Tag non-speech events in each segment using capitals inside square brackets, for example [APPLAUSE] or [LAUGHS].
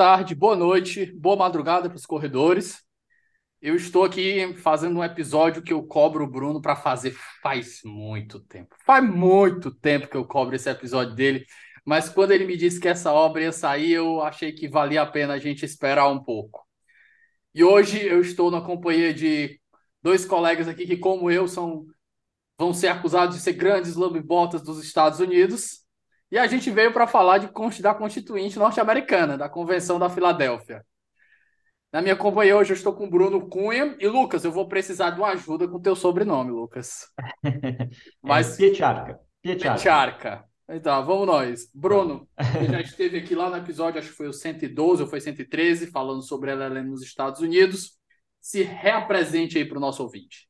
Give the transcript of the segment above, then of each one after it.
Tarde, boa noite, boa madrugada para os corredores. Eu estou aqui fazendo um episódio que eu cobro o Bruno para fazer faz muito tempo. Faz muito tempo que eu cobro esse episódio dele, mas quando ele me disse que essa obra ia sair, eu achei que valia a pena a gente esperar um pouco. E hoje eu estou na companhia de dois colegas aqui que, como eu, são vão ser acusados de ser grandes lambibotas dos Estados Unidos. E a gente veio para falar de, da Constituinte norte-americana, da Convenção da Filadélfia. Na minha companhia hoje eu estou com o Bruno Cunha e Lucas, eu vou precisar de uma ajuda com o teu sobrenome, Lucas. [LAUGHS] Mas é Piecharca. Piecharca. Então, vamos nós. Bruno, você já esteve aqui lá no episódio, acho que foi o 112 ou foi 113, falando sobre LLM nos Estados Unidos. Se reapresente aí para o nosso ouvinte.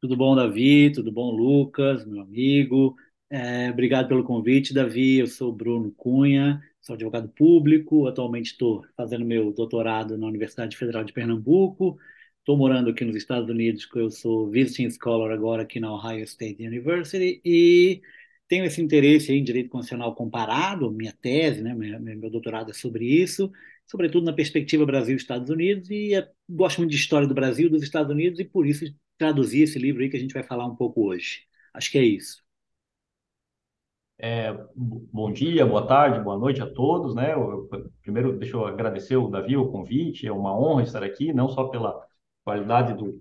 Tudo bom, Davi? Tudo bom, Lucas, meu amigo? É, obrigado pelo convite, Davi. Eu sou Bruno Cunha, sou advogado público. Atualmente estou fazendo meu doutorado na Universidade Federal de Pernambuco. Estou morando aqui nos Estados Unidos, eu sou visiting scholar agora aqui na Ohio State University e tenho esse interesse em direito constitucional comparado. Minha tese, né, meu doutorado é sobre isso, sobretudo na perspectiva Brasil-Estados Unidos e é, gosto muito de história do Brasil dos Estados Unidos e por isso traduzi esse livro aí que a gente vai falar um pouco hoje. Acho que é isso. É, bom dia, boa tarde, boa noite a todos, né? Eu, primeiro, deixa eu agradecer o Davi o convite, é uma honra estar aqui, não só pela qualidade do,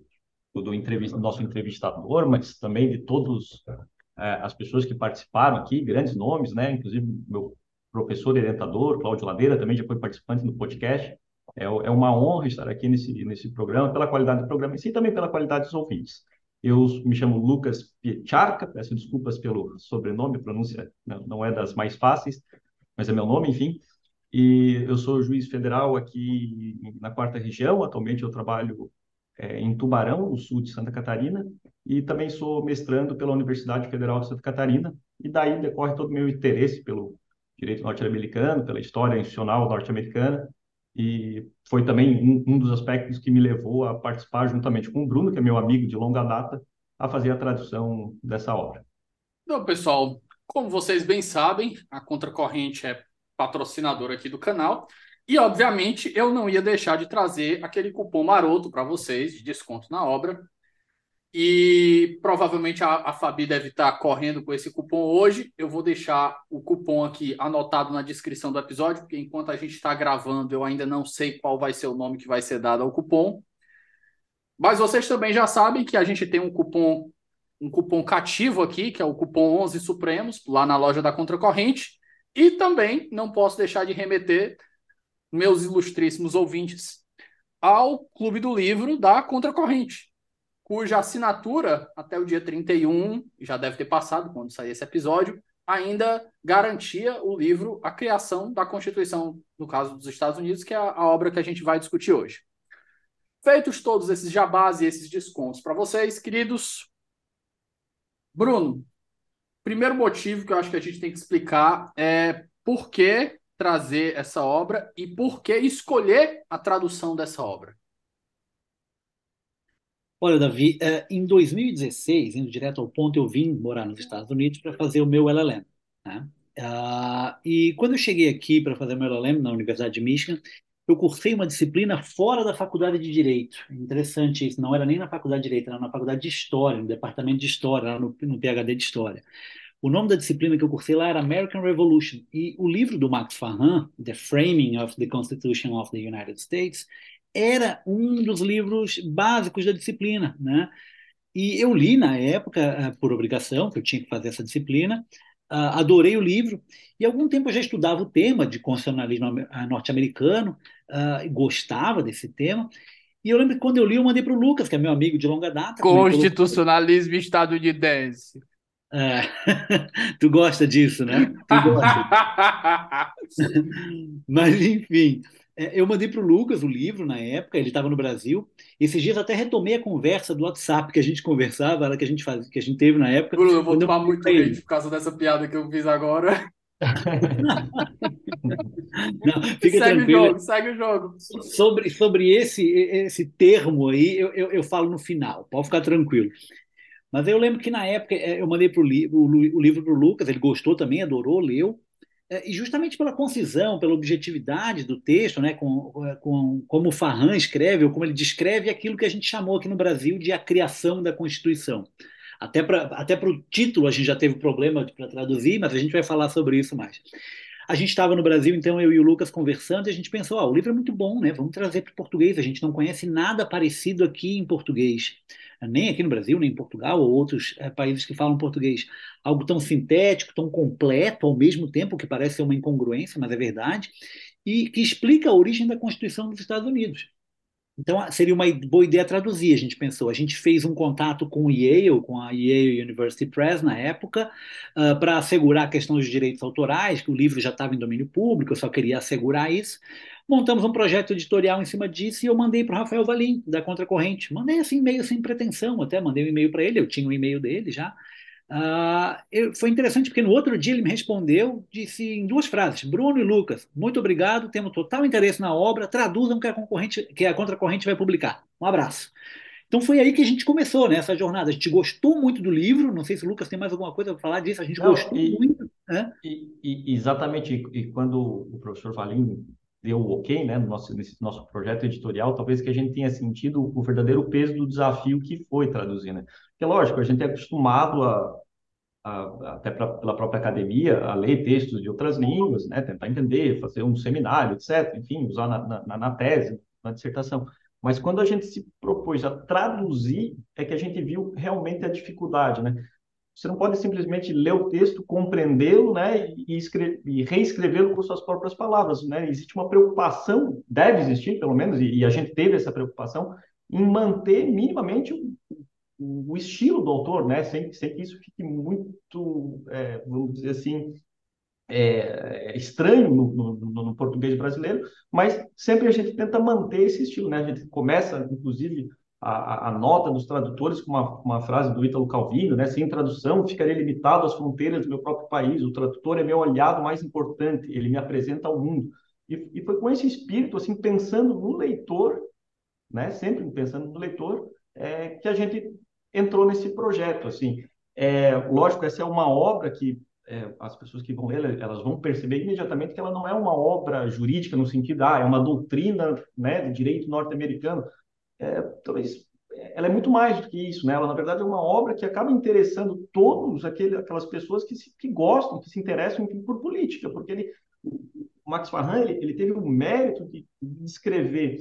do, entrevista, do nosso entrevistador, mas também de todas é, as pessoas que participaram aqui, grandes nomes, né? Inclusive meu professor e orientador, Cláudio Ladeira, também já foi participante do podcast. É, é uma honra estar aqui nesse, nesse programa, pela qualidade do programa e também pela qualidade dos ouvintes. Eu me chamo Lucas Piecharca, peço desculpas pelo sobrenome, pronúncia não é das mais fáceis, mas é meu nome, enfim. E eu sou juiz federal aqui na quarta região. Atualmente eu trabalho é, em Tubarão, no sul de Santa Catarina, e também sou mestrando pela Universidade Federal de Santa Catarina. E daí decorre todo o meu interesse pelo direito norte-americano, pela história institucional norte-americana e foi também um, um, dos aspectos que me levou a participar juntamente com o Bruno, que é meu amigo de longa data, a fazer a tradução dessa obra. Então, pessoal, como vocês bem sabem, a Contracorrente é patrocinadora aqui do canal e, obviamente, eu não ia deixar de trazer aquele cupom maroto para vocês de desconto na obra. E provavelmente a, a Fabi deve estar correndo com esse cupom hoje. Eu vou deixar o cupom aqui anotado na descrição do episódio, porque enquanto a gente está gravando, eu ainda não sei qual vai ser o nome que vai ser dado ao cupom. Mas vocês também já sabem que a gente tem um cupom um cupom cativo aqui, que é o cupom 11 Supremos, lá na loja da Contracorrente. E também não posso deixar de remeter meus ilustríssimos ouvintes ao Clube do Livro da Contracorrente cuja assinatura até o dia 31, já deve ter passado quando sair esse episódio, ainda garantia o livro A Criação da Constituição, no caso dos Estados Unidos, que é a, obra que a gente vai discutir hoje. Feitos todos esses jabás e esses descontos para vocês, queridos. Bruno, primeiro motivo que eu acho que a gente tem que explicar é por que trazer essa obra e por que escolher a tradução dessa obra. Olha, Davi, eh, em 2016, indo direto ao ponto, eu vim morar nos Estados Unidos para fazer o meu LLM, né? Ah, e quando eu cheguei aqui para fazer meu LLM na Universidade de Michigan, eu cursei uma disciplina fora da faculdade de Direito. Interessante isso, não era nem na faculdade de Direito, era na faculdade de História, no departamento de História, no, no PhD de História. O nome da disciplina que eu cursei lá era American Revolution. E o livro do Max Farhan, The Framing of the Constitution of the United States, era um dos livros básicos da disciplina, né? E eu li na época, eh, por obrigação, que eu tinha que fazer essa disciplina, ah, adorei o livro, e há algum tempo eu já estudava o tema de constitucionalismo norte-americano, uh, gostava desse tema, e eu lembro que quando eu li, eu mandei para o Lucas, que é meu amigo de longa data. Constitucionalismo colocou... estadunidense. É, [LAUGHS] tu gosta disso, né? Tu gosta. [LAUGHS] Mas, enfim, eu mandei para o Lucas o livro na época, ele estava no Brasil. Esses dias até retomei a conversa do WhatsApp que a gente conversava, que a gente fazia, que a gente teve na época. Bruno, eu vou tomar muito hate por causa dessa piada que eu fiz agora. [LAUGHS] Não, fica segue tranquilo. o jogo, segue o jogo. Sobre, sobre esse, esse termo aí, eu, eu, eu falo no final, pode ficar tranquilo. Mas eu lembro que na época é, eu mandei pro li o, o livro para o Lucas, ele gostou também, adorou, leu. É, e justamente pela concisão, pela objetividade do texto, né, com, com, como o Farran escreve, ou como ele descreve aquilo que a gente chamou aqui no Brasil de a criação da Constituição. Até para até o título a gente já teve problema para traduzir, mas a gente vai falar sobre isso mais. A gente estava no Brasil, então eu e o Lucas conversando, e a gente pensou: oh, o livro é muito bom, né? Vamos trazer para o português. A gente não conhece nada parecido aqui em português nem aqui no Brasil, nem em Portugal ou outros é, países que falam português, algo tão sintético, tão completo ao mesmo tempo, que parece ser uma incongruência, mas é verdade, e que explica a origem da Constituição dos Estados Unidos. Então, seria uma boa ideia traduzir, a gente pensou. A gente fez um contato com o Yale, com a Yale University Press na época, uh, para assegurar a questão dos direitos autorais, que o livro já estava em domínio público, eu só queria assegurar isso. Montamos um projeto editorial em cima disso e eu mandei para o Rafael Valim, da Contracorrente. Mandei assim, meio sem pretensão, até mandei um e-mail para ele, eu tinha o um e-mail dele já. Uh, eu, foi interessante porque no outro dia ele me respondeu, disse em duas frases: Bruno e Lucas, muito obrigado, temos total interesse na obra, traduzam que a concorrente, que a contracorrente vai publicar. Um abraço. Então foi aí que a gente começou né, essa jornada. A gente gostou muito do livro. Não sei se o Lucas tem mais alguma coisa para falar disso. A gente Não, gostou e, muito. Né? E, e, exatamente. E quando o professor Valim deu o ok, né, no nosso, nesse nosso projeto editorial, talvez que a gente tenha sentido o verdadeiro peso do desafio que foi traduzir, né? Porque, lógico, a gente é acostumado a, até pra, pela própria academia, a ler textos de outras línguas, né, tentar entender, fazer um seminário, etc., enfim, usar na, na, na tese, na dissertação. Mas quando a gente se propôs a traduzir, é que a gente viu realmente a dificuldade, né? Você não pode simplesmente ler o texto, compreendê-lo, né, e, e reescrevê-lo com suas próprias palavras, né? Existe uma preocupação, deve existir, pelo menos, e, e a gente teve essa preocupação em manter minimamente o, o, estilo do autor, né, sem, sem que isso fique muito, é, vamos dizer assim, é, estranho no, no, no, português brasileiro, mas sempre a gente tenta manter esse estilo, né? A gente começa, inclusive, a, a, nota dos tradutores com uma, uma frase do Ítalo Calvino, né? Sem tradução, ficaria limitado às fronteiras do meu próprio país. O tradutor é meu aliado mais importante, ele me apresenta ao mundo. E, e foi com esse espírito, assim, pensando no leitor, né? Sempre pensando no leitor, é, que a gente entrou nesse projeto, assim. É, lógico, essa é uma obra que é, as pessoas que vão ler, elas vão perceber imediatamente que ela não é uma obra jurídica no sentido, ah, é uma doutrina, né, de direito norte-americano é, talvez ela é muito mais do que isso, né? Ela, na verdade, é uma obra que acaba interessando todos aquele, aquelas pessoas que, se, que gostam, que se interessam por política, porque ele, o Max Farhan, ele, ele teve o mérito de descrever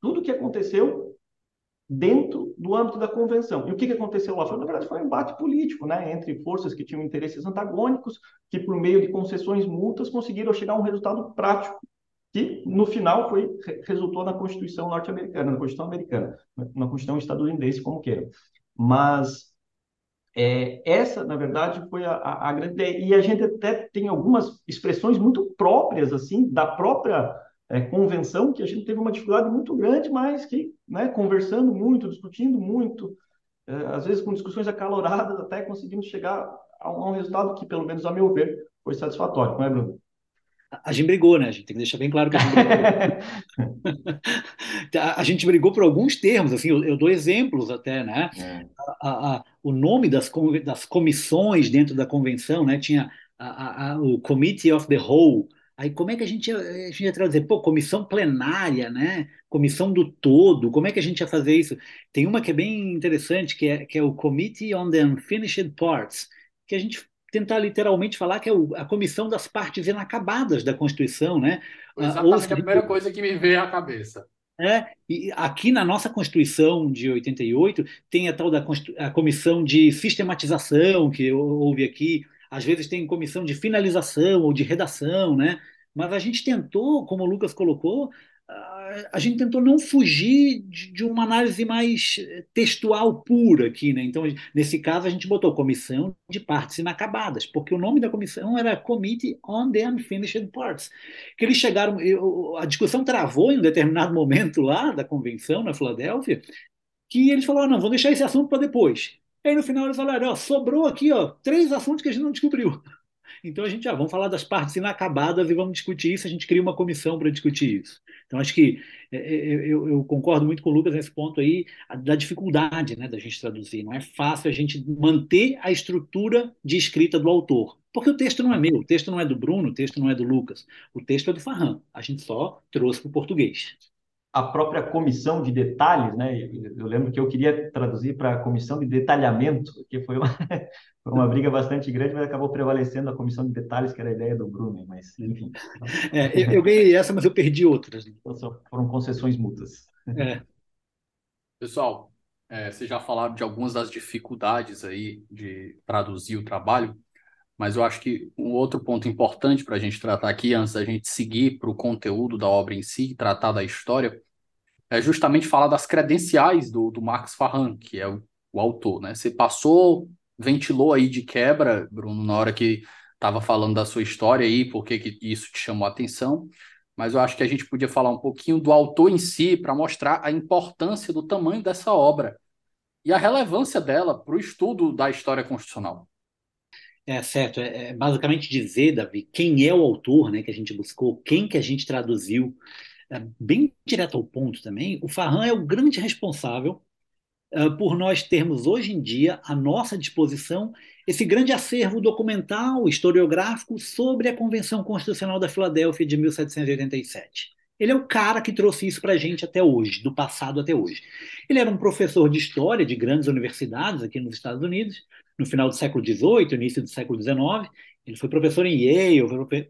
tudo o que aconteceu dentro do âmbito da convenção. E o que, que aconteceu lá? Foi, na verdade, foi um embate político, né? Entre forças que tinham interesses antagônicos, que, por meio de concessões multas, conseguiram chegar a um resultado prático que no final foi resultou na Constituição norte-americana, na Constituição americana, na Constituição estadunidense, como queiram. Mas é, essa, na verdade, foi a, a, a, grande ideia. E a gente até tem algumas expressões muito próprias, assim, da própria é, convenção, que a gente teve uma dificuldade muito grande, mas que, né, conversando muito, discutindo muito, é, às vezes com discussões acaloradas, até conseguimos chegar a um, a um resultado que, pelo menos a meu ver, foi satisfatório, não é, Bruno? A gente brigou, né? A gente tem que deixar bem claro que a gente brigou. [LAUGHS] a gente brigou por alguns termos, assim, eu, eu dou exemplos até, né? É. A, a, o nome das, das comissões dentro da convenção, né? Tinha o Committee of the Whole. Aí como é que a gente ia, a gente ia traduzir? Pô, comissão plenária, né? Comissão do todo, como é que a gente ia fazer isso? Tem uma que é bem interessante, que é, que é o Committee on the Unfinished Parts, que a gente tentar literalmente falar que é a comissão das partes inacabadas da Constituição, né? Ah, exatamente a primeira coisa que me veio à cabeça. É, e aqui na nossa Constituição de 88 tem a tal da a comissão de sistematização que houve aqui, às vezes tem comissão de finalização ou de redação, né? Mas a gente tentou, como o Lucas colocou, a gente tentou não fugir de, uma análise mais textual pura aqui, né? Então, nesse caso, a gente botou comissão de partes inacabadas, porque o nome da comissão era Committee on the Unfinished Parts. Que eles chegaram, a discussão travou em um determinado momento lá da convenção na Filadélfia, que eles falaram: não, vamos deixar esse assunto para depois. Aí, no final, eles falaram: ó, sobrou aqui ó, três assuntos que a gente não descobriu. Então a gente, ah, vamos falar das partes inacabadas e vamos discutir isso. A gente cria uma comissão para discutir isso. Então acho que é, é, eu, eu, concordo muito com o Lucas nesse ponto aí da dificuldade, né, da gente traduzir. Não é fácil a gente manter a estrutura de escrita do autor, porque o texto não é meu, o texto não é do Bruno, o texto não é do Lucas, o texto é do Farran. A gente só trouxe para o português a própria comissão de detalhes, né? Eu lembro que eu queria traduzir para a comissão de detalhamento, que foi uma, [LAUGHS] foi uma briga bastante grande, mas acabou prevalecendo a comissão de detalhes, que era a ideia do Bruno, mas enfim. É, eu, eu, ganhei essa, mas eu perdi outras. Então, foram concessões mútuas. É. Pessoal, é, vocês já falaram de algumas das dificuldades aí de traduzir o trabalho, mas eu acho que um outro ponto importante para a gente tratar aqui, antes da gente seguir para o conteúdo da obra em si, tratar da história, é justamente falar das credenciais do, do Marx Farran, que é o, o autor. Né? Você passou, ventilou aí de quebra, Bruno, na hora que estava falando da sua história aí, por que isso te chamou a atenção, mas eu acho que a gente podia falar um pouquinho do autor em si, para mostrar a importância do tamanho dessa obra e a relevância dela para o estudo da história constitucional. É certo, é, é, basicamente dizer, Davi, quem é o autor, né, que a gente buscou, quem que a gente traduziu, é, bem direto ao ponto também. O Farran é o grande responsável é, por nós termos hoje em dia à nossa disposição esse grande acervo documental, historiográfico sobre a Convenção Constitucional da Filadélfia de 1787. Ele é o cara que trouxe isso para a gente até hoje, do passado até hoje. Ele era um professor de história de grandes universidades aqui nos Estados Unidos, no final do século XVIII, início do século XIX. Ele foi professor em Yale,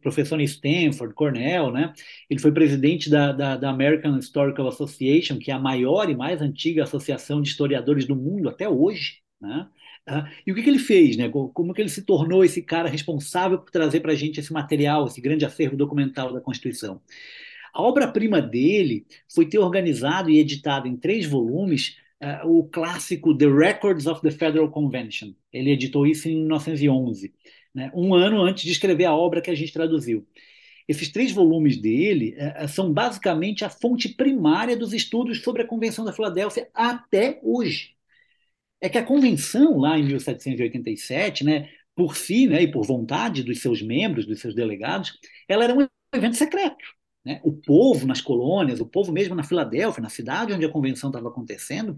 professor em Stanford, Cornell, né? Ele foi presidente da, da, da, American Historical Association, que é a maior e mais antiga associação de historiadores do mundo até hoje, né? Ah, e o que, que, ele fez, né? Como que ele se tornou esse cara responsável por trazer para a gente esse material, esse grande acervo documental da Constituição? A obra-prima dele foi ter organizado e editado em três volumes uh, o clássico The Records of the Federal Convention. Ele editou isso em 1911, né, um ano antes de escrever a obra que a gente traduziu. Esses três volumes dele uh, são basicamente a fonte primária dos estudos sobre a Convenção da Filadélfia até hoje. É que a convenção, lá em 1787, né, por si né, e por vontade dos seus membros, dos seus delegados, ela era um evento secreto. Né? O povo nas colônias, o povo mesmo na Filadélfia, na cidade onde a convenção estava acontecendo,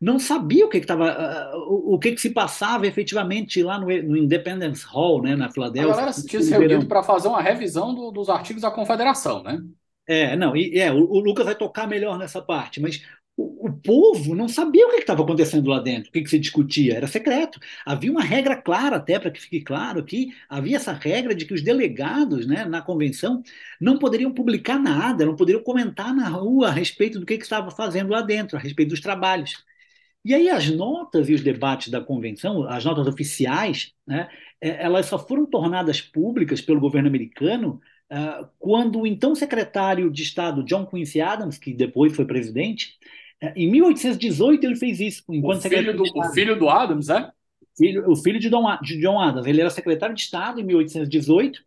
não sabia o que estava, uh, o que, que, se passava efetivamente lá no, no, Independence Hall, né, na Filadélfia. A galera tinha se reunido para fazer uma revisão do, dos artigos da Confederação, né? É, não, e, é, o, o, Lucas vai tocar melhor nessa parte, mas o povo não sabia o que estava acontecendo lá dentro, o que, que, se discutia, era secreto. Havia uma regra clara, até para que fique claro aqui, havia essa regra de que os delegados né, na convenção não poderiam publicar nada, não poderiam comentar na rua a respeito do que, que estava fazendo lá dentro, a respeito dos trabalhos. E aí as notas e os debates da convenção, as notas oficiais, né, é, elas só foram tornadas públicas pelo governo americano uh, quando o então secretário de Estado John Quincy Adams, que depois foi presidente, é, em 1818 ele fez isso. Enquanto o, filho do, o filho do Adams, é? Filho, o filho de, de John Adams. Ele era secretário de Estado em 1818 uh,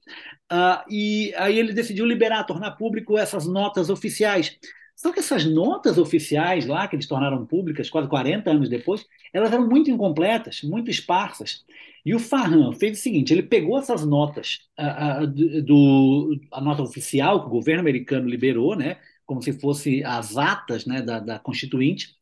e aí ele decidiu liberar, tornar público essas notas oficiais. Só que essas notas oficiais lá, que eles tornaram públicas quase 40 anos depois, elas eram muito incompletas, muito esparsas. E o Farhan fez o seguinte: ele pegou essas notas, a, a, do, a nota oficial que o governo americano liberou, né, como se fosse as atas né, da, da Constituinte,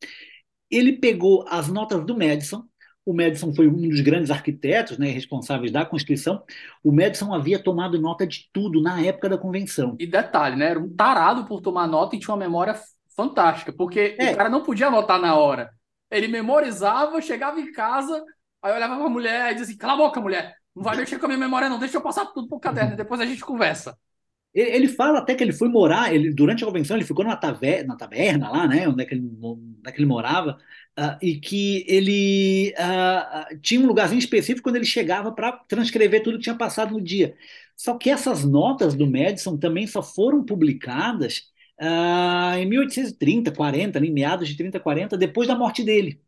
ele pegou as notas do Madison. O Madison foi um dos grandes arquitetos né, responsáveis da Constituição. O Madison havia tomado nota de tudo na época da convenção. E detalhe, né? Era um tarado por tomar nota e tinha uma memória fantástica, porque é. o cara não podia anotar na hora. Ele memorizava, chegava em casa, aí olhava para a mulher e dizia assim: cala a boca, mulher, não vai [LAUGHS] mexer com a minha memória, não, deixa eu passar tudo pro caderno, depois a gente conversa. Ele, fala até que ele foi morar, ele, durante a convenção, ele ficou numa taverna, na taberna lá, né, onde é que ele, onde é que ele morava, uh, e que ele uh, tinha um lugarzinho específico quando ele chegava para transcrever tudo que tinha passado no dia. Só que essas notas do Madison também só foram publicadas uh, em 1830, 40, em meados de 30, 40, depois da morte dele.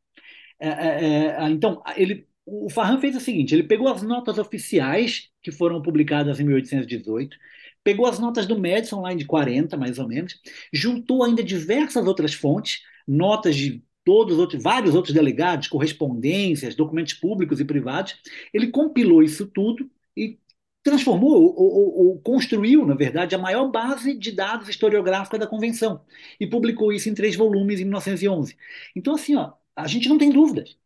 É, é, é, então, ele, o Farhan fez o seguinte: ele pegou as notas oficiais que foram publicadas em 1818 pegou as notas do Madison lá de 40, mais ou menos, juntou ainda diversas outras fontes, notas de todos outros, vários outros delegados, correspondências, documentos públicos e privados. Ele compilou isso tudo e transformou ou, ou, ou, construiu, na verdade, a maior base de dados historiográfica da convenção e publicou isso em três volumes em 1911. Então, assim, ó, a gente não tem dúvidas.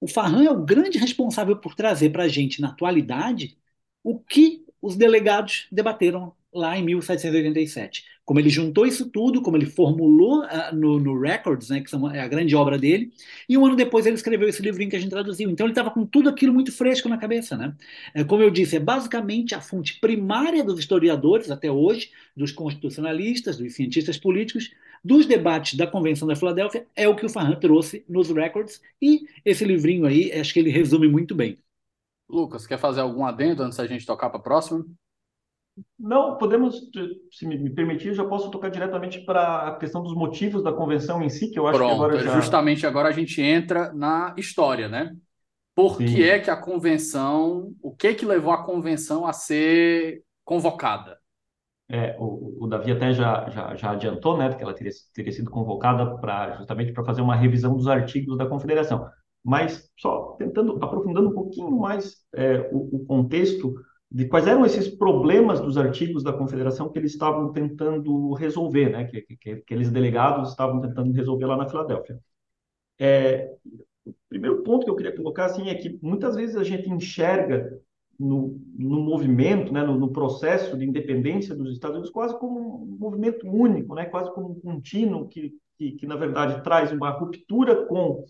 O Farran é o grande responsável por trazer para a gente, na atualidade, o que os delegados debateram lá em 1787. Como ele juntou isso tudo, como ele formulou uh, no, no, Records, né, que são, é a grande obra dele, e um ano depois ele escreveu esse livrinho que a gente traduziu. Então ele estava com tudo aquilo muito fresco na cabeça. Né? É, como eu disse, é basicamente a fonte primária dos historiadores até hoje, dos constitucionalistas, dos cientistas políticos, dos debates da Convenção da Filadélfia, é o que o Farhan trouxe nos Records, e esse livrinho aí, acho que ele resume muito bem. Lucas, quer fazer algum adendo antes da gente tocar para a próxima? Não, podemos, se me permitir, já posso tocar diretamente para a questão dos motivos da convenção em si, que eu acho Pronto, que agora já... justamente agora a gente entra na história, né? Por Sim. que é que a convenção, o que que levou a convenção a ser convocada? É, o, o Davi até já, já, já adiantou, né, que ela teria, teria sido convocada para justamente para fazer uma revisão dos artigos da confederação. Mas só tentando, aprofundando um pouquinho mais é, o, o contexto, de quais eram esses problemas dos artigos da Confederação que eles estavam tentando resolver, né? que, que, que aqueles delegados estavam tentando resolver lá na Filadélfia. É, o primeiro ponto que eu queria colocar assim, é que muitas vezes a gente enxerga no, no movimento, né, no, no, processo de independência dos Estados Unidos quase como um movimento único, né, quase como um contínuo que, que, que na verdade, traz uma ruptura com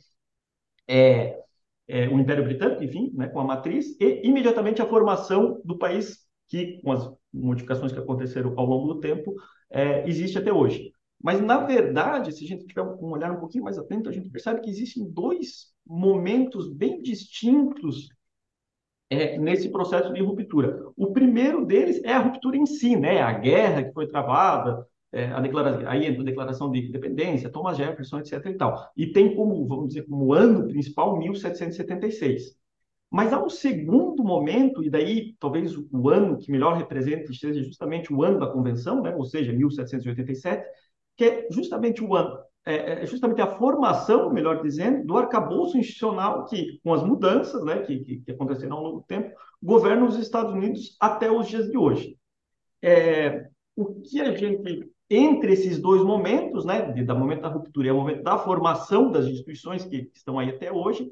é, é, o Império Britânico, enfim, né, com a matriz, e imediatamente a formação do país, que, com as modificações que aconteceram ao longo do tempo, é, existe até hoje. Mas, na verdade, se a gente tiver um olhar um pouquinho mais atento, a gente percebe que existem dois momentos bem distintos é, nesse processo de ruptura. O primeiro deles é a ruptura em si, né? a guerra que foi travada, é, a declaração, aí entra a declaração de independência, Thomas Jefferson, etc. e tal. E tem como, vamos dizer, como ano principal 1776. Mas há um segundo momento, e daí talvez o, ano que melhor representa seja justamente o ano da convenção, né? ou seja, 1787, que é justamente o ano, é, é justamente a formação, melhor dizendo, do arcabouço institucional que, com as mudanças né, que, que, que aconteceram ao longo do tempo, governa os Estados Unidos até os dias de hoje. É, o que a gente entre esses dois momentos, né, da momento da ruptura e o momento da formação das instituições que estão aí até hoje,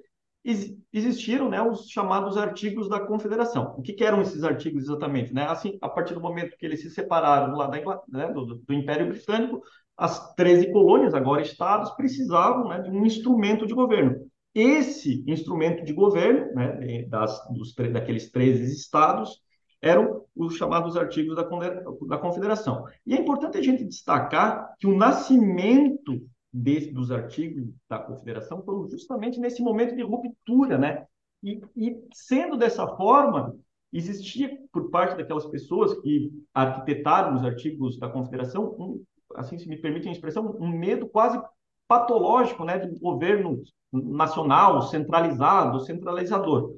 existiram né, os chamados artigos da Confederação. O que, que, eram esses artigos exatamente? Né? Assim, a partir do momento que eles se separaram lá da, né, do, do, Império Britânico, as 13 colônias, agora estados, precisavam né, de um instrumento de governo. Esse instrumento de governo, né, das, dos, daqueles 13 estados, eram os chamados artigos da, Confederação. E é importante a gente destacar que o nascimento desse, dos artigos da Confederação foi justamente nesse momento de ruptura, né? E, e, sendo dessa forma, existia por parte daquelas pessoas que arquitetaram os artigos da Confederação, um, assim se me permitem a expressão, um medo quase patológico, né, um governo nacional centralizado, centralizador.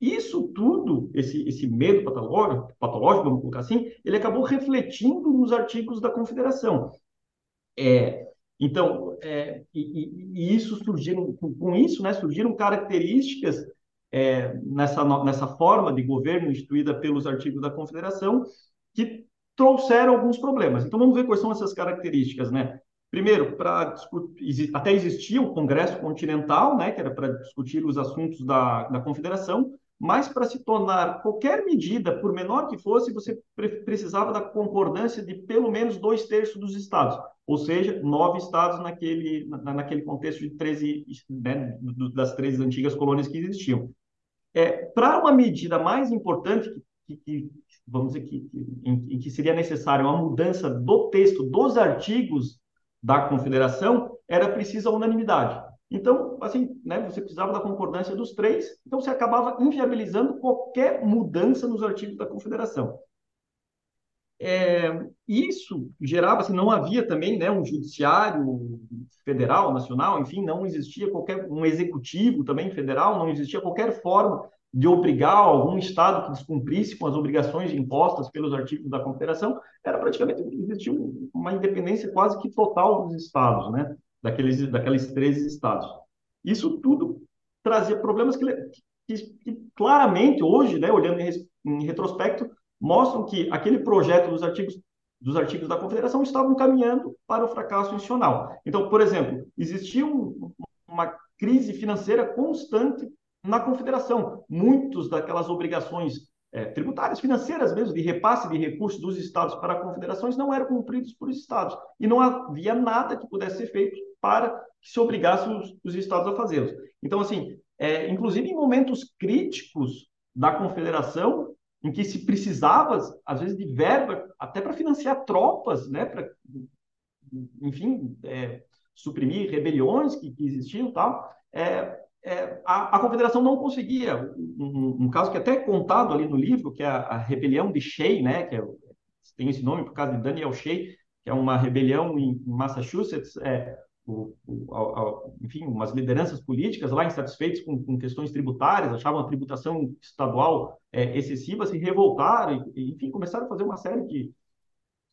Isso tudo, esse, esse medo patológico, patológico, vamos colocar assim, ele acabou refletindo nos artigos da Confederação. É, Então, é, e, e, isso surgiram, com isso, né, surgiram características é, nessa, nessa forma de governo instituída pelos artigos da Confederação que trouxeram alguns problemas. Então, vamos ver quais são essas características, né? Primeiro, para até existia o Congresso Continental, né, que era para discutir os assuntos da, da Confederação, mas para se tornar qualquer medida, por menor que fosse, você precisava da concordância de pelo menos dois terços dos estados, ou seja, nove estados naquele, na, naquele contexto de 13, né, das 13 antigas colônias que existiam. É, para uma medida mais importante, que, que vamos dizer que, em, em que seria necessária uma mudança do texto dos artigos da confederação, era precisa unanimidade. Então, assim, né, você precisava da concordância dos três, então você acabava inviabilizando qualquer mudança nos artigos da confederação. É, isso gerava, assim, não havia também né, um judiciário federal, nacional, enfim, não existia qualquer um executivo também federal, não existia qualquer forma de obrigar algum estado que descumprisse com as obrigações impostas pelos artigos da Confederação, era praticamente existia uma independência quase que total dos estados, né? Daqueles, daqueles 13 estados. Isso tudo trazia problemas que, que, que claramente hoje, né, olhando em, em retrospecto, mostram que aquele projeto dos artigos dos artigos da Confederação estavam caminhando para o fracasso institucional. Então, por exemplo, existia um, uma crise financeira constante na Confederação. Muitos daquelas obrigações é, tributárias, financeiras mesmo, de repasse de recursos dos estados para confederações, não eram cumpridos por estados. E não havia nada que pudesse ser feito para que se obrigasse os, os estados a fazê-los. Então, assim, é, inclusive em momentos críticos da confederação, em que se precisava, às vezes, de verba até para financiar tropas, né, para, enfim, é, suprimir rebeliões que, que existiam tal, é, é, a, a, confederação não conseguia. Um, um, caso que é até é contado ali no livro, que é a, a rebelião de Shea, né, que é, tem esse nome por causa de Daniel Shea, que é uma rebelião em Massachusetts, é, o, o, a, enfim, umas lideranças políticas lá insatisfeitas com, com, questões tributárias, achavam a tributação estadual é, excessiva, se revoltaram e, enfim, começaram a fazer uma série de,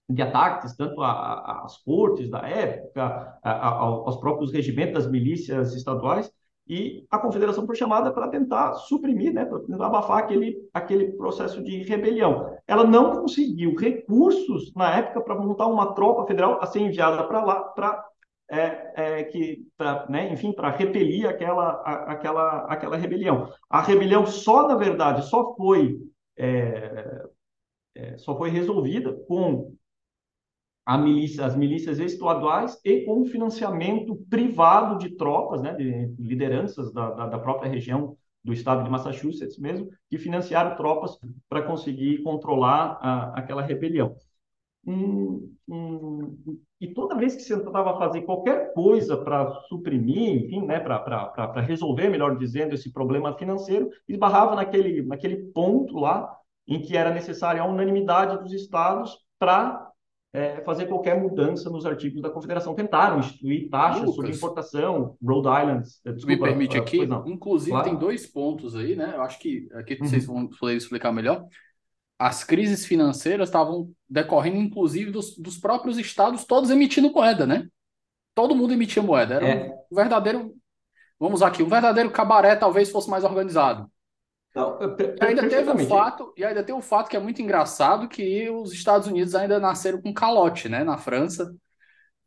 de ataques, tanto às cortes da época, aos próprios regimentos das milícias estaduais, e a confederação foi chamada para tentar suprimir, né, para tentar abafar aquele, aquele processo de rebelião. Ela não conseguiu recursos na época para montar uma tropa federal a ser enviada para lá para é, é, que, pra, né, enfim, para repelir aquela, a, aquela, aquela rebelião. A rebelião só, na verdade, só foi é, é só foi resolvida com milícia, as milícias estaduais e com financiamento privado de tropas, né, de lideranças da, da, da própria região do estado de Massachusetts mesmo, que financiaram tropas para conseguir controlar a, aquela rebelião. Hum, hum, e toda vez que se tentava fazer qualquer coisa para suprimir, enfim, né, para resolver, melhor dizendo, esse problema financeiro, esbarrava naquele, naquele ponto lá em que era necessária a unanimidade dos estados para é, fazer qualquer mudança nos artigos da Confederação. Tentaram instituir taxas Lucas, sobre importação, Rhode Island. Eh, desculpa, me permite aqui, inclusive claro. tem dois pontos aí, né? Eu acho que aqui uhum. vocês vão poder explicar melhor. As crises financeiras estavam decorrendo, inclusive, dos, dos próprios estados, todos emitindo moeda, né? Todo mundo emitia moeda. Era é. um verdadeiro. Vamos aqui, um verdadeiro cabaré talvez fosse mais organizado. Não, e ainda teve um fato, e ainda tem um fato que é muito engraçado, que os Estados Unidos ainda nasceram com calote, né, na França.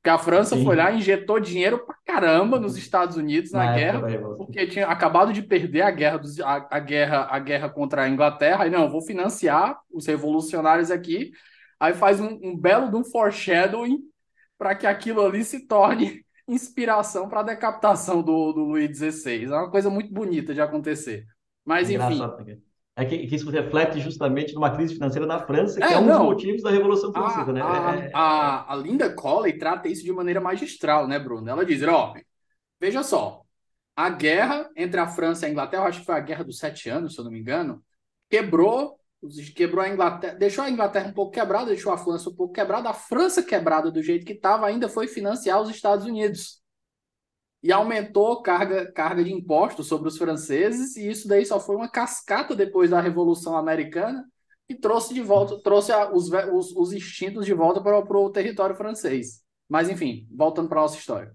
Porque a França Sim. foi lá e injetou dinheiro pra caramba nos Estados Unidos na, na guerra, porque tinha acabado de perder a guerra, dos, a, a, guerra, a guerra contra a Inglaterra. Aí, não, vou financiar os revolucionários aqui. Aí faz um, um belo de um foreshadowing para que aquilo ali se torne [LAUGHS] inspiração para a decapitação do, do Luís XVI. É uma coisa muito bonita de acontecer. Mas, enfim. É que, que, isso reflete justamente numa crise financeira na França, que é, é um não, dos motivos da Revolução Francesa, a, né? A, é, é... a, a, Linda Colley trata isso de maneira magistral, né, Bruno? Ela diz, ó, veja só, a guerra entre a França e a Inglaterra, acho que foi a guerra dos sete anos, se eu não me engano, quebrou, quebrou a Inglaterra, deixou a Inglaterra um pouco quebrada, deixou a França um pouco quebrada, a França quebrada do jeito que estava ainda foi financiar os Estados Unidos e aumentou carga, carga de impostos sobre os franceses, e isso daí só foi uma cascata depois da Revolução Americana e trouxe de volta, trouxe a, os, os, os instintos de volta para, para o território francês. Mas, enfim, voltando para a nossa história.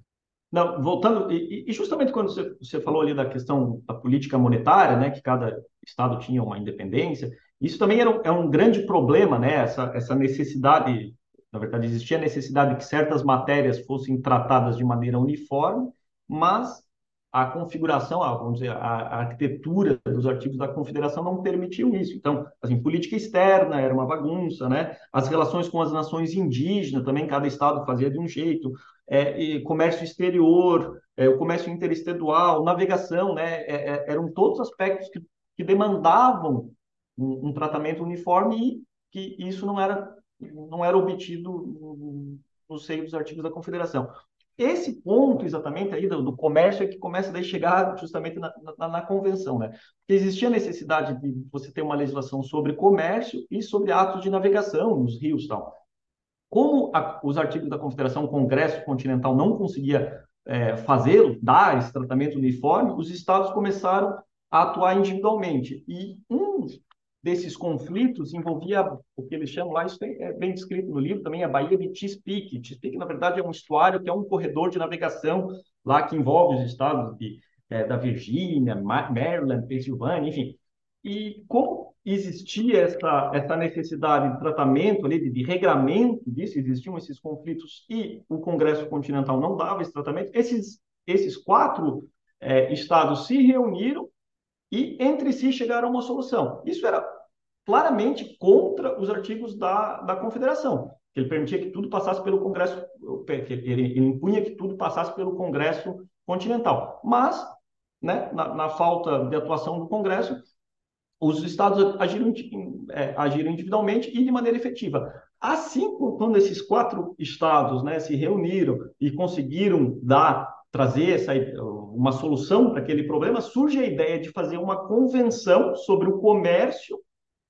Não, voltando, e, e, justamente quando você, você falou ali da questão da política monetária, né, que cada estado tinha uma independência, isso também era um, é um grande problema, né, essa, essa necessidade, na verdade, existia a necessidade de que certas matérias fossem tratadas de maneira uniforme, mas a configuração, vamos dizer, a, arquitetura dos artigos da Confederação não permitiu isso. Então, assim, política externa era uma bagunça, né? As relações com as nações indígenas também cada estado fazia de um jeito. É, comércio exterior, é, o comércio interestadual, navegação, né? É, é eram todos aspectos que, que demandavam um, um, tratamento uniforme e que isso não era não era obtido no seio dos artigos da Confederação. Esse ponto exatamente aí do, do, comércio é que começa a chegar justamente na, na, na, convenção, né? Porque existia a necessidade de você ter uma legislação sobre comércio e sobre atos de navegação nos rios tal. Como a, os artigos da Confederação, Congresso Continental não conseguia é, fazê-lo, dar esse tratamento uniforme, os estados começaram a atuar individualmente. E um desses conflitos envolvia o que eles chamam lá, isso é bem descrito no livro também, a Baía de Chesapeake. Chesapeake, na verdade, é um estuário que é um corredor de navegação lá que envolve os estados de, é, da Virgínia, Maryland, Pensilvânia, enfim. E como existia essa, essa necessidade de tratamento ali, de, de regramento disso, existiam esses conflitos e o Congresso Continental não dava esse tratamento, esses, esses quatro é, estados se reuniram e entre si chegaram a uma solução. Isso era claramente contra os artigos da, da Confederação, que ele permitia que tudo passasse pelo Congresso, que ele, ele impunha que tudo passasse pelo Congresso continental. Mas, né, na, na falta de atuação do Congresso, os estados agiram, é, agiram individualmente e de maneira efetiva. Assim, quando esses quatro estados né, se reuniram e conseguiram dar trazer essa, uma solução para aquele problema, surge a ideia de fazer uma convenção sobre o comércio,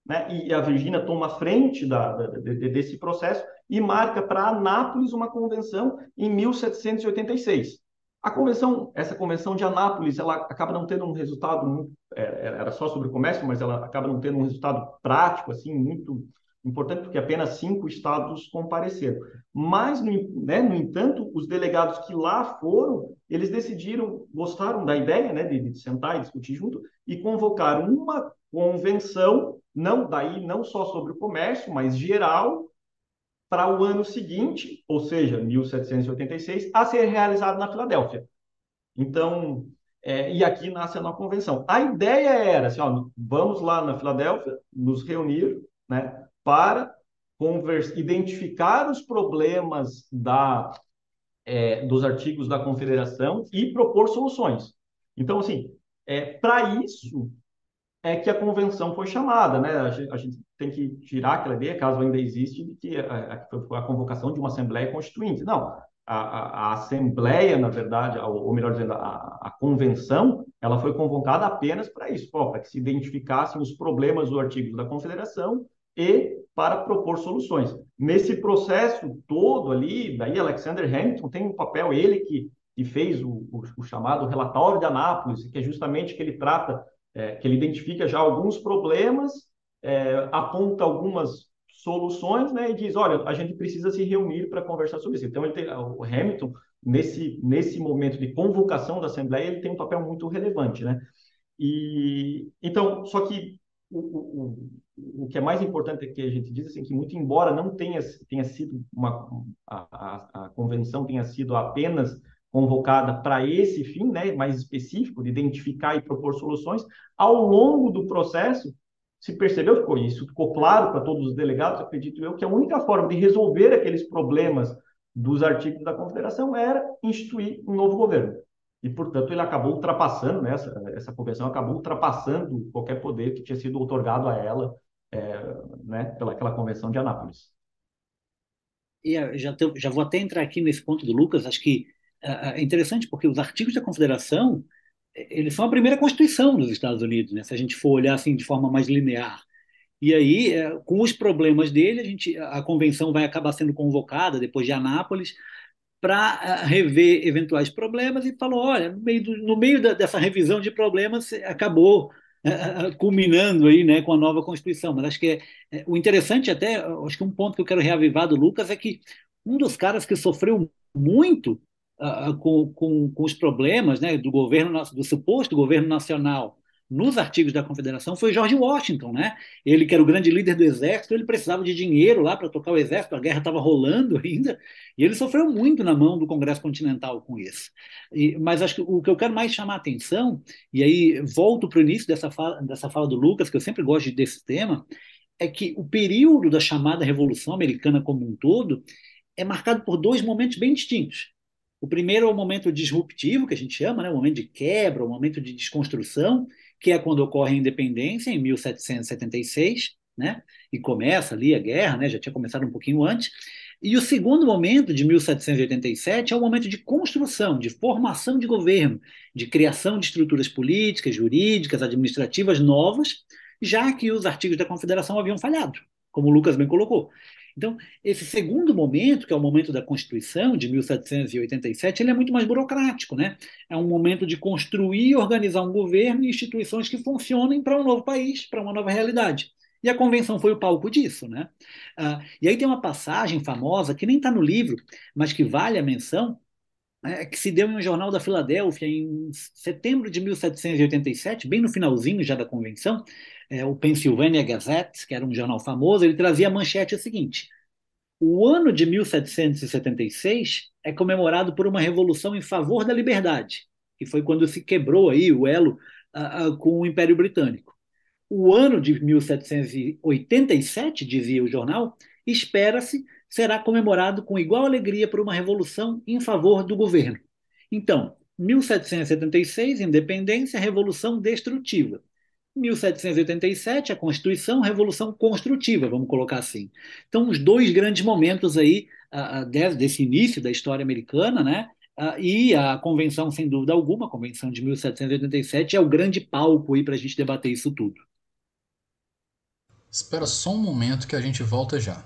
né? e a Virgínia toma frente da, da, de, desse processo e marca para Anápolis uma convenção em 1786. A convenção, essa convenção de Anápolis, ela acaba não tendo um resultado muito, é, é, era só sobre comércio, mas ela acaba não tendo um resultado prático assim muito Importante porque apenas cinco estados compareceram. Mas, no, né, no entanto, os delegados que lá foram, eles decidiram, gostaram da ideia né, de, de sentar e discutir junto, e convocaram uma convenção, não daí não só sobre o comércio, mas geral, para o ano seguinte, ou seja, 1786, a ser realizado na Filadélfia. Então, é, e aqui nasce a nova convenção. A ideia era assim, ó, vamos lá na Filadélfia, nos reunir, né, para identificar os problemas da, é, dos artigos da confederação e propor soluções. Então, assim, é, para isso é que a convenção foi chamada, né? A gente, a gente, tem que tirar aquela ideia, caso ainda existe, de que a, a, a convocação de uma Assembleia Constituinte. Não, a, a, Assembleia, na verdade, ou melhor dizendo, a, a convenção, ela foi convocada apenas para isso, para que se identificassem os problemas do artigo da Confederação e para propor soluções. Nesse processo todo ali, daí Alexander Hamilton tem um papel, ele que, que fez o, o, o chamado relatório de Anápolis, que é justamente que ele trata, é, que ele identifica já alguns problemas, é, aponta algumas soluções, né, e diz, olha, a gente precisa se reunir para conversar sobre isso. Então, ele tem, o Hamilton, nesse, nesse momento de convocação da Assembleia, ele tem um papel muito relevante, né? E, então, só que o, o, o que é mais importante é que a gente diz assim que muito embora não tenha tenha sido uma a, a, a convenção tenha sido apenas convocada para esse fim, né, mais específico de identificar e propor soluções, ao longo do processo se percebeu, ficou isso ficou claro para todos os delegados, acredito eu, que a única forma de resolver aqueles problemas dos artigos da Confederação era instituir um novo governo e, portanto, ele acabou ultrapassando, né, essa, essa convenção acabou ultrapassando qualquer poder que tinha sido otorgado a ela é, né, pelaquela convenção de Anápolis. E já, te, já vou até entrar aqui nesse ponto do Lucas, acho que é interessante porque os artigos da Confederação eles são a primeira Constituição dos Estados Unidos, né, se a gente for olhar assim de forma mais linear. E aí, com os problemas dele, a, gente, a convenção vai acabar sendo convocada depois de Anápolis para rever eventuais problemas e falou: olha, no meio, do, no meio da, dessa revisão de problemas, acabou uh, culminando aí, né, com a nova Constituição. Mas acho que é, é, o interessante até, acho que um ponto que eu quero reavivar do Lucas é que um dos caras que sofreu muito com, com, com, os problemas né, do governo, do suposto governo nacional nos artigos da Confederação foi George Washington, né? Ele que era o grande líder do exército, ele precisava de dinheiro lá para tocar o exército, a guerra estava rolando ainda, e ele sofreu muito na mão do Congresso Continental com isso. E, mas acho que o que eu quero mais chamar a atenção, e aí volto para o início dessa fala, dessa fala do Lucas, que eu sempre gosto desse tema, é que o período da chamada Revolução Americana como um todo é marcado por dois momentos bem distintos. O primeiro é o momento disruptivo, que a gente chama, né? o momento de quebra, o momento de desconstrução, que é quando ocorre a independência, em 1776, né? e começa ali a guerra, né? já tinha começado um pouquinho antes. E o segundo momento, de 1787, é o momento de construção, de formação de governo, de criação de estruturas políticas, jurídicas, administrativas novas, já que os artigos da Confederação haviam falhado, como o Lucas bem colocou. Então, esse segundo momento, que é o momento da Constituição de 1787, ele é muito mais burocrático, né? É um momento de construir e organizar um governo e instituições que funcionem para um novo país, para uma nova realidade. E a convenção foi o palco disso, né? Ah, e aí tem uma passagem famosa que nem está no livro, mas que vale a menção, é, que se deu em um jornal da Filadélfia em setembro de 1787, bem no finalzinho já da convenção, é, o Pennsylvania Gazette, que era um jornal famoso, ele trazia a manchete a seguinte: o ano de 1776 é comemorado por uma revolução em favor da liberdade, que foi quando se quebrou aí o elo uh, uh, com o Império Britânico. O ano de 1787, dizia o jornal, espera-se será comemorado com igual alegria por uma revolução em favor do governo. Então, 1776, independência, revolução destrutiva. 1787, a Constituição, Revolução Construtiva, vamos colocar assim. Então, os dois grandes momentos aí desse início da história americana, né? E a Convenção, sem dúvida alguma, a Convenção de 1787, é o grande palco aí para a gente debater isso tudo. Espera só um momento que a gente volta já.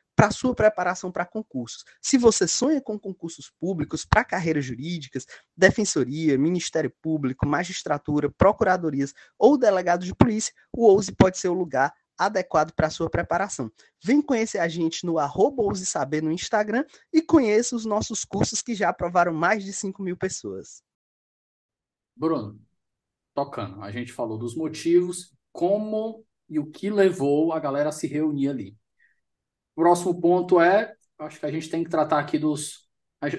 para sua preparação para concursos. Se você sonha com concursos públicos para carreiras jurídicas, defensoria, Ministério Público, magistratura, procuradorias ou delegado de polícia, o OUSE pode ser o lugar adequado para sua preparação. Vem conhecer a gente no arroba Saber no Instagram e conheça os nossos cursos que já aprovaram mais de 5 mil pessoas. Bruno, tocando, a gente falou dos motivos, como e o que levou a galera a se reunir ali. Próximo ponto é, acho que a gente tem que tratar aqui dos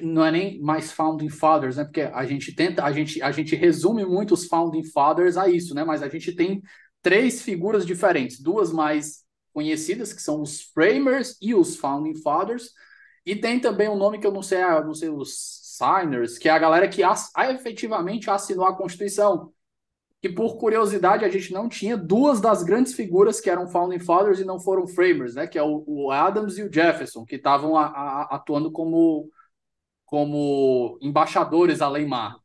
não é nem mais founding fathers, né? Porque a gente tenta, a gente, a gente resume muito os founding fathers a isso, né? Mas a gente tem três figuras diferentes, duas mais conhecidas que são os framers e os founding fathers, e tem também um nome que eu não sei, ah, não sei os signers, que é a galera que as, efetivamente assinou a Constituição, que por curiosidade a gente não tinha duas das grandes figuras que eram founding fathers e não foram framers, né? Que é o, o Adams e o Jefferson, que estavam atuando como como embaixadores lei mar.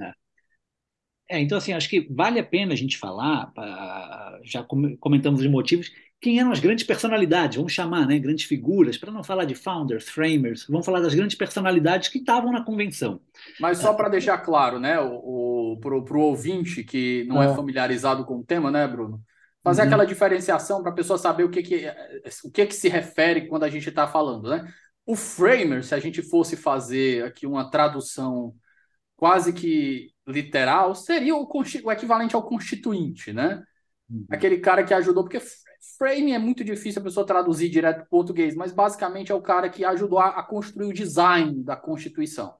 É. é. então assim, acho que vale a pena a gente falar, já comentamos os motivos, quem eram as grandes personalidades, vamos chamar, né, grandes figuras, para não falar de founders, framers, vamos falar das grandes personalidades que estavam na convenção. Mas só para deixar claro, né, o, o, para o ouvinte que não é. é familiarizado com o tema, né, Bruno? Fazer uhum. aquela diferenciação para a pessoa saber o que, que, o que, que se refere quando a gente está falando, né? O framer, se a gente fosse fazer aqui uma tradução quase que literal, seria o, o equivalente ao constituinte, né? Uhum. Aquele cara que ajudou, porque Frame é muito difícil a pessoa traduzir direto para português, mas basicamente é o cara que ajudou a, a construir o design da Constituição.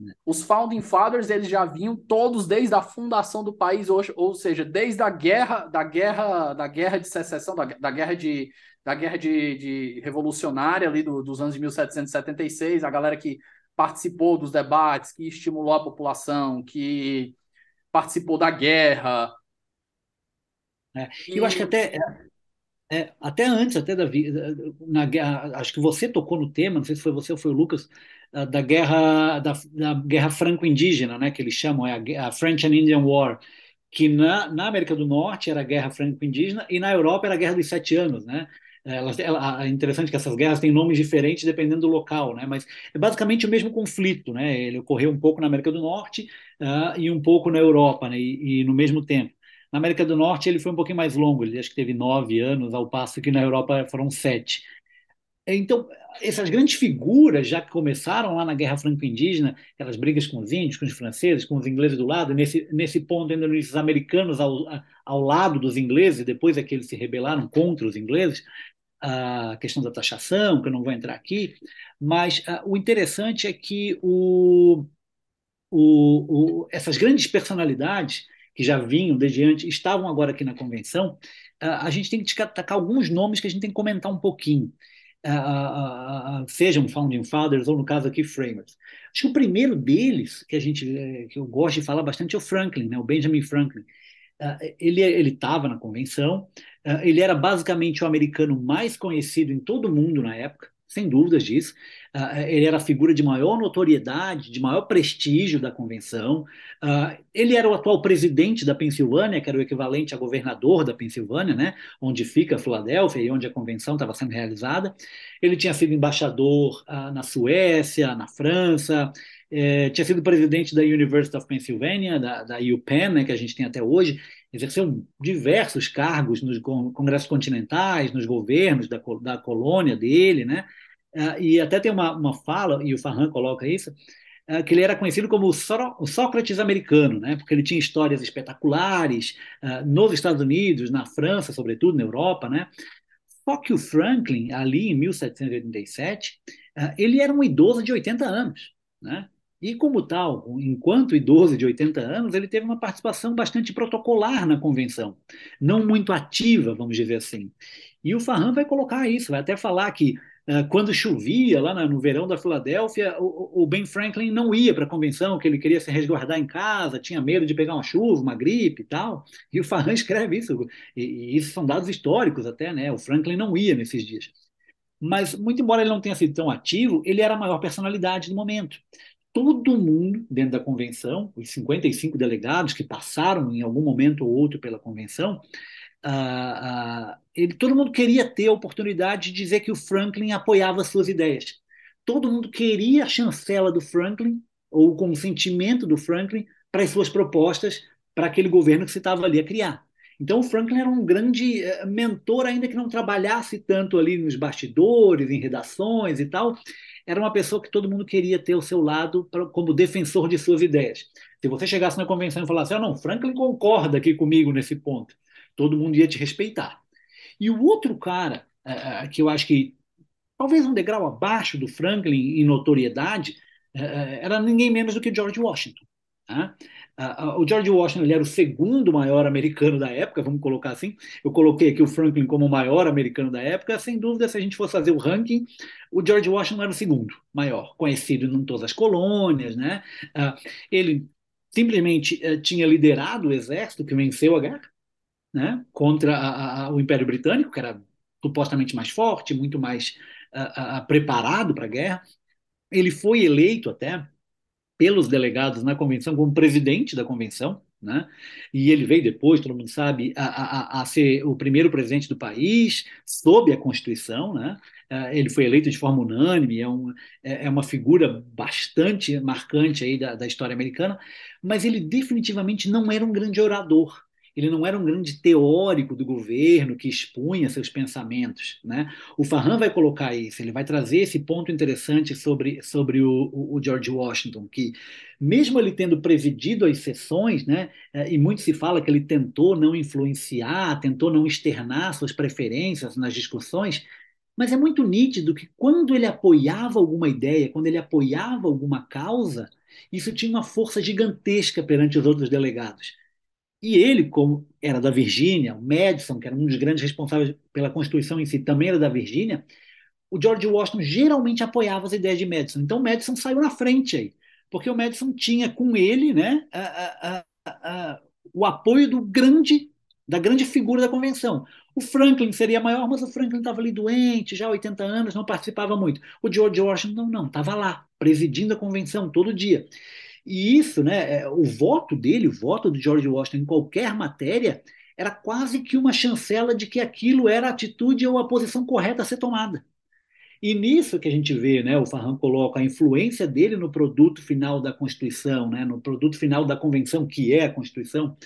É. Os Founding Fathers eles já vinham todos desde a fundação do país, ou, ou seja, desde a guerra, da guerra, da guerra de secessão, da, da guerra de da guerra de, de revolucionária ali do, dos anos de 1776, a galera que participou dos debates, que estimulou a população, que participou da guerra. É, eu acho que até é, até antes, até da na, acho que você tocou no tema, não sei se foi você ou foi o Lucas, da guerra da, da guerra franco-indígena, né, que eles chamam é a, a French and Indian War, que na, na América do Norte era a guerra franco-indígena e na Europa era a guerra dos sete anos, né? Ela, é interessante que essas guerras têm nomes diferentes dependendo do local, né? Mas é basicamente o mesmo conflito, né? Ele ocorreu um pouco na América do Norte uh, e um pouco na Europa, né? E, e, no mesmo tempo. Na América do Norte ele foi um pouquinho mais longo, ele acho que teve nove anos, ao passo que na Europa foram sete. Então, essas grandes figuras já que começaram lá na Guerra Franco-Indígena, aquelas brigas com os índios, com os franceses, com os ingleses do lado, nesse, nesse ponto ainda os americanos ao, ao lado dos ingleses, depois é que eles se rebelaram contra os ingleses, a questão da taxação, que eu não vou entrar aqui, mas uh, o interessante é que o, o, o, essas grandes personalidades que já vinham desde antes, estavam agora aqui na convenção, uh, a gente tem que destacar alguns nomes que a gente tem que comentar um pouquinho uh, uh, sejam founding fathers ou no caso aqui framers. Acho que o primeiro deles que a gente eh, que eu gosto de falar bastante é o Franklin, né? O Benjamin Franklin. Uh, ele ele estava na convenção. ele era basicamente o americano mais conhecido em todo o mundo na época sem dúvidas disso. Uh, ele era a figura de maior notoriedade, de maior prestígio da convenção. Uh, ele era o atual presidente da Pensilvânia, que era o equivalente a governador da Pensilvânia, né, onde fica a Filadélfia e onde a convenção estava sendo realizada. Ele tinha sido embaixador uh, na Suécia, na França, eh, tinha sido presidente da University of Pennsylvania, da, da UPenn, né, que a gente tem até hoje, exerceu diversos cargos nos congressos continentais, nos governos da, da colônia dele, né? Uh, e até tem uma, uma fala, e o Farhan coloca isso, uh, que ele era conhecido como o, Sócrates americano, né? porque ele tinha histórias espetaculares uh, nos Estados Unidos, na França, sobretudo, na Europa. Né? Só que o Franklin, ali em 1787, ele era um idoso de 80 anos. Né? E, como tal, enquanto idoso de 80 anos, ele teve uma participação bastante protocolar na convenção, não muito ativa, vamos dizer assim. E o Farhan vai colocar isso, vai até falar que uh, quando chovia lá no verão da Filadélfia, o, Ben Franklin não ia para a convenção, que ele queria se resguardar em casa, tinha medo de pegar uma chuva, uma gripe e tal. E o Farhan [LAUGHS] escreve isso, e isso são dados históricos até, né? O Franklin não ia nesses dias. Mas, muito embora ele não tenha sido tão ativo, ele era a maior personalidade do momento todo mundo dentro da convenção, os 55 delegados que passaram em algum momento ou outro pela convenção, uh, uh, ele, todo mundo queria ter a oportunidade de dizer que o Franklin apoiava suas ideias. Todo mundo queria a chancela do Franklin, ou o consentimento do Franklin, para as suas propostas para aquele governo que se estava ali a criar. Então, o Franklin era um grande eh, mentor, ainda que não trabalhasse tanto ali nos bastidores, em redações e tal, era uma pessoa que todo mundo queria ter ao seu lado pra, como defensor de suas ideias. Se você chegasse na convenção e falasse, ah, não, Franklin concorda aqui comigo nesse ponto, todo mundo ia te respeitar. E o outro cara, que eu acho que talvez um degrau abaixo do Franklin em notoriedade, era ninguém menos do que George Washington. O George Washington ele era o segundo maior americano da época, vamos colocar assim. Eu coloquei aqui o Franklin como o maior americano da época. Sem dúvida, se a gente fosse fazer o ranking, o George Washington era o segundo maior, conhecido em todas as colônias. Né? ele simplesmente eh, tinha liderado o exército que venceu a guerra né? contra o Império Britânico, que era supostamente mais forte, muito mais preparado para a guerra. Ele foi eleito até pelos delegados na convenção como presidente da convenção, né? E ele veio depois, todo mundo sabe, a, a, a ser o primeiro presidente do país, sob a Constituição, né? Eh, ele foi eleito de forma unânime, é, um, é, é uma figura bastante marcante aí da, da história americana, mas ele definitivamente não era um grande orador ele não era um grande teórico do governo que expunha seus pensamentos. Né? O Farhan vai colocar isso, ele vai trazer esse ponto interessante sobre, sobre o, o, George Washington, que mesmo ele tendo presidido as sessões, né, é, e muito se fala que ele tentou não influenciar, tentou não externar suas preferências nas discussões, mas é muito nítido que quando ele apoiava alguma ideia, quando ele apoiava alguma causa, isso tinha uma força gigantesca perante os outros delegados. E ele, como era da Virgínia, o Madison, que era um dos grandes responsáveis pela Constituição em si, também era da Virgínia, o George Washington geralmente apoiava as ideias de Madison. Então, Madison saiu na frente aí, porque o Madison tinha com ele né, a, a, a, o apoio do grande da grande figura da convenção. O Franklin seria maior, mas o Franklin estava ali doente, já 80 anos, não participava muito. O George Washington não, estava lá, presidindo a convenção todo dia. E isso, né, é, o voto dele, o voto do George Washington em qualquer matéria, era quase que uma chancela de que aquilo era a atitude ou a posição correta a ser tomada. E nisso que a gente vê, né, o Farran coloca a influência dele no produto final da Constituição, né, no produto final da Convenção, que é a Constituição,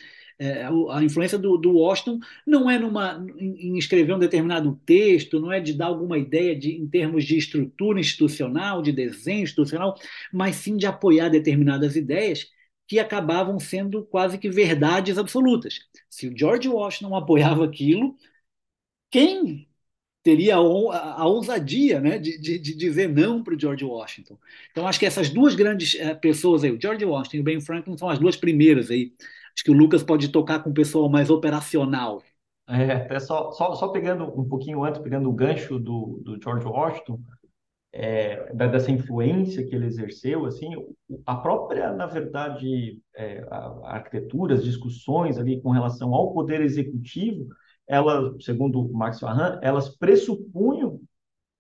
é, a influência do, do, Washington não é numa, em, escrever um determinado texto, não é de dar alguma ideia de, em termos de estrutura institucional, de desenho institucional, mas sim de apoiar determinadas ideias que acabavam sendo quase que verdades absolutas. Se o George Washington apoiava aquilo, quem teria a, ousadia né, de, de, de dizer não para o George Washington? Então, acho que essas duas grandes é, pessoas aí, o George Washington e o Ben Franklin, são as duas primeiras aí Acho que o Lucas pode tocar com o pessoal mais operacional. É, até só, só, só pegando um pouquinho antes, pegando o gancho do, do George Washington, é, dessa influência que ele exerceu, assim, a própria, na verdade, é, a, arquitetura, as discussões ali com relação ao poder executivo, ela, segundo Max Farhan, elas pressupunham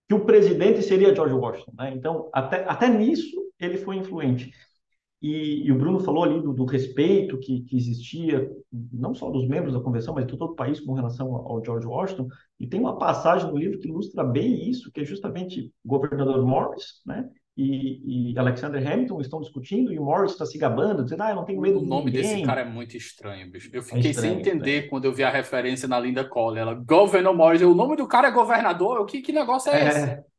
que o presidente seria George Washington. Né? Então, até, até nisso ele foi influente. E, e, o Bruno falou ali do, do respeito que, que, existia, não só dos membros da convenção, mas de todo o país com relação ao George Washington. E tem uma passagem no livro que ilustra bem isso, que é justamente o governador Morris, né? E, e Alexander Hamilton estão discutindo e o Morris está se gabando, dizendo, ah, eu não tenho medo O nome desse cara é muito estranho, bicho. Eu fiquei é estranho, sem entender quando eu vi a referência na Linda Cole. Ela, Governor Morris, o nome do cara é governador? O que, que negócio é, é esse?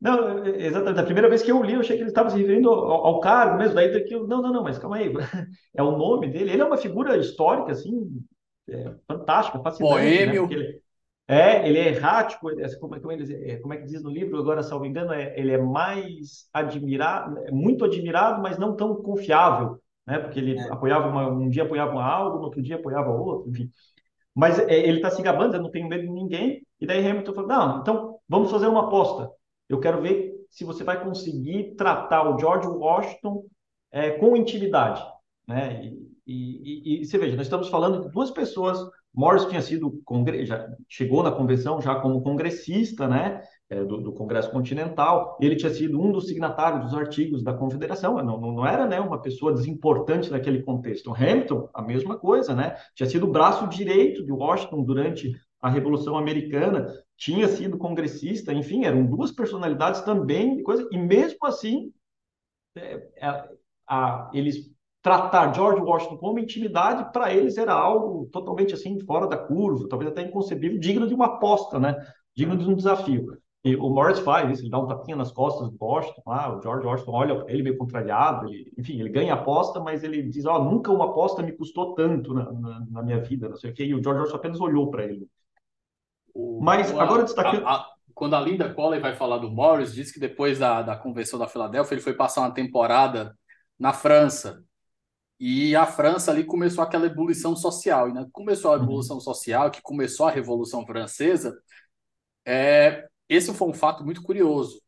Não, exatamente. A primeira vez que eu li, eu achei que ele estava se referindo ao, ao cargo mesmo. Daí que eu, não, não, não, mas calma aí. [LAUGHS] É o nome dele. Ele é uma figura histórica, assim, é, fantástica, fascinante. Né? Boêmio. Né? Ele, é, ele é errático. É, como, é, como, ele, é, como é que diz no livro, agora, salvo engano, é, ele é mais admirado, é muito admirado, mas não tão confiável. Né? Porque ele é. apoiava uma, um dia apoiava algo, no outro dia apoiava outro, enfim. Mas ele está se gabando, eu não tenho medo de ninguém. E daí Hamilton falou: não, então vamos fazer uma aposta eu quero ver se você vai conseguir tratar o George Washington é, com intimidade. Né? E, e, e, você veja, nós estamos falando de duas pessoas. Morris tinha sido já chegou na convenção já como congressista, né, é, do, do, Congresso Continental. Ele tinha sido um dos signatários dos artigos da Confederação. Não, não, não era, né, uma pessoa desimportante naquele contexto. Hamilton, a mesma coisa, né? Tinha sido o braço direito de Washington durante a Revolução Americana, tinha sido congressista, enfim, eram duas personalidades também, coisa, e mesmo assim, é, é, a, eles tratar George Washington como intimidade, para eles era algo totalmente assim, fora da curva, talvez até inconcebível, digno de uma aposta, né? digno de um desafio. E o Morris faz isso, ele dá um tapinha nas costas do Washington, ah, o George Washington olha ele meio contrariado, ele, enfim, ele ganha a aposta, mas ele diz, ó, oh, nunca uma aposta me custou tanto na, na, na, minha vida, não sei o quê, e o George Washington apenas olhou para ele. Mas a, agora destacando. A, a, quando a Linda Colley vai falar do Morris, diz que depois da, da convenção da Filadélfia ele foi passar uma temporada na França. E a França ali começou aquela ebulição social. E né? começou a uhum. evolução social, que começou a Revolução Francesa, é, esse foi um fato muito curioso.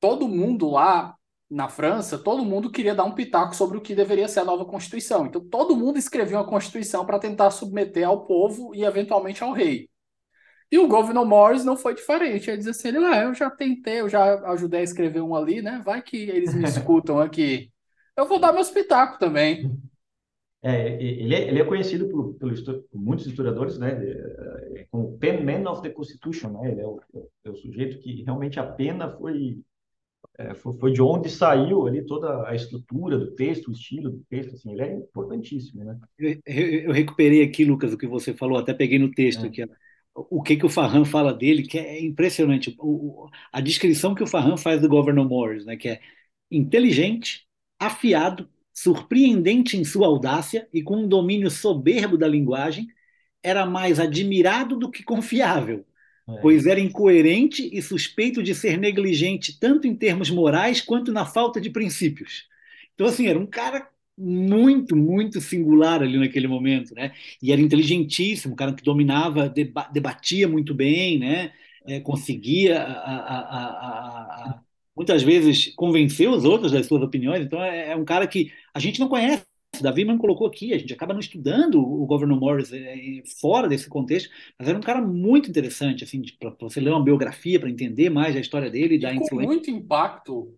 Todo mundo lá na França, todo mundo queria dar um pitaco sobre o que deveria ser a nova Constituição. Então, todo mundo escreveu uma Constituição para tentar submeter ao povo e, eventualmente, ao rei. E o Governor Morris não foi diferente. Ele diz assim: ele, ah, eu já tentei, eu já ajudei a escrever um ali, né? Vai que eles me [LAUGHS] escutam aqui. Eu vou dar meu espetáculo também. É, ele, é, ele é conhecido por, por, muitos historiadores né, é, como pen man of the Constitution. Né? Ele é o, é o sujeito que realmente a pena foi, é, foi, foi, de onde saiu ali toda a estrutura do texto, o estilo do texto. Assim, ele é importantíssimo. Né? Eu, eu recuperei aqui, Lucas, o que você falou, até peguei no texto é. aqui o que, que o Farhan fala dele, que é impressionante. O, a descrição que o Farhan faz do Governor Morris, né, que é inteligente, afiado, surpreendente em sua audácia e com um domínio soberbo da linguagem, era mais admirado do que confiável, é. pois era incoerente e suspeito de ser negligente tanto em termos morais quanto na falta de princípios. Então, assim, era um cara muito, muito singular ali naquele momento, né? E era inteligentíssimo, um cara que dominava, deba debatia muito bem, né? É, conseguia a, a, a, muitas vezes convencer os outros das suas opiniões. Então é, é, um cara que a gente não conhece Davi mesmo colocou aqui, a gente acaba não estudando o Governor Morris é, fora desse contexto, mas era um cara muito interessante, assim, para você ler uma biografia, para entender mais a história dele e da com influência. muito impacto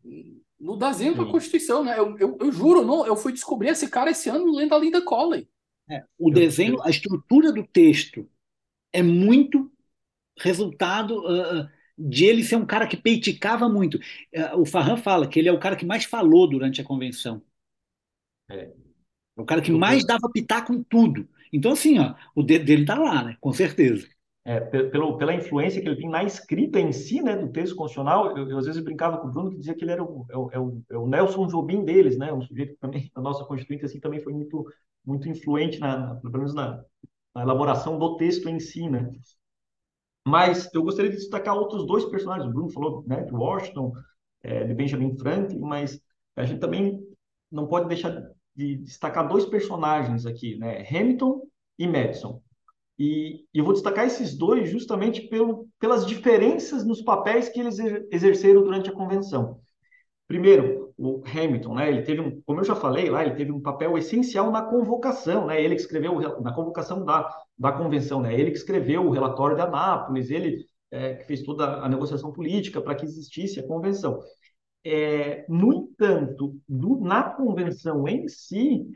no desenho da Constituição, né? Eu, eu, eu juro, não, eu fui descobrir esse cara esse ano lendo a Linda Colley. É, o desenho, a estrutura do texto é muito resultado uh, de ele ser um cara que peiticava muito. Uh, o Farhan fala que ele é o cara que mais falou durante a convenção. É. O cara que mais dava pitaco em tudo. Então, assim, ó, o dedo dele tá lá, né? Com certeza. É, pelo, pela influência que ele tem na escrita em si, né, do texto constitucional, eu, eu às vezes brincava com o Bruno que dizia que ele era o, é o, é o, é o Nelson Jobim deles, né, um sujeito que também, [LAUGHS] a nossa constituinte, assim, também foi muito, muito influente, na, pelo menos na, na, elaboração do texto em si, né. Mas eu gostaria de destacar outros dois personagens, o Bruno falou, né, de Washington, é, de Benjamin Franklin, mas a gente também não pode deixar de destacar dois personagens aqui, né? Hamilton e Madison. E, e eu vou destacar esses dois justamente pelo, pelas diferenças nos papéis que eles exerceram durante a convenção. Primeiro, o Hamilton, né? Ele teve um, como eu já falei lá, ele teve um papel essencial na convocação, né? Ele que escreveu na convocação da, da convenção, né? Ele que escreveu o relatório de Anápolis, ele é, que fez toda a negociação política para que existisse a convenção. É, no entanto, do, na convenção em si,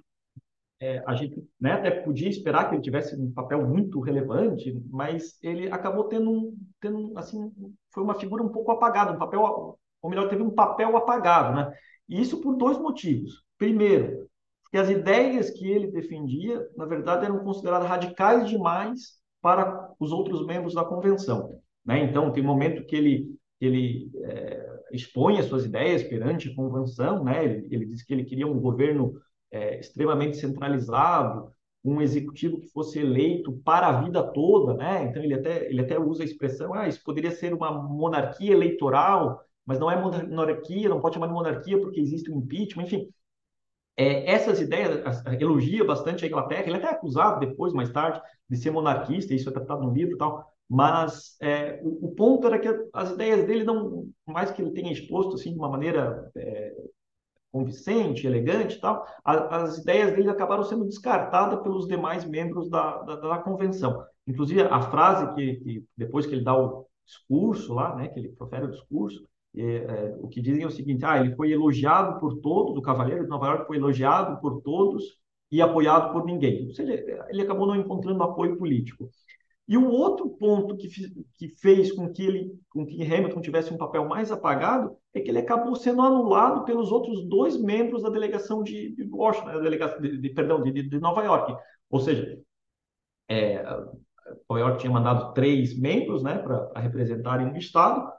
é, a gente né, até podia esperar que ele tivesse um papel muito relevante, mas ele acabou tendo, tendo assim, foi uma figura um pouco apagada, um papel, ou melhor, teve um papel apagado, né? E isso por dois motivos. Primeiro, que as ideias que ele defendia, na verdade, eram consideradas radicais demais para os outros membros da convenção. Né? Então, tem momento que ele, ele é, expõe as suas ideias perante a convenção, né? Ele, ele diz que ele queria um governo é, extremamente centralizado, um executivo que fosse eleito para a vida toda, né? Então ele até ele até usa a expressão, ah, isso poderia ser uma monarquia eleitoral, mas não é monarquia, não pode chamar de monarquia porque existe o impeachment, enfim. É, essas ideias elogia bastante a Inglaterra. Ele é até é acusado depois, mais tarde, de ser monarquista. Isso é tratado no livro, e tal. Mas é, o, o, ponto era que as ideias dele não, mais que ele tenha exposto assim de uma maneira é, convincente, elegante, e tal, a, as ideias dele acabaram sendo descartadas pelos demais membros da, da, da convenção. Inclusive a frase que, que, depois que ele dá o discurso lá, né, que ele profere o discurso, é, é, o que dizem é o seguinte: ah, ele foi elogiado por todos, o Cavaleiro de Nova York foi elogiado por todos e apoiado por ninguém. Ou seja, ele acabou não encontrando apoio político. E o outro ponto que, que fez com que ele, com que Hamilton tivesse um papel mais apagado, é que ele acabou sendo anulado pelos outros dois membros da delegação de, de Washington, da delegação de, de perdão, de, de, Nova York. Ou seja, é, Nova York tinha mandado três membros, né, para representarem o estado.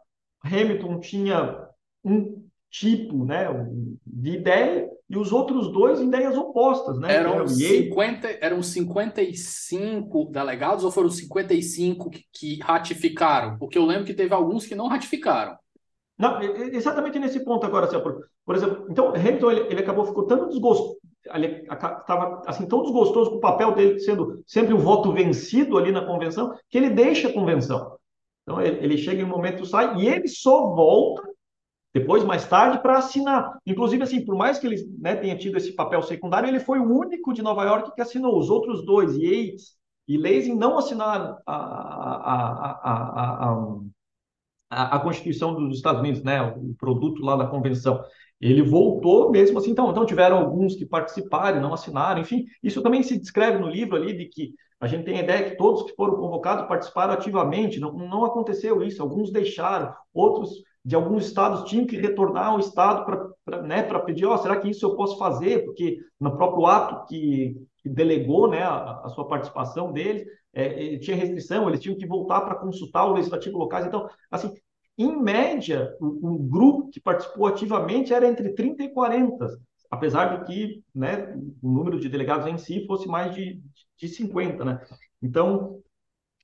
Hamilton tinha um tipo, né, de ideia e os outros dois em ideias opostas, né? Eram, 50, eram 55 delegados ou foram 55 que, que ratificaram? Porque eu lembro que teve alguns que não ratificaram. Não, exatamente nesse ponto agora, assim, por, por exemplo, então Hamilton ele, ele acabou ficou tão desgostoso, ele estava assim tão desgostoso com o papel dele sendo sempre o voto vencido ali na convenção que ele deixa a convenção. Então ele, ele chega em um momento sai e ele só volta depois, mais tarde, para assinar. Inclusive, assim, por mais que ele né, tenha tido esse papel secundário, ele foi o único de Nova York que assinou. Os outros dois, Yates e Lansing, não assinaram a, a, a, a, a, Constituição dos Estados Unidos, né, o produto lá da convenção. Ele voltou mesmo assim, então, então tiveram alguns que participaram, não assinaram, enfim, isso também se descreve no livro ali de que a gente tem a ideia que todos que foram convocados participaram ativamente, não, não aconteceu isso, alguns deixaram, outros de alguns estados tinham que retornar ao estado para né, pedir, oh, será que isso eu posso fazer? Porque no próprio ato que, que delegou né, a, a, sua participação deles, é, tinha restrição, eles tinham que voltar para consultar o legislativo locais. Então, assim, em média, o, o, grupo que participou ativamente era entre 30 e 40, apesar de que né, o número de delegados em si fosse mais de, de 50. Né? Então,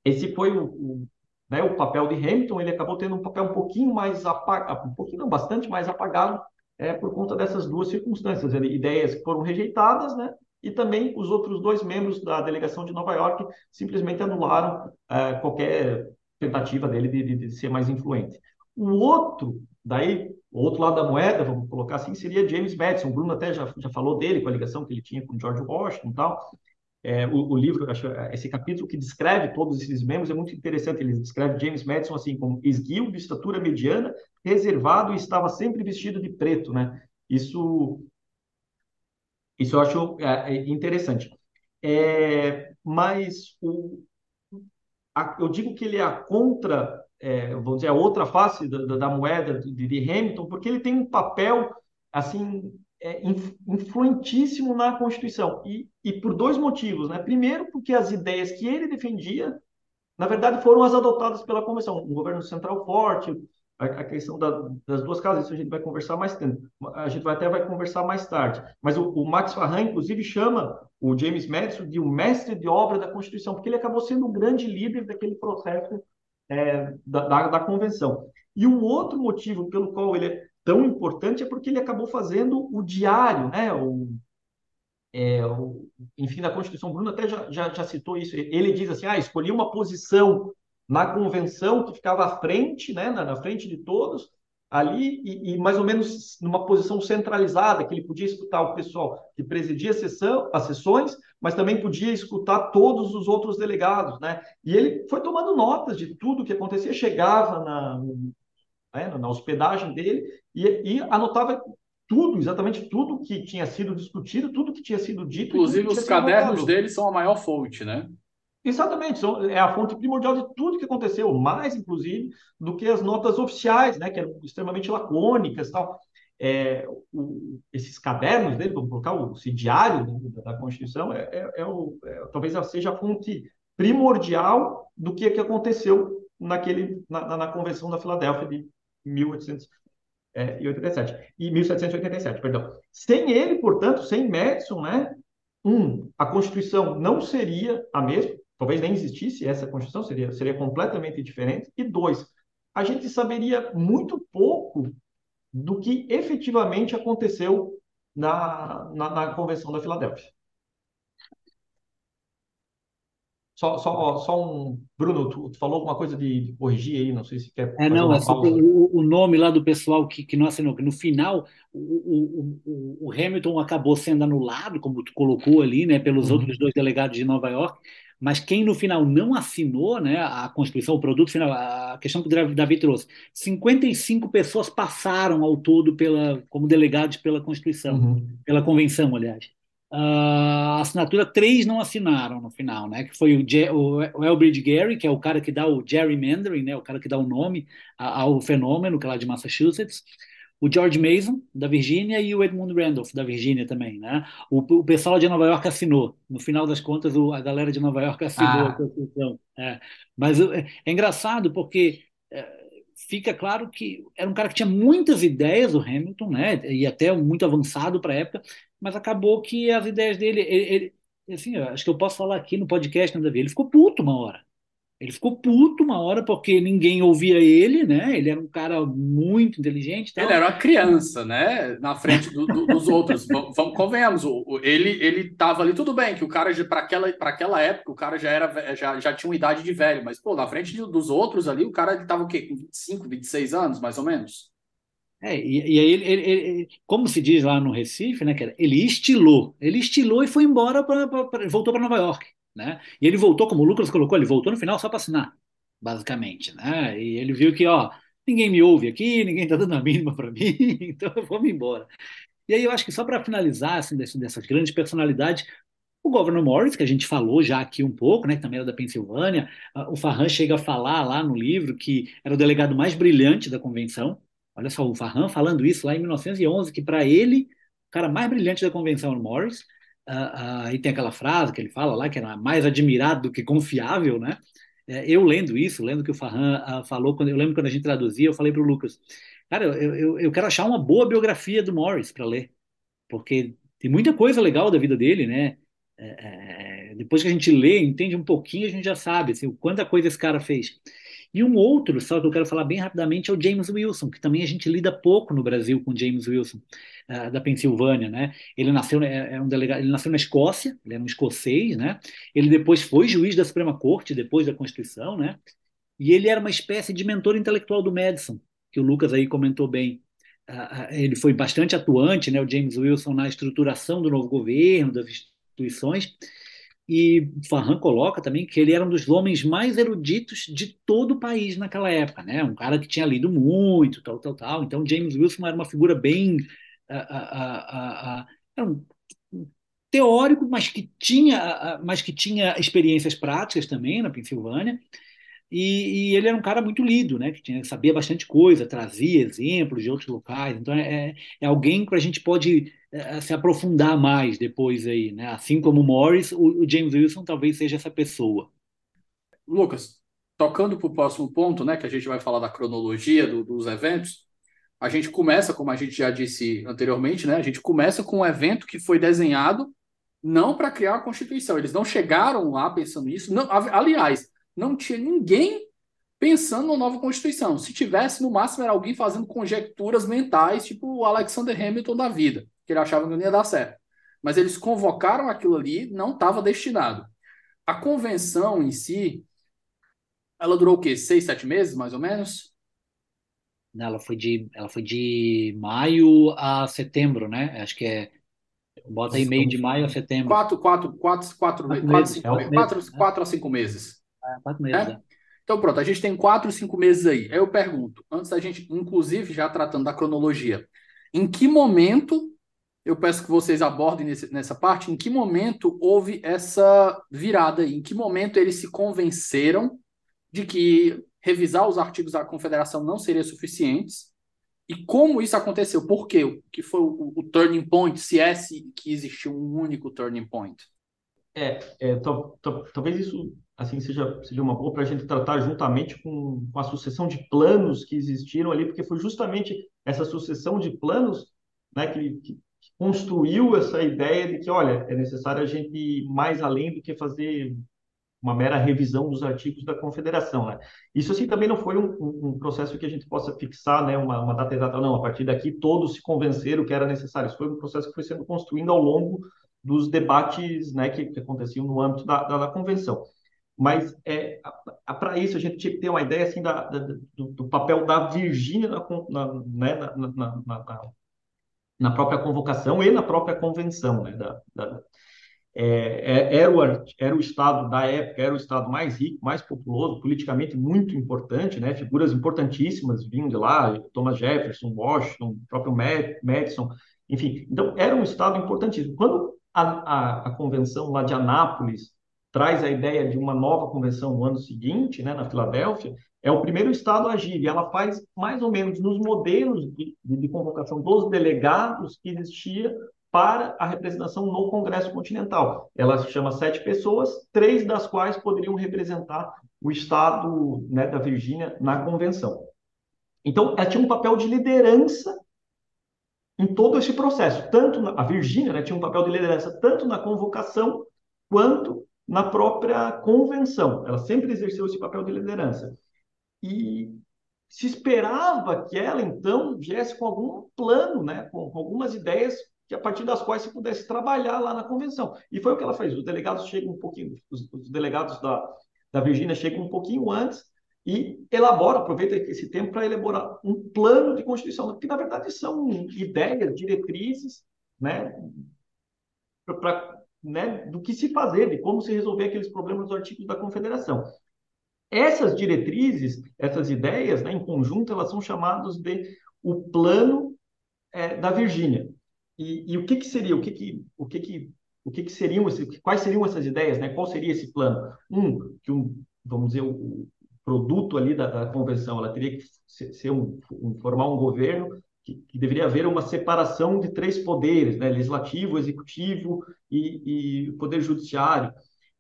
esse foi o né, o papel de Hamilton ele acabou tendo um papel um pouquinho mais apagado, um pouquinho não, bastante mais apagado é, por conta dessas duas circunstâncias, ideias que foram rejeitadas, né, e também os outros dois membros da delegação de Nova York simplesmente anularam é, qualquer tentativa dele de, de, de, ser mais influente. O outro, daí, o outro lado da moeda, vamos colocar assim, seria James Madison. O Bruno até já, já falou dele, com a ligação que ele tinha com George Washington e tal. É, o, o, livro, acho, esse capítulo que descreve todos esses membros é muito interessante. Ele descreve James Madison assim como esguio, de estatura mediana, reservado e estava sempre vestido de preto, né? Isso, isso eu acho é, é interessante. É, mas o, a, eu digo que ele é a contra, é, vamos dizer, a outra face da, da, da moeda de, de Hamilton, porque ele tem um papel assim é, influentíssimo na Constituição. E, e por dois motivos. Né? Primeiro, porque as ideias que ele defendia, na verdade, foram as adotadas pela Convenção. Um governo central forte, a, a questão da, das duas casas, isso a gente vai conversar mais tempo. A gente vai, até vai conversar mais tarde. Mas o, o Max Farran, inclusive, chama o James Madison de um mestre de obra da Constituição, porque ele acabou sendo o grande líder daquele processo é, da, da, da Convenção. E um outro motivo pelo qual ele é tão importante é porque ele acabou fazendo o diário, né? O, é, o, enfim, da Constituição, Bruno até já, já, já, citou isso. Ele diz assim: ah, escolhi uma posição na convenção que ficava à frente, né, na, na frente de todos, ali, e, e, mais ou menos numa posição centralizada, que ele podia escutar o pessoal que presidia a sessão, as sessões, mas também podia escutar todos os outros delegados, né? E ele foi tomando notas de tudo que acontecia, chegava na, né, na hospedagem dele e, e, anotava tudo, exatamente tudo que tinha sido discutido, tudo que tinha sido dito. Inclusive, os cadernos dele são a maior fonte, né? Exatamente, são, é a fonte primordial de tudo que aconteceu, mais, inclusive, do que as notas oficiais, né, que eram extremamente lacônicas e tal. É, o, esses cadernos dele, vamos colocar o diário da, da Constituição, é, é, é o, é, talvez seja a fonte primordial do que, que aconteceu naquele, na, na Convenção da Filadélfia de 1887 é, e 1787, perdão. Sem ele, portanto, sem Madison, né, um, a Constituição não seria a mesma, talvez nem existisse essa Constituição, seria, seria completamente diferente. E dois, a gente saberia muito pouco do que efetivamente aconteceu na, na, na Convenção da Filadélfia. Só, só, só um. Bruno, tu, tu, falou alguma coisa de, de, corrigir aí, não sei se quer. É, não, é o, o, nome lá do pessoal que, que não assinou, que no final o, o, o, Hamilton acabou sendo anulado, como tu colocou ali, né, pelos uhum. outros dois delegados de Nova York, mas quem no final não assinou né, a Constituição, o produto final, a questão que o Davi trouxe, 55 pessoas passaram ao todo pela, como delegados pela Constituição, uhum. pela Convenção, aliás. Uh, a assinatura, três não assinaram no final, né? Que foi o, o, o Elbridge Gary, que é o cara que dá o gerrymandering, né? O cara que dá o nome ao fenômeno, que é lá de Massachusetts. O George Mason, da Virgínia, e o Edmund Randolph, da Virgínia também, né? O, o pessoal de Nova York assinou. No final das contas, o, a galera de Nova York assinou ah. a Constituição. É. Mas é, é engraçado porque é, fica claro que era um cara que tinha muitas ideias, o Hamilton, né? E até muito avançado para a época, mas acabou que as ideias dele, ele, ele assim, acho que eu posso falar aqui no podcast, né, Davi? Ele ficou puto uma hora. Ele ficou puto uma hora porque ninguém ouvia ele, né? Ele era um cara muito inteligente. Tal. Ele era uma criança, né? Na frente do, do, dos outros. vamos, convenhamos, ele ele estava ali tudo bem que o cara para aquela para aquela época o cara já era já, já tinha uma idade de velho, mas pô, na frente dos outros ali o cara estava o quê? Com 25, 26 anos, mais ou menos. É, e, e aí ele, ele, ele, como se diz lá no Recife, né, ele estilou, ele estilou e foi embora, pra voltou para Nova York, né? E ele voltou, como o Lucas colocou, ele voltou no final só para assinar, basicamente, né? E ele viu que, ó, ninguém me ouve aqui, ninguém está dando a mínima para [LAUGHS] mim, então vamos embora. E aí eu acho que só para finalizar, assim, dessas grandes personalidades, o Governor Morris, que a gente falou já aqui um pouco, né, que também era da Pensilvânia, o Farhan chega a falar lá no livro que era o delegado mais brilhante da convenção, Olha só, o Farhan falando isso lá em 1911, que para ele, o cara mais brilhante da convenção era o Morris. Uh, uh, e tem aquela frase que ele fala lá, que era mais admirado do que confiável, né? É, eu lendo isso, lendo que o Farhan uh, falou, quando eu lembro quando a gente traduzia, eu falei para o Lucas, cara, eu, eu, eu quero achar uma boa biografia do Morris para ler, porque tem muita coisa legal da vida dele, né? É, é, depois que a gente lê, entende um pouquinho, a gente já sabe assim, o quanta coisa esse cara fez. E um outro, só que eu quero falar bem rapidamente, é o James Wilson, que também a gente lida pouco no Brasil com James Wilson, uh, da Pensilvânia, né? Ele nasceu, é, é um delegado, ele nasceu na Escócia, ele era um escocês, né? Ele depois foi juiz da Suprema Corte, depois da Constituição, né? E ele era uma espécie de mentor intelectual do Madison, que o Lucas aí comentou bem, ele foi bastante atuante, né, o James Wilson, na estruturação do novo governo, das instituições, e Farhan coloca também que ele era um dos homens mais eruditos de todo o país naquela época, né? Um cara que tinha lido muito, tal, tal, tal. Então James Wilson era uma figura bem uh, uh, uh, um teórico, mas que tinha, mas que tinha experiências práticas também na Pensilvânia. E, e, ele era um cara muito lido, né? Que tinha, sabia bastante coisa, trazia exemplos de outros locais. Então é, é alguém que a gente pode é, se aprofundar mais depois aí, né? Assim como o Morris, o, o James Wilson talvez seja essa pessoa. Lucas, tocando para o próximo ponto, né? Que a gente vai falar da cronologia do, dos eventos. A gente começa, como a gente já disse anteriormente, né? A gente começa com um evento que foi desenhado não para criar a Constituição. Eles não chegaram lá pensando nisso. Não, aliás, não tinha ninguém pensando numa nova Constituição. Se tivesse, no máximo, era alguém fazendo conjecturas mentais, tipo o Alexander Hamilton da vida, que ele achava que não ia dar certo. Mas eles convocaram aquilo ali, não estava destinado. A convenção em si, ela durou o quê? Seis, sete meses, mais ou menos? Ela foi de, ela foi de maio a setembro, né? Acho que é. Bota aí meio de maio a setembro. Quatro, quatro, quatro, quatro, quatro, quatro, cinco, é quatro, quatro a cinco meses. É, quatro meses, é? é? Então, pronto, a gente tem quatro, cinco meses aí. Aí eu pergunto, antes da gente, inclusive, já tratando da cronologia, em que momento, eu peço que vocês abordem nesse, nessa parte, em que momento houve essa virada aí? Em que momento eles se convenceram de que revisar os artigos da Confederação não seria suficientes? E como isso aconteceu? Por quê? O que foi o, o turning point? Se é que existiu um único turning point? É, é talvez isso assim seja, seja uma boa para a gente tratar juntamente com, com a sucessão de planos que existiram ali, porque foi justamente essa sucessão de planos né, que, que construiu essa ideia de que, olha, é necessário a gente ir mais além do que fazer uma mera revisão dos artigos da Confederação. Né? Isso assim também não foi um, um, processo que a gente possa fixar né, uma, uma, data exata, não. A partir daqui todos se convenceram que era necessário. Isso foi um processo que foi sendo construído ao longo dos debates né, que, que aconteciam no âmbito da, da, da Convenção. Mas é, para isso a gente tinha que ter uma ideia assim da, da do, do, papel da Virgínia na, na, né, na, na, na, própria convocação e na própria convenção. Né, da, da é, é, era, o, era o estado da época, era o estado mais rico, mais populoso, politicamente muito importante, né, figuras importantíssimas vinham de lá, Thomas Jefferson, Washington, próprio Madison, enfim. Então, era um estado importantíssimo. Quando a, a, a convenção lá de Anápolis traz a ideia de uma nova convenção no ano seguinte, né, na Filadélfia, é o primeiro estado a agir, e ela faz mais ou menos nos modelos de, de convocação dos delegados que existia para a representação no Congresso Continental. Ela chama sete pessoas, três das quais poderiam representar o estado né, da Virgínia na convenção. Então, ela tinha um papel de liderança em todo esse processo. Tanto na, a Virgínia né, tinha um papel de liderança tanto na convocação quanto na própria convenção. Ela sempre exerceu esse papel de liderança. E se esperava que ela, então, viesse com algum plano, né, com, algumas ideias que a partir das quais se pudesse trabalhar lá na convenção. E foi o que ela fez. Os delegados chegam um pouquinho, os, os delegados da, da Virgínia chegam um pouquinho antes e elabora, aproveita esse tempo para elaborar um plano de constituição, que na verdade são ideias, diretrizes, né, para né, do que se fazer, de como se resolver aqueles problemas dos artigos da Confederação. Essas diretrizes, essas ideias, né, em conjunto, elas são chamadas de o plano é, da Virgínia. E, e, o que, que seria? O que, que, o que, que, o que, que seriam? Quais seriam essas ideias? Né? Qual seria esse plano? Um, que um, vamos dizer, o produto ali da, da convenção, ela teria que ser um, um formar um governo que, que, deveria haver uma separação de três poderes, né? legislativo, executivo e, e poder judiciário.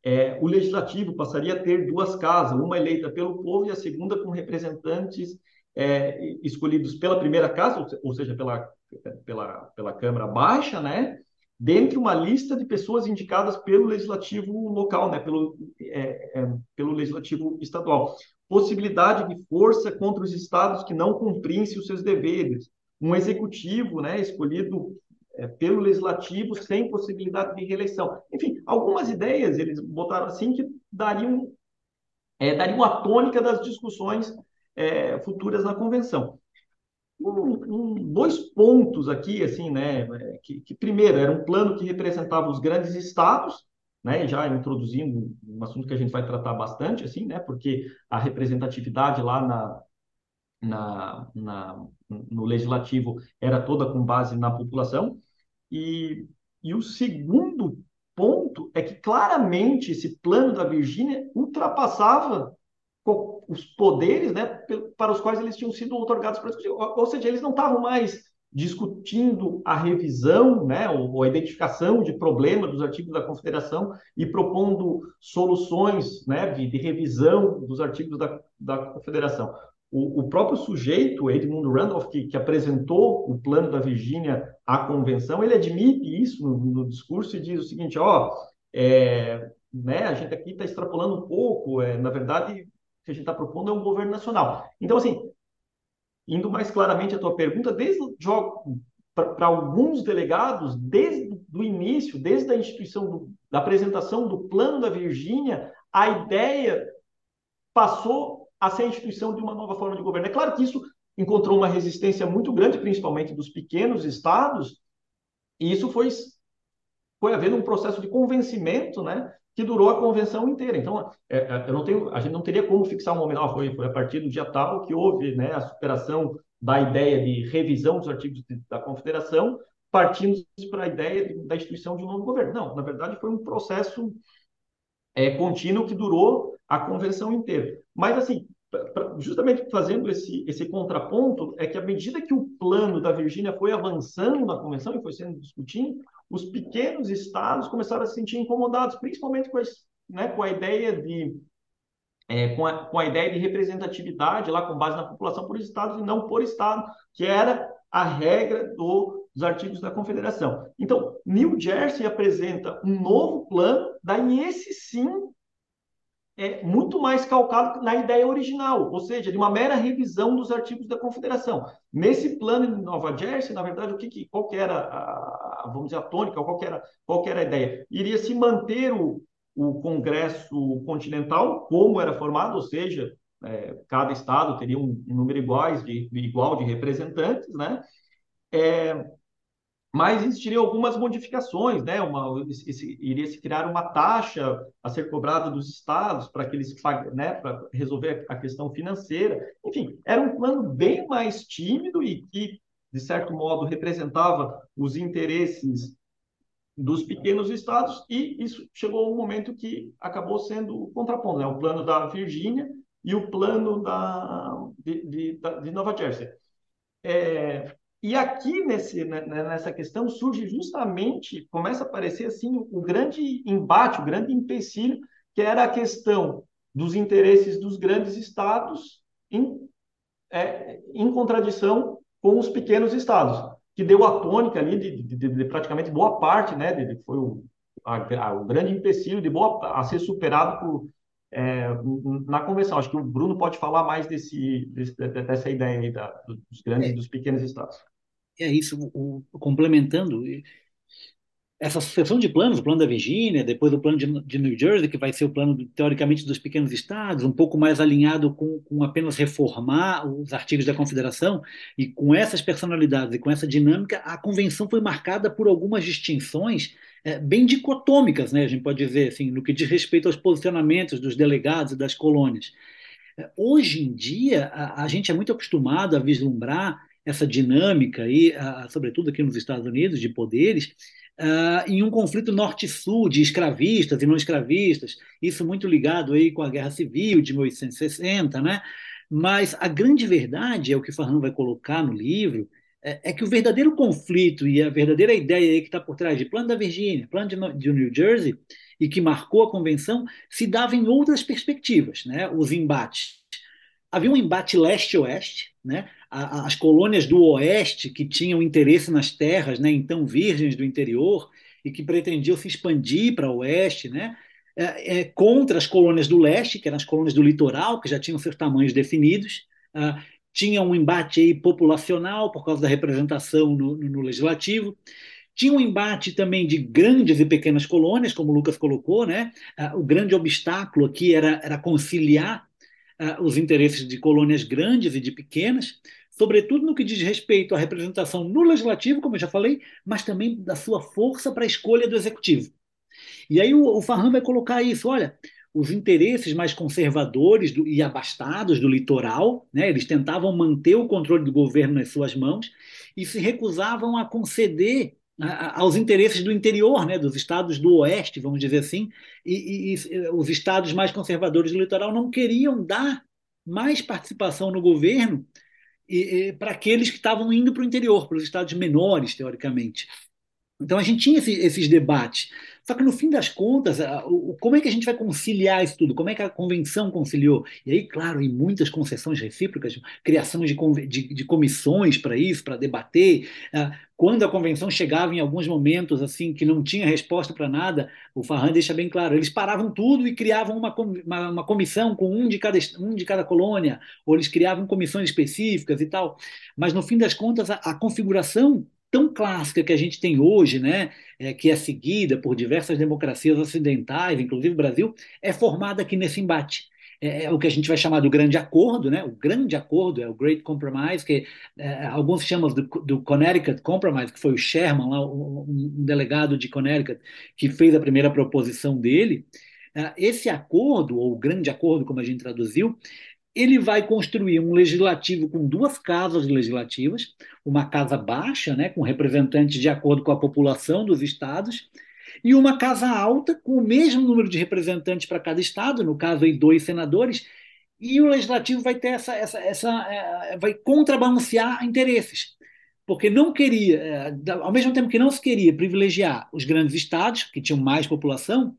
É, o legislativo passaria a ter duas casas, uma eleita pelo povo e a segunda com representantes é, escolhidos pela primeira casa, ou seja, pela, pela, pela Câmara Baixa, né? dentre uma lista de pessoas indicadas pelo legislativo local, né? pelo, é, é, pelo legislativo estadual. Possibilidade de força contra os estados que não cumprissem os seus deveres, um executivo né, escolhido é, pelo legislativo sem possibilidade de reeleição. Enfim, algumas ideias eles botaram assim que dariam, é, dariam a tônica das discussões é, futuras na convenção. um, um, dois pontos aqui, assim, né? Que, que, primeiro era um plano que representava os grandes estados, né? Já introduzindo um assunto que a gente vai tratar bastante, assim, né? Porque a representatividade lá na, na, na no legislativo era toda com base na população. E, e o segundo ponto é que claramente esse plano da Virgínia ultrapassava os poderes né, para os quais eles tinham sido otorgados para discutir. Ou seja, eles não estavam mais discutindo a revisão, né, ou a identificação de problemas dos artigos da Confederação e propondo soluções né, de, de revisão dos artigos da, da Confederação. O, o, próprio sujeito, Edmund Randolph, que, que, apresentou o plano da Virgínia à convenção, ele admite isso no, no discurso e diz o seguinte: ó, é, né, a gente aqui está extrapolando um pouco, é, na verdade, o que a gente está propondo é um governo nacional. Então, assim, indo mais claramente à tua pergunta, desde para alguns delegados, desde o início, desde a instituição do, da apresentação do plano da Virgínia, a ideia passou a ser a instituição de uma nova forma de governo. É claro que isso encontrou uma resistência muito grande, principalmente dos pequenos estados, e isso foi, foi havendo um processo de convencimento, né, que durou a convenção inteira. Então, é, é, eu não tenho, a gente não teria como fixar um momento, ah, foi, foi a partir do dia tal que houve né, a superação da ideia de revisão dos artigos da Confederação, partindo para a ideia da instituição de um novo governo. Não, na verdade, foi um processo é, contínuo que durou a convenção inteira. Mas, assim, justamente fazendo esse, esse contraponto, é que à medida que o plano da Virgínia foi avançando na convenção e foi sendo discutido, os pequenos estados começaram a se sentir incomodados, principalmente com, né, com a ideia de é, com, a, com a ideia de representatividade lá com base na população por estados e não por estado, que era a regra do, dos artigos da Confederação. Então, New Jersey apresenta um novo plano, daí esse sim é muito mais calcado na ideia original, ou seja, de uma mera revisão dos artigos da Confederação. Nesse plano de Nova Jersey, na verdade, o que, que qual que era a, vamos dizer, a tônica, qual que era, qual que era a ideia? Iria se manter o, o Congresso Continental como era formado, ou seja, é, cada estado teria um, um número iguais de, igual de representantes, né? É, mas existiriam algumas modificações, né? Uma, esse, iria se criar uma taxa a ser cobrada dos estados para que eles né, para resolver a questão financeira. Enfim, era um plano bem mais tímido e que, de certo modo, representava os interesses dos pequenos estados, e isso chegou um momento que acabou sendo contrapondo, né? o plano da Virgínia e o plano da, de, de, de Nova Jersey. É, e aqui nesse, né, né, nessa questão surge justamente, começa a aparecer assim o grande embate, o grande empecilho, que era a questão dos interesses dos grandes estados em, é, em contradição com os pequenos estados, que deu a tônica ali de, de, de, de praticamente boa parte, né, foi o, a, a, o grande empecilho de boa a ser superado por, é, na convenção. Acho que o Bruno pode falar mais desse, desse dessa ideia aí da, dos grandes e dos pequenos estados é isso, o, o, complementando essa sucessão de planos, o plano da Virgínia, depois o plano de, de, New Jersey, que vai ser o plano, teoricamente, dos pequenos estados, um pouco mais alinhado com, com, apenas reformar os artigos da Confederação, e com essas personalidades e com essa dinâmica, a convenção foi marcada por algumas distinções é, bem dicotômicas, né, a gente pode dizer, assim, no que diz respeito aos posicionamentos dos delegados e das colônias. É, hoje em dia, a, a gente é muito acostumado a vislumbrar essa dinâmica, aí, sobretudo aqui nos Estados Unidos, de poderes, em um conflito norte-sul de escravistas e não escravistas, isso muito ligado aí com a Guerra Civil de 1860, né? Mas a grande verdade, é o que Farhan vai colocar no livro, é, é, que o verdadeiro conflito e a verdadeira ideia que está por trás de plano da Virgínia, plano de, de New Jersey, e que marcou a convenção, se dava em outras perspectivas, né? Os embates. Havia um embate leste-oeste, né? As colônias do oeste que tinham interesse nas terras, né, então virgens do interior, e que pretendiam se expandir para o oeste, né, é, é, contra as colônias do leste, que eram as colônias do litoral, que já tinham seus tamanhos definidos. Uh, tinha um embate aí populacional por causa da representação no, no, no, legislativo. Tinha um embate também de grandes e pequenas colônias, como o Lucas colocou, né? Uh, o grande obstáculo aqui era, era conciliar uh, os interesses de colônias grandes e de pequenas sobretudo no que diz respeito à representação no legislativo, como eu já falei, mas também da sua força para a escolha do executivo. E aí o, o Farhan vai colocar isso, olha, os interesses mais conservadores do, e abastados do litoral, né, eles tentavam manter o controle do governo nas suas mãos e se recusavam a conceder aos interesses do interior, né, dos estados do oeste, vamos dizer assim, e, e, e, os estados mais conservadores do litoral não queriam dar mais participação no governo para aqueles que estavam indo para o interior, para os estados menores, teoricamente. Então a gente tinha esse, esses debates. Só que no fim das contas, como é que a gente vai conciliar isso tudo? Como é que a convenção conciliou? E aí, claro, em muitas concessões recíprocas, criação de, de, de comissões para isso, para debater. Ah, quando a convenção chegava em alguns momentos assim que não tinha resposta para nada, o Farhan deixa bem claro, eles paravam tudo e criavam uma, uma, uma, comissão com um de, cada, um de cada colônia, ou eles criavam comissões específicas e tal. Mas no fim das contas, a, a configuração tão clássica que a gente tem hoje, né, é, que é seguida por diversas democracias ocidentais, inclusive o Brasil, é formada aqui nesse embate. É, é, o que a gente vai chamar do grande acordo, né? O grande acordo é o Great Compromise, que é, alguns chamam do, do, Connecticut Compromise, que foi o Sherman, lá, um, um, delegado de Connecticut, que fez a primeira proposição dele. É, esse acordo, ou grande acordo, como a gente traduziu, ele vai construir um legislativo com duas casas legislativas, uma casa baixa, né, com representantes de acordo com a população dos estados, e uma casa alta, com o mesmo número de representantes para cada estado, no caso aí dois senadores, e o legislativo vai ter essa, essa, essa é, vai contrabalancear interesses, porque não queria, é, ao mesmo tempo que não se queria privilegiar os grandes estados, que tinham mais população,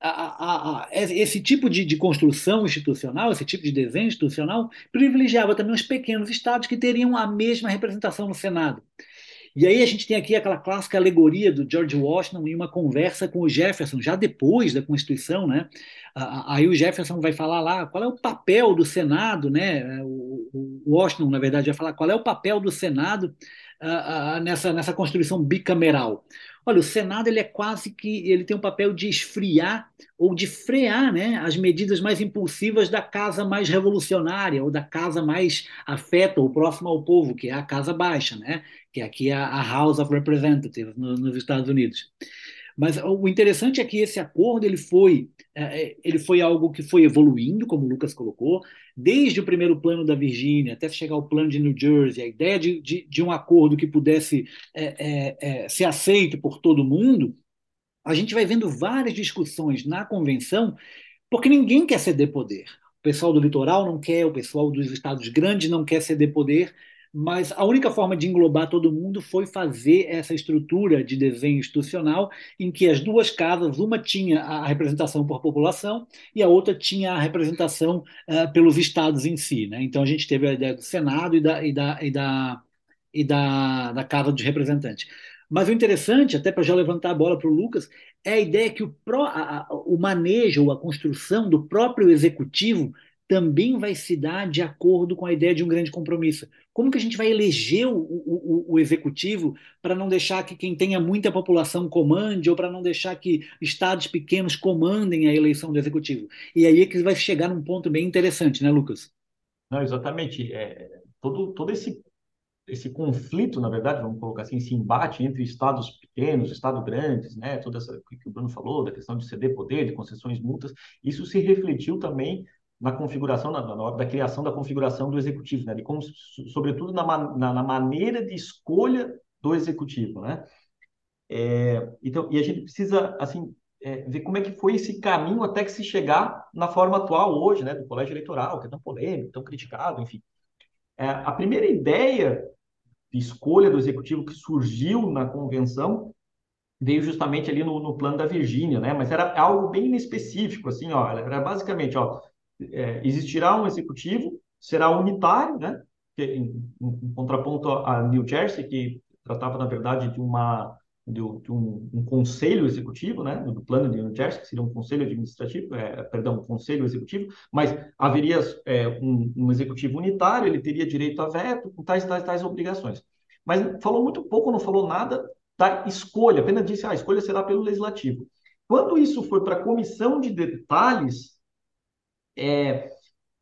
a, a, a, esse tipo de, de, construção institucional, esse tipo de desenho institucional, privilegiava também os pequenos estados que teriam a mesma representação no Senado. E aí a gente tem aqui aquela clássica alegoria do George Washington em uma conversa com o Jefferson, já depois da Constituição, né? Aí o Jefferson vai falar lá qual é o papel do Senado, né? O Washington, na verdade, vai falar qual é o papel do Senado nessa, nessa Constituição bicameral. Olha, o Senado ele é quase que ele tem um papel de esfriar ou de frear, né, as medidas mais impulsivas da casa mais revolucionária ou da casa mais afeta ou próxima ao povo, que é a casa baixa, né, que aqui é a House of Representatives no, nos Estados Unidos. Mas o interessante é que esse acordo ele foi, ele foi algo que foi evoluindo, como o Lucas colocou, desde o primeiro plano da Virgínia até chegar ao plano de New Jersey, a ideia de, de, de um acordo que pudesse é, é, é, ser aceito por todo mundo, a gente vai vendo várias discussões na convenção, porque ninguém quer ceder poder. O pessoal do litoral não quer, o pessoal dos estados grandes não quer ceder poder, mas a única forma de englobar todo mundo foi fazer essa estrutura de desenho institucional em que as duas casas, uma tinha a representação por população e a outra tinha a representação uh, pelos estados em si. Né? Então a gente teve a ideia do Senado e da, e da, e da, e da, da Casa dos Representantes. Mas o interessante, até para já levantar a bola para o Lucas, é a ideia que o, pro, a, o manejo a construção do próprio executivo também vai se dar de acordo com a ideia de um grande compromisso. Como que a gente vai eleger o, o, o executivo para não deixar que quem tenha muita população comande ou para não deixar que estados pequenos comandem a eleição do executivo? E aí é que vai chegar num ponto bem interessante, né, Lucas? Não, exatamente. É, todo, todo esse, esse conflito, na verdade, vamos colocar assim, esse embate entre estados pequenos, estados grandes, né, toda essa que o Bruno falou, da questão de ceder poder, de concessões multas, isso se refletiu também na configuração, na, na, hora da criação da configuração do executivo, né? De como, sobretudo na, na, na maneira de escolha do executivo, né? É, então, e a gente precisa, assim, é, ver como é que foi esse caminho até que se chegar na forma atual hoje, né? Do colégio eleitoral, que é tão polêmico, tão criticado, enfim. É, a primeira ideia de escolha do executivo que surgiu na convenção veio justamente ali no, no plano da Virgínia, né? Mas era algo bem específico, assim, ó, era basicamente, ó, é, existirá um executivo, será unitário, né? Em, em, contraponto a New Jersey, que tratava, na verdade, de uma de, um, um, conselho executivo, né, do plano de New Jersey, que seria um conselho administrativo, é, perdão, um conselho executivo, mas haveria é, um, um, executivo unitário, ele teria direito a veto, com tais, tais, tais obrigações. Mas falou muito pouco, não falou nada da escolha, apenas disse, ah, a escolha será pelo legislativo. Quando isso foi para a comissão de detalhes, é,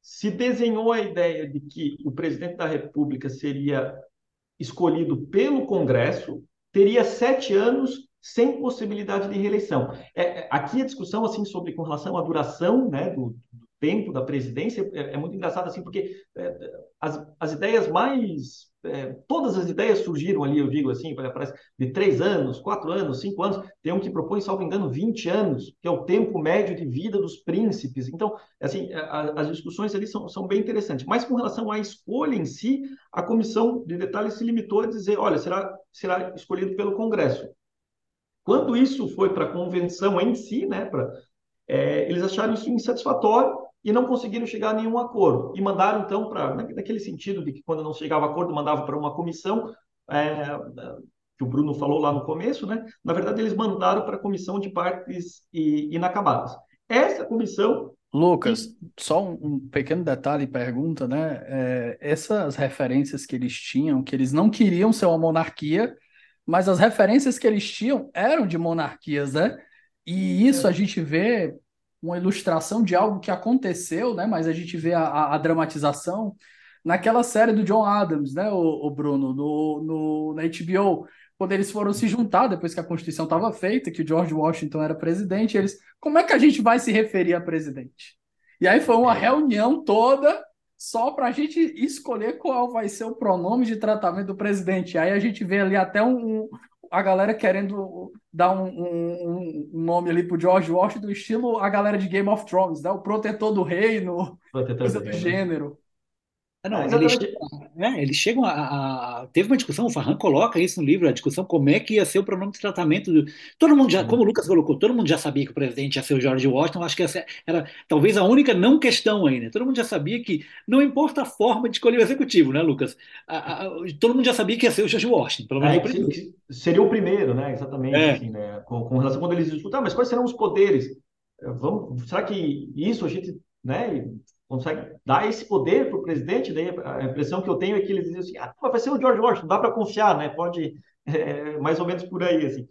se desenhou a ideia de que o presidente da República seria escolhido pelo Congresso, teria sete anos sem possibilidade de reeleição. É, é aqui a discussão assim sobre com relação à duração né, do, do tempo da presidência é, é, muito engraçado assim porque é, as, as ideias mais é, todas as ideias surgiram ali, eu digo assim, parece de três anos, quatro anos, cinco anos, tem um que propõe, salvo engano, 20 anos, que é o tempo médio de vida dos príncipes. Então, assim, a, as discussões ali são, são bem interessantes. Mas com relação à escolha em si, a comissão de detalhes se limitou a dizer, olha, será, será escolhido pelo Congresso. Quando isso foi para a convenção em si, né, pra, é, eles acharam isso insatisfatório e não conseguiram chegar a nenhum acordo. E mandaram, então, para naquele sentido de que quando não chegava a acordo, mandava para uma comissão, é, que o Bruno falou lá no começo, né? Na verdade, eles mandaram para a comissão de partes inacabadas. Essa comissão. Lucas, só um, um pequeno detalhe e pergunta, né? É, essas referências que eles tinham, que eles não queriam ser uma monarquia, mas as referências que eles tinham eram de monarquias, né? E isso a gente vê uma ilustração de algo que aconteceu, né? Mas a gente vê a, a, dramatização naquela série do John Adams, né, o, o Bruno, no, no, na HBO, quando eles foram se juntar depois que a Constituição estava feita, que o George Washington era presidente, eles, como é que a gente vai se referir a presidente? E aí foi uma é. reunião toda só para a gente escolher qual vai ser o pronome de tratamento do presidente. Aí a gente vê ali até um, a galera querendo dar um, um, um nome ali pro George Washington, estilo a galera de Game of Thrones, né? O protetor do reino, protetor coisa do, do gênero. Ah, não, eles, é, eles chegam a, a, Teve uma discussão, o Farran coloca isso no livro, a discussão como é que ia ser o pronome de tratamento. Do, todo mundo já, como o Lucas colocou, todo mundo já sabia que o presidente ia ser o George Washington, acho que essa era talvez a única não questão aí, né? Todo mundo já sabia que não importa a forma de escolher o executivo, né, Lucas? A, todo mundo já sabia que ia ser o George Washington, pelo menos é, o primeiro. Seria o primeiro, né? Exatamente, é. assim, né? Com, com, relação quando eles discutem, ah, mas quais serão os poderes? Vamos, será que isso a gente né, consegue dar esse poder para o presidente, daí a impressão que eu tenho é que eles dizem assim, ah, vai ser o George Washington, dá para confiar, né? Pode, [LAUGHS] é, mais ou menos por aí, assim.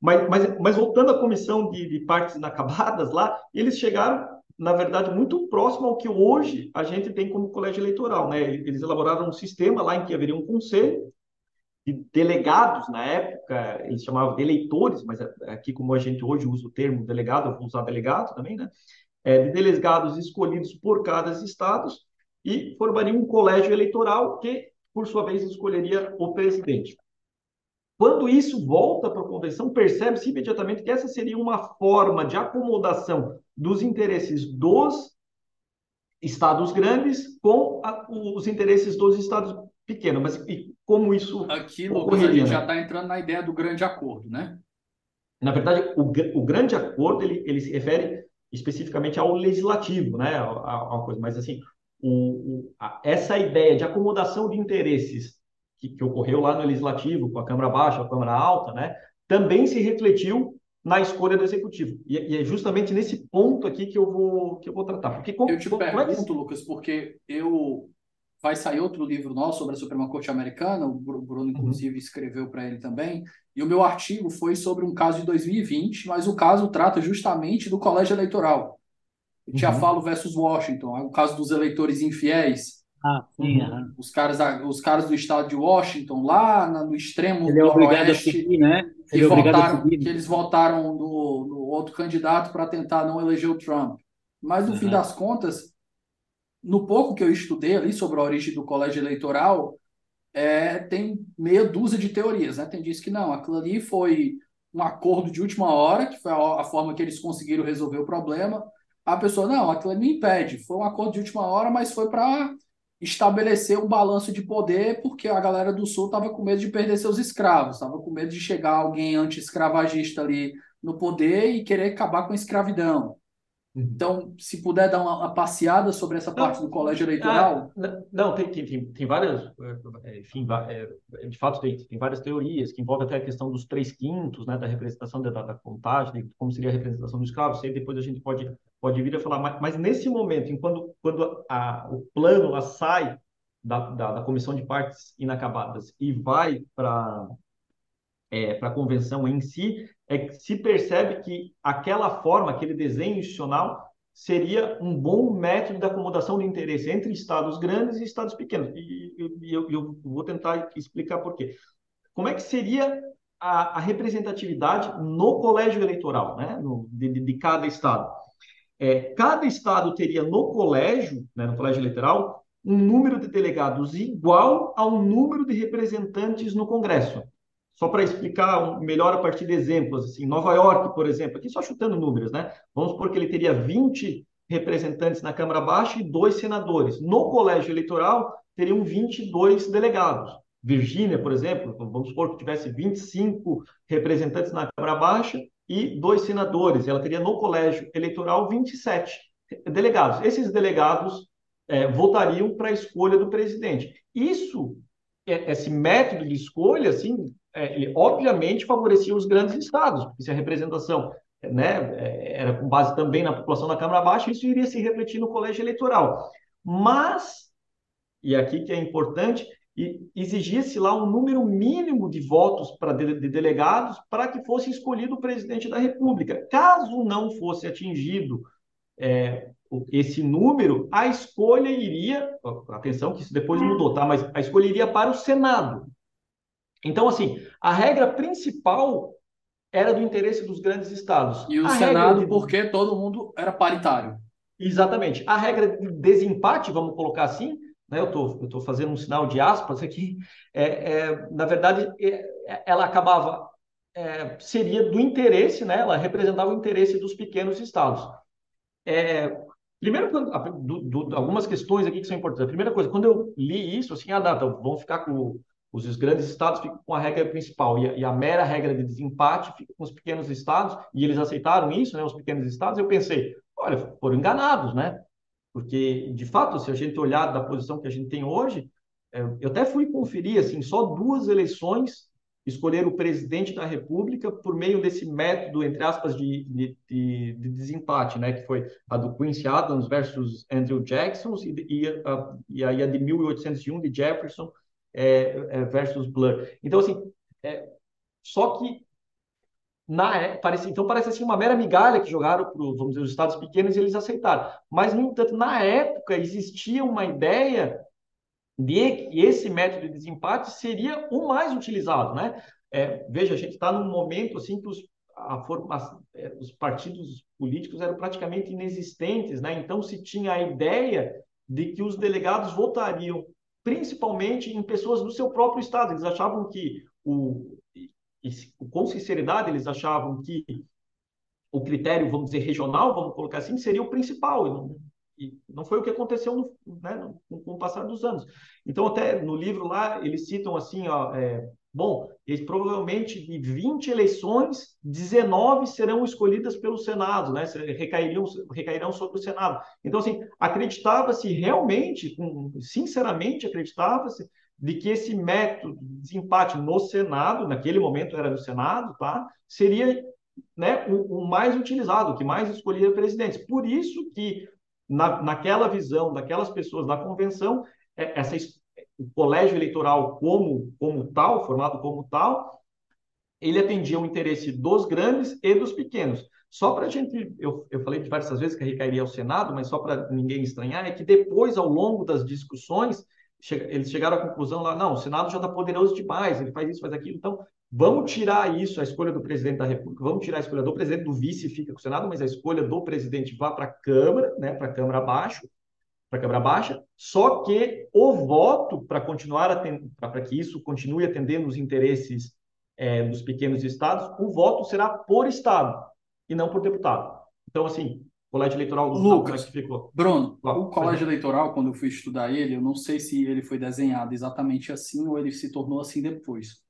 Mas, mas, mas voltando à comissão de, de partes inacabadas lá, eles chegaram, na verdade, muito próximo ao que hoje a gente tem como colégio eleitoral, né? Eles elaboraram um sistema lá em que haveria um conselho de delegados, na época, eles chamavam de eleitores, mas aqui como a gente hoje usa o termo delegado, eu vou usar delegado também, né? É, de delegados escolhidos por cada estado e formaria um colégio eleitoral que, por sua vez, escolheria o presidente. Quando isso volta para a convenção, percebe-se imediatamente que essa seria uma forma de acomodação dos interesses dos estados grandes com a, os interesses dos estados pequenos. Mas e como isso Aqui, Lucas, a gente já está entrando na ideia do grande acordo, né? Na verdade, o, o grande acordo ele, ele se refere especificamente ao legislativo, né? A, coisa, mas assim, o, o, a, essa ideia de acomodação de interesses que, que, ocorreu lá no legislativo, com a Câmara Baixa, a Câmara Alta, né? Também se refletiu na escolha do executivo. E, e, é justamente nesse ponto aqui que eu vou que eu vou tratar. Porque como, eu te como, pergunto, como é que... Lucas, porque eu vai sair outro livro nosso sobre a Suprema Corte Americana, o Bruno, uhum. inclusive, uhum. escreveu para ele também, e o meu artigo foi sobre um caso de 2020, mas o caso trata justamente do colégio eleitoral. Uhum. Tiafalo versus Washington, o caso dos eleitores infiéis. Ah, sim, uhum. os, caras, os caras do estado de Washington, lá no extremo Ele é noroeste, seguir, né? Ele que, é votaram, que eles votaram no, no outro candidato para tentar não eleger o Trump. Mas, no fim das contas, no pouco que eu estudei ali sobre a origem do colégio eleitoral, é, tem meia dúzia de teorias. Né? Tem diz que não, aquilo ali foi um acordo de última hora, que foi a, a forma que eles conseguiram resolver o problema. A pessoa, não, aquilo ali me impede. Foi um acordo de última hora, mas foi para estabelecer um balanço de poder, porque a galera do Sul estava com medo de perder seus escravos, estava com medo de chegar alguém anti-escravagista ali no poder e querer acabar com a escravidão. Então, se puder dar uma, uma passeada sobre essa parte não, do colégio eleitoral. Ah, não, tem, tem, tem, várias, é, enfim, é, de fato tem, tem várias teorias que envolvem até a questão dos três quintos, né, da representação da, da contagem, como seria a representação do escravo, isso aí depois a gente pode, pode vir a falar, mas, mas nesse momento, enquanto quando a, o plano sai da, da, da comissão de partes inacabadas e vai para é, para a convenção em si, é que se percebe que aquela forma, aquele desenho institucional, seria um bom método de acomodação de interesse entre estados grandes e estados pequenos. E, e eu, eu, vou tentar explicar por quê. Como é que seria a, a representatividade no colégio eleitoral, né, no, de, de, cada estado? É, cada estado teria no colégio, né, no colégio eleitoral, um número de delegados igual ao número de representantes no Congresso. Só para explicar melhor a partir de exemplos, assim, Nova York, por exemplo, aqui só chutando números, né? Vamos supor que ele teria 20 representantes na Câmara Baixa e dois senadores. No colégio eleitoral, teriam 22 delegados. Virgínia, por exemplo, vamos supor que tivesse 25 representantes na Câmara Baixa e dois senadores. Ela teria no colégio eleitoral 27 delegados. Esses delegados é, votariam para a escolha do presidente. Isso, é, esse método de escolha, assim, é, ele obviamente favorecia os grandes estados, porque se a representação né, é, era com base também na população da Câmara Baixa, isso iria se refletir no colégio eleitoral. Mas, e aqui que é importante, exigia-se lá um número mínimo de votos para de, de delegados para que fosse escolhido o presidente da República. Caso não fosse atingido é, esse número, a escolha iria, atenção que isso depois mudou, tá? Mas a escolha iria para o Senado. Então, assim, a regra principal era do interesse dos grandes estados. E o a Senado, de... porque todo mundo era paritário. Exatamente. A regra de desempate, vamos colocar assim, né? eu estou fazendo um sinal de aspas aqui, é, é na verdade, é, ela acabava, é, seria do interesse, né? ela representava o interesse dos pequenos estados. É, primeiro, do, do, algumas questões aqui que são importantes. A primeira coisa, quando eu li isso, assim, ah, não, então vamos ficar com os grandes estados ficam com a regra principal e a, e a, mera regra de desempate fica com os pequenos estados, e eles aceitaram isso, né, os pequenos estados. Eu pensei, olha, foram enganados, né? Porque, de fato, se a gente olhar da posição que a gente tem hoje, é, eu até fui conferir, assim, só duas eleições escolher o presidente da República por meio desse método, entre aspas, de, de, de, de desempate, né? Que foi a do Quincy Adams versus Andrew Jackson e, e, a, e aí a de 1801 de Jefferson é, é, versus Blur. Então, assim, é, só que na, é, parece, então parece assim uma mera migalha que jogaram para vamos dizer, os estados pequenos e eles aceitaram. Mas, no entanto, na época existia uma ideia de que esse método de desempate seria o mais utilizado, né? É, veja, a gente está num momento assim que os, a forma, os partidos políticos eram praticamente inexistentes, né? Então se tinha a ideia de que os delegados votariam principalmente em pessoas do seu próprio estado. Eles achavam que, o, com sinceridade, eles achavam que o critério, vamos dizer, regional, vamos colocar assim, seria o principal. E não, e não foi o que aconteceu no, né, com o passar dos anos. Então, até no livro lá, eles citam assim, ó, é, Bom, eles, provavelmente de 20 eleições, 19 serão escolhidas pelo Senado, né? Recairiam, recairão sobre o Senado. Então, assim, acreditava-se realmente, sinceramente acreditava-se, de que esse método de desempate no Senado, naquele momento era no Senado, tá? Seria né, o, o mais utilizado, o que mais escolhia presidentes. Por isso que, na, naquela visão daquelas pessoas da convenção, é, essa o colégio eleitoral como, como tal, formado como tal, ele atendia o interesse dos grandes e dos pequenos. Só para a gente, eu, eu falei diversas vezes que recairia ao Senado, mas só para ninguém estranhar, é que depois, ao longo das discussões, che eles chegaram à conclusão lá, não, o Senado já está poderoso demais, ele faz isso, faz aquilo, então vamos tirar isso, a escolha do presidente da República, vamos tirar a escolha do presidente, do vice fica com o Senado, mas a escolha do presidente vá para a Câmara, né, para a Câmara abaixo, para Câmara Baixa, só que o voto para continuar para que isso continue atendendo os interesses é, dos pequenos estados, o voto será por estado e não por deputado. Então, assim, colégio eleitoral do Lucas, que ficou. Bruno, o colégio eleitoral, quando eu fui estudar ele, eu não sei se ele foi desenhado exatamente assim ou ele se tornou assim depois.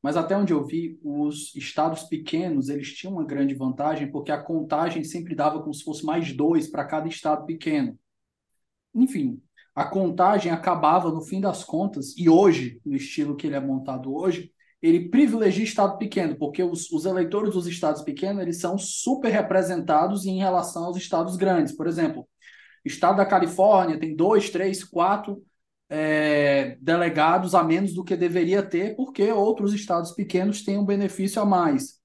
Mas até onde eu vi, os estados pequenos, eles tinham uma grande vantagem porque a contagem sempre dava como se fosse mais dois para cada estado pequeno enfim, a contagem acabava no fim das contas, e hoje, no estilo que ele é montado hoje, ele privilegia estado pequeno, porque os, os eleitores dos estados pequenos eles são super representados em relação aos estados grandes. Por exemplo, o estado da Califórnia tem dois, três, quatro é, delegados a menos do que deveria ter, porque outros estados pequenos têm um benefício a mais.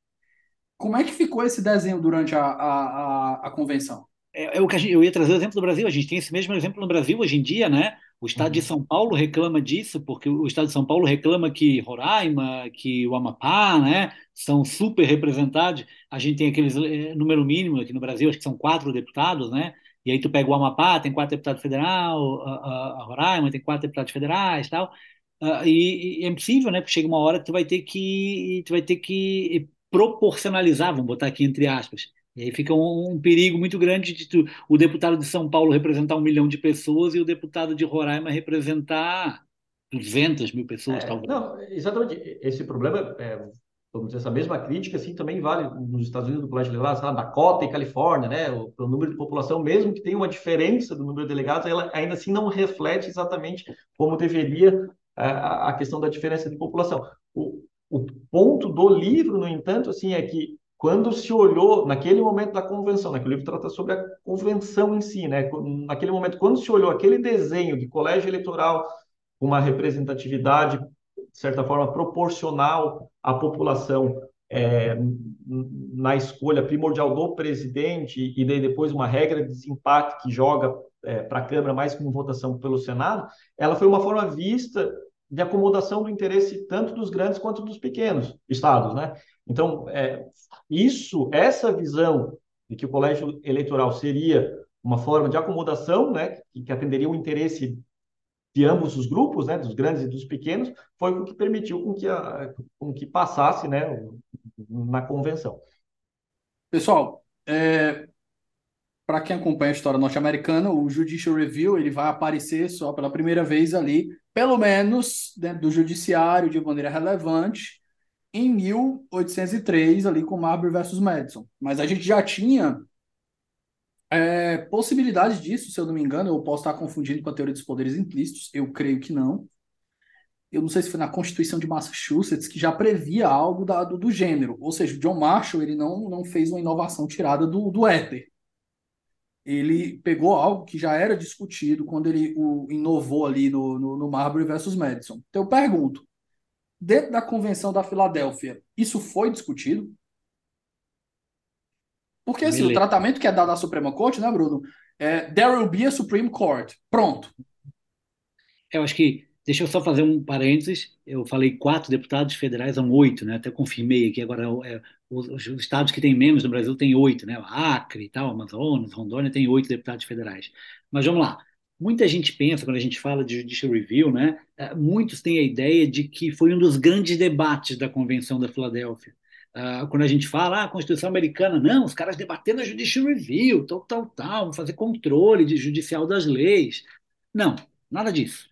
Como é que ficou esse desenho durante a, a, a, a convenção? É, é o que gente, eu ia trazer o exemplo do Brasil. A gente tem esse mesmo exemplo no Brasil hoje em dia, né? O Estado uhum. de São Paulo reclama disso, porque o Estado de São Paulo reclama que Roraima, que o Amapá, né, são super representados. A gente tem aqueles é, número mínimo aqui no Brasil, acho que são quatro deputados, né? E aí tu pega o Amapá, tem quatro deputados federais, a, a, Roraima tem quatro deputados federais, tal. Uh, e, e, é impossível, né? Porque chega uma hora que tu vai ter que tu vai ter que proporcionalizar, vamos botar aqui entre aspas. E aí fica um, um perigo muito grande de tu, o deputado de São Paulo representar um milhão de pessoas e o deputado de Roraima representar 200 mil pessoas, é, talvez. Não, exatamente. Esse problema, é, vamos dizer, essa mesma crítica, assim, também vale nos Estados Unidos, do colégio delegados, lá, Dakota e Califórnia, né? O, o, número de população, mesmo que tenha uma diferença do número de delegados, ela ainda assim não reflete exatamente como deveria é, a, a questão da diferença de população. O, o ponto do livro, no entanto, assim, é que quando se olhou, naquele momento da convenção, né, que o livro trata sobre a convenção em si, né, naquele momento, quando se olhou aquele desenho de colégio eleitoral com uma representatividade, de certa forma, proporcional à população é, na escolha primordial do presidente, e daí depois uma regra de desempate que joga é, para a Câmara mais como votação pelo Senado, ela foi uma forma vista de acomodação do interesse tanto dos grandes quanto dos pequenos estados, né? Então, é, isso, essa visão de que o colégio eleitoral seria uma forma de acomodação, né, que, que atenderia o interesse de ambos os grupos, né, dos grandes e dos pequenos, foi o que permitiu com que, a, com que passasse, né, na convenção. Pessoal, é, para quem acompanha a história norte-americana, o Judicial Review ele vai aparecer só pela primeira vez ali, pelo menos dentro do judiciário de maneira relevante, em 1803, ali com Marbury versus Madison. Mas a gente já tinha é, possibilidade disso, se eu não me engano, eu posso estar confundindo com a teoria dos poderes implícitos, eu creio que não. Eu não sei se foi na Constituição de Massachusetts que já previa algo da, do, do, gênero. Ou seja, o John Marshall ele não, não fez uma inovação tirada do, do éter. Ele pegou algo que já era discutido quando ele o inovou ali no, no, no Marbury versus Madison. Então eu pergunto, dentro da Convenção da Filadélfia, isso foi discutido? Porque assim, o tratamento que é dado à Suprema Corte, né, Bruno? É, there will be a Supreme Court. Pronto. Eu acho que, deixa eu só fazer um parênteses. Eu falei quatro deputados federais, são oito, né? Até confirmei aqui. Agora, é, os, os, estados que têm menos no Brasil têm oito, né? Acre e tal, Amazonas, Rondônia tem oito deputados federais. Mas vamos lá. Muita gente pensa, quando a gente fala de judicial review, né, eh, muitos têm a ideia de que foi um dos grandes debates da Convenção da Filadélfia. Uh, quando a gente fala, ah, a Constituição Americana, não, os caras debatendo a judicial review, tal, tal, tal, fazer controle de judicial das leis. Não, nada disso.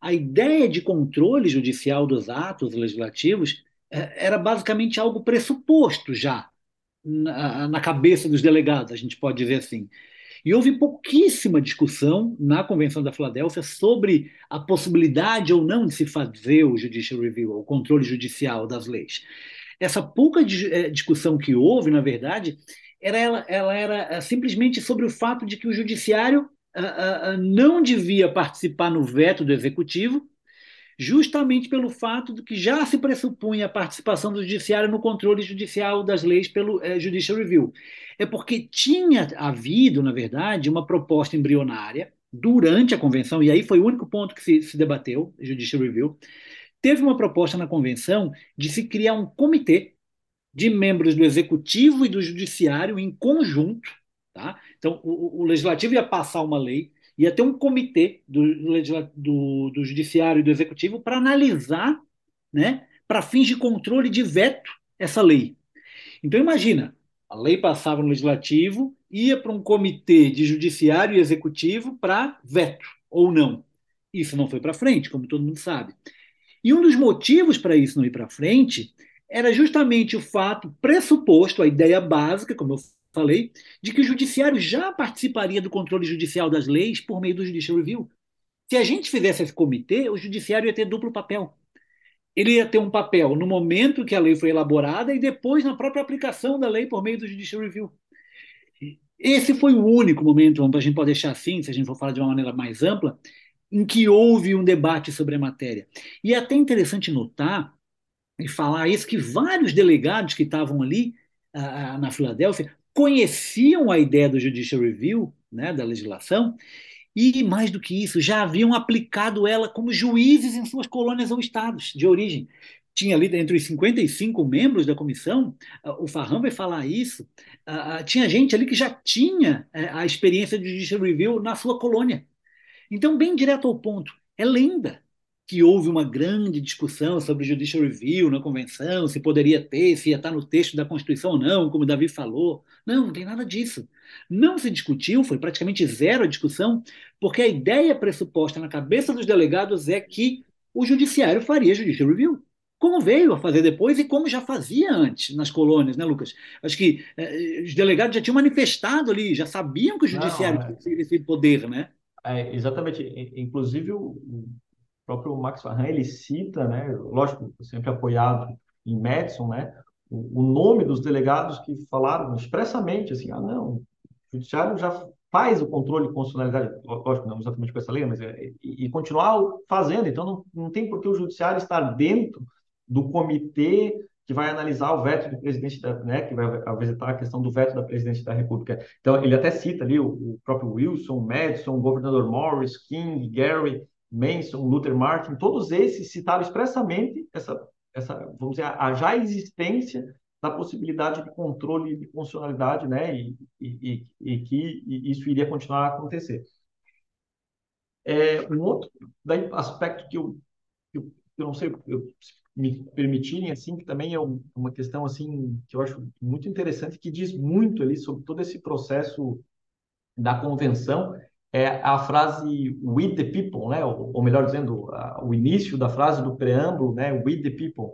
A ideia de controle judicial dos atos legislativos uh, era basicamente algo pressuposto já na, na cabeça dos delegados, a gente pode dizer assim. E houve pouquíssima discussão na Convenção da Filadélfia sobre a possibilidade ou não de se fazer o judicial review, o controle judicial das leis. Essa pouca eh, discussão que houve, na verdade, era, ela, ela era eh, simplesmente sobre o fato de que o judiciário uh, uh, não devia participar no veto do executivo, justamente pelo fato de que já se pressupunha a participação do judiciário no controle judicial das leis pelo uh, judicial review é porque tinha havido, na verdade, uma proposta embrionária durante a convenção, e aí foi o único ponto que se, se debateu, Judicial Review, teve uma proposta na convenção de se criar um comitê de membros do executivo e do judiciário em conjunto. Tá? Então, o, o legislativo ia passar uma lei, ia ter um comitê do, do, do judiciário e do executivo para analisar, né, para fins de controle de veto, essa lei. Então, imagina, a lei passava no legislativo, ia para um comitê de judiciário e executivo para veto ou não. Isso não foi para frente, como todo mundo sabe. E um dos motivos para isso não ir para frente era justamente o fato pressuposto, a ideia básica, como eu falei, de que o judiciário já participaria do controle judicial das leis por meio do judicial review. Se a gente fizesse esse comitê, o judiciário ia ter duplo papel ele ia ter um papel no momento que a lei foi elaborada e depois na própria aplicação da lei por meio do Judicial Review. Esse foi o único momento, a gente pode deixar assim, se a gente for falar de uma maneira mais ampla, em que houve um debate sobre a matéria. E é até interessante notar e falar isso que vários delegados que estavam ali uh, na Filadélfia conheciam a ideia do Judicial Review, né, da legislação, e, mais do que isso, já haviam aplicado ela como juízes em suas colônias ou estados de origem. Tinha ali entre os 55 membros da comissão, o Farhan vai falar isso, tinha gente ali que já tinha é, a experiência de Judicial Review na sua colônia. Então, bem direto ao ponto, é lenda que houve uma grande discussão sobre judicial review na convenção, se poderia ter, se ia estar no texto da Constituição ou não, como o Davi falou. Não, não tem nada disso. Não se discutiu, foi praticamente zero a discussão, porque a ideia pressuposta na cabeça dos delegados é que o judiciário faria judicial review. Como veio a fazer depois e como já fazia antes nas colônias, né, Lucas? Acho que eh, os delegados já tinham manifestado ali, já sabiam que o judiciário não, é. tinha esse poder, né? É, exatamente. Inclusive, o próprio Max Farhan, ele cita, né, lógico, sempre apoiado em Madison, né, o, o nome dos delegados que falaram expressamente assim, ah, não, o judiciário já faz o controle de constitucionalidade, lógico, não exatamente com essa lei, mas é, e, e, continuar fazendo. Então, não, não tem por que o judiciário estar dentro do comitê que vai analisar o veto do presidente da, né, que vai visitar a questão do veto da presidente da República. Então, ele até cita ali o, o próprio Wilson, Madison, o governador Morris, King, Gary, Manson, Luther Martin, todos esses citaram expressamente essa, essa vamos dizer, a já existência da possibilidade de controle de funcionalidade, né, e, e, e, e que isso iria continuar a acontecer. É, um outro daí, aspecto que eu, eu, eu não sei, eu, me permitirem, assim, que também é uma questão, assim, que eu acho muito interessante, que diz muito ali sobre todo esse processo da convenção, é a frase "with the people", né? ou, ou melhor dizendo, a, o início da frase do preâmbulo, né? "with the people",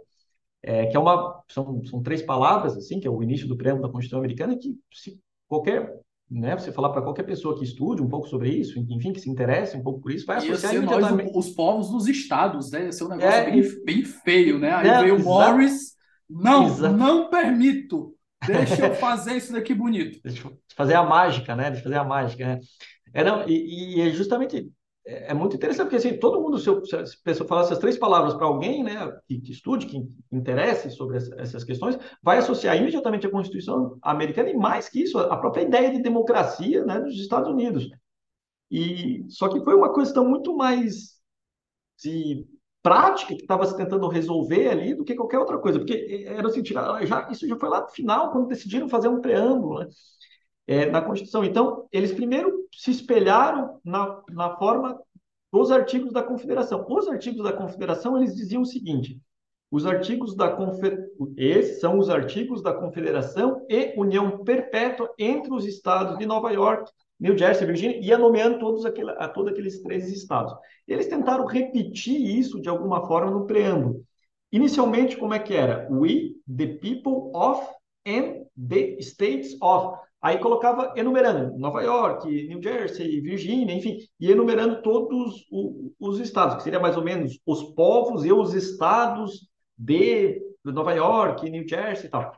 é, que é uma são, são três palavras assim, que é o início do preâmbulo da Constituição Americana, que se qualquer né, você falar para qualquer pessoa que estude um pouco sobre isso, enfim, que se interesse um pouco por isso, vai associar Ia ser nós, os povos dos estados, né? Ia ser um negócio é, bem, bem feio, né? Aí é, veio o Morris, não, exato. não permito, deixa eu [LAUGHS] fazer isso daqui bonito. Deixa eu fazer a mágica, né? Deixa eu fazer a mágica, né? É, não, e, e é justamente é, é muito interessante, porque assim, todo mundo, se, eu, se a pessoa falar essas três palavras para alguém, né, que, que, estude, que interesse sobre essa, essas questões, vai associar imediatamente a Constituição americana e mais que isso, a própria ideia de democracia, né, dos Estados Unidos. E só que foi uma questão muito mais de prática que estava se tentando resolver ali do que qualquer outra coisa, porque era assim, já, isso já foi lá no final, quando decidiram fazer um preâmbulo, né? É, na Constituição. Então, eles primeiro se espelharam na, na forma dos artigos da Confederação. Os artigos da Confederação, eles diziam o seguinte, os artigos da Confederação, esses são os artigos da Confederação e União Perpétua entre os estados de Nova York, New Jersey, Virgínia, ia nomeando todos, aquele, a todos aqueles três estados. Eles tentaram repetir isso de alguma forma no preâmbulo. Inicialmente, como é que era? We, the people of, and the states of. Aí colocava enumerando Nova York, New Jersey, Virgínia, enfim, e enumerando todos os estados, que seria mais ou menos os povos e os estados de Nova York, New Jersey e tal.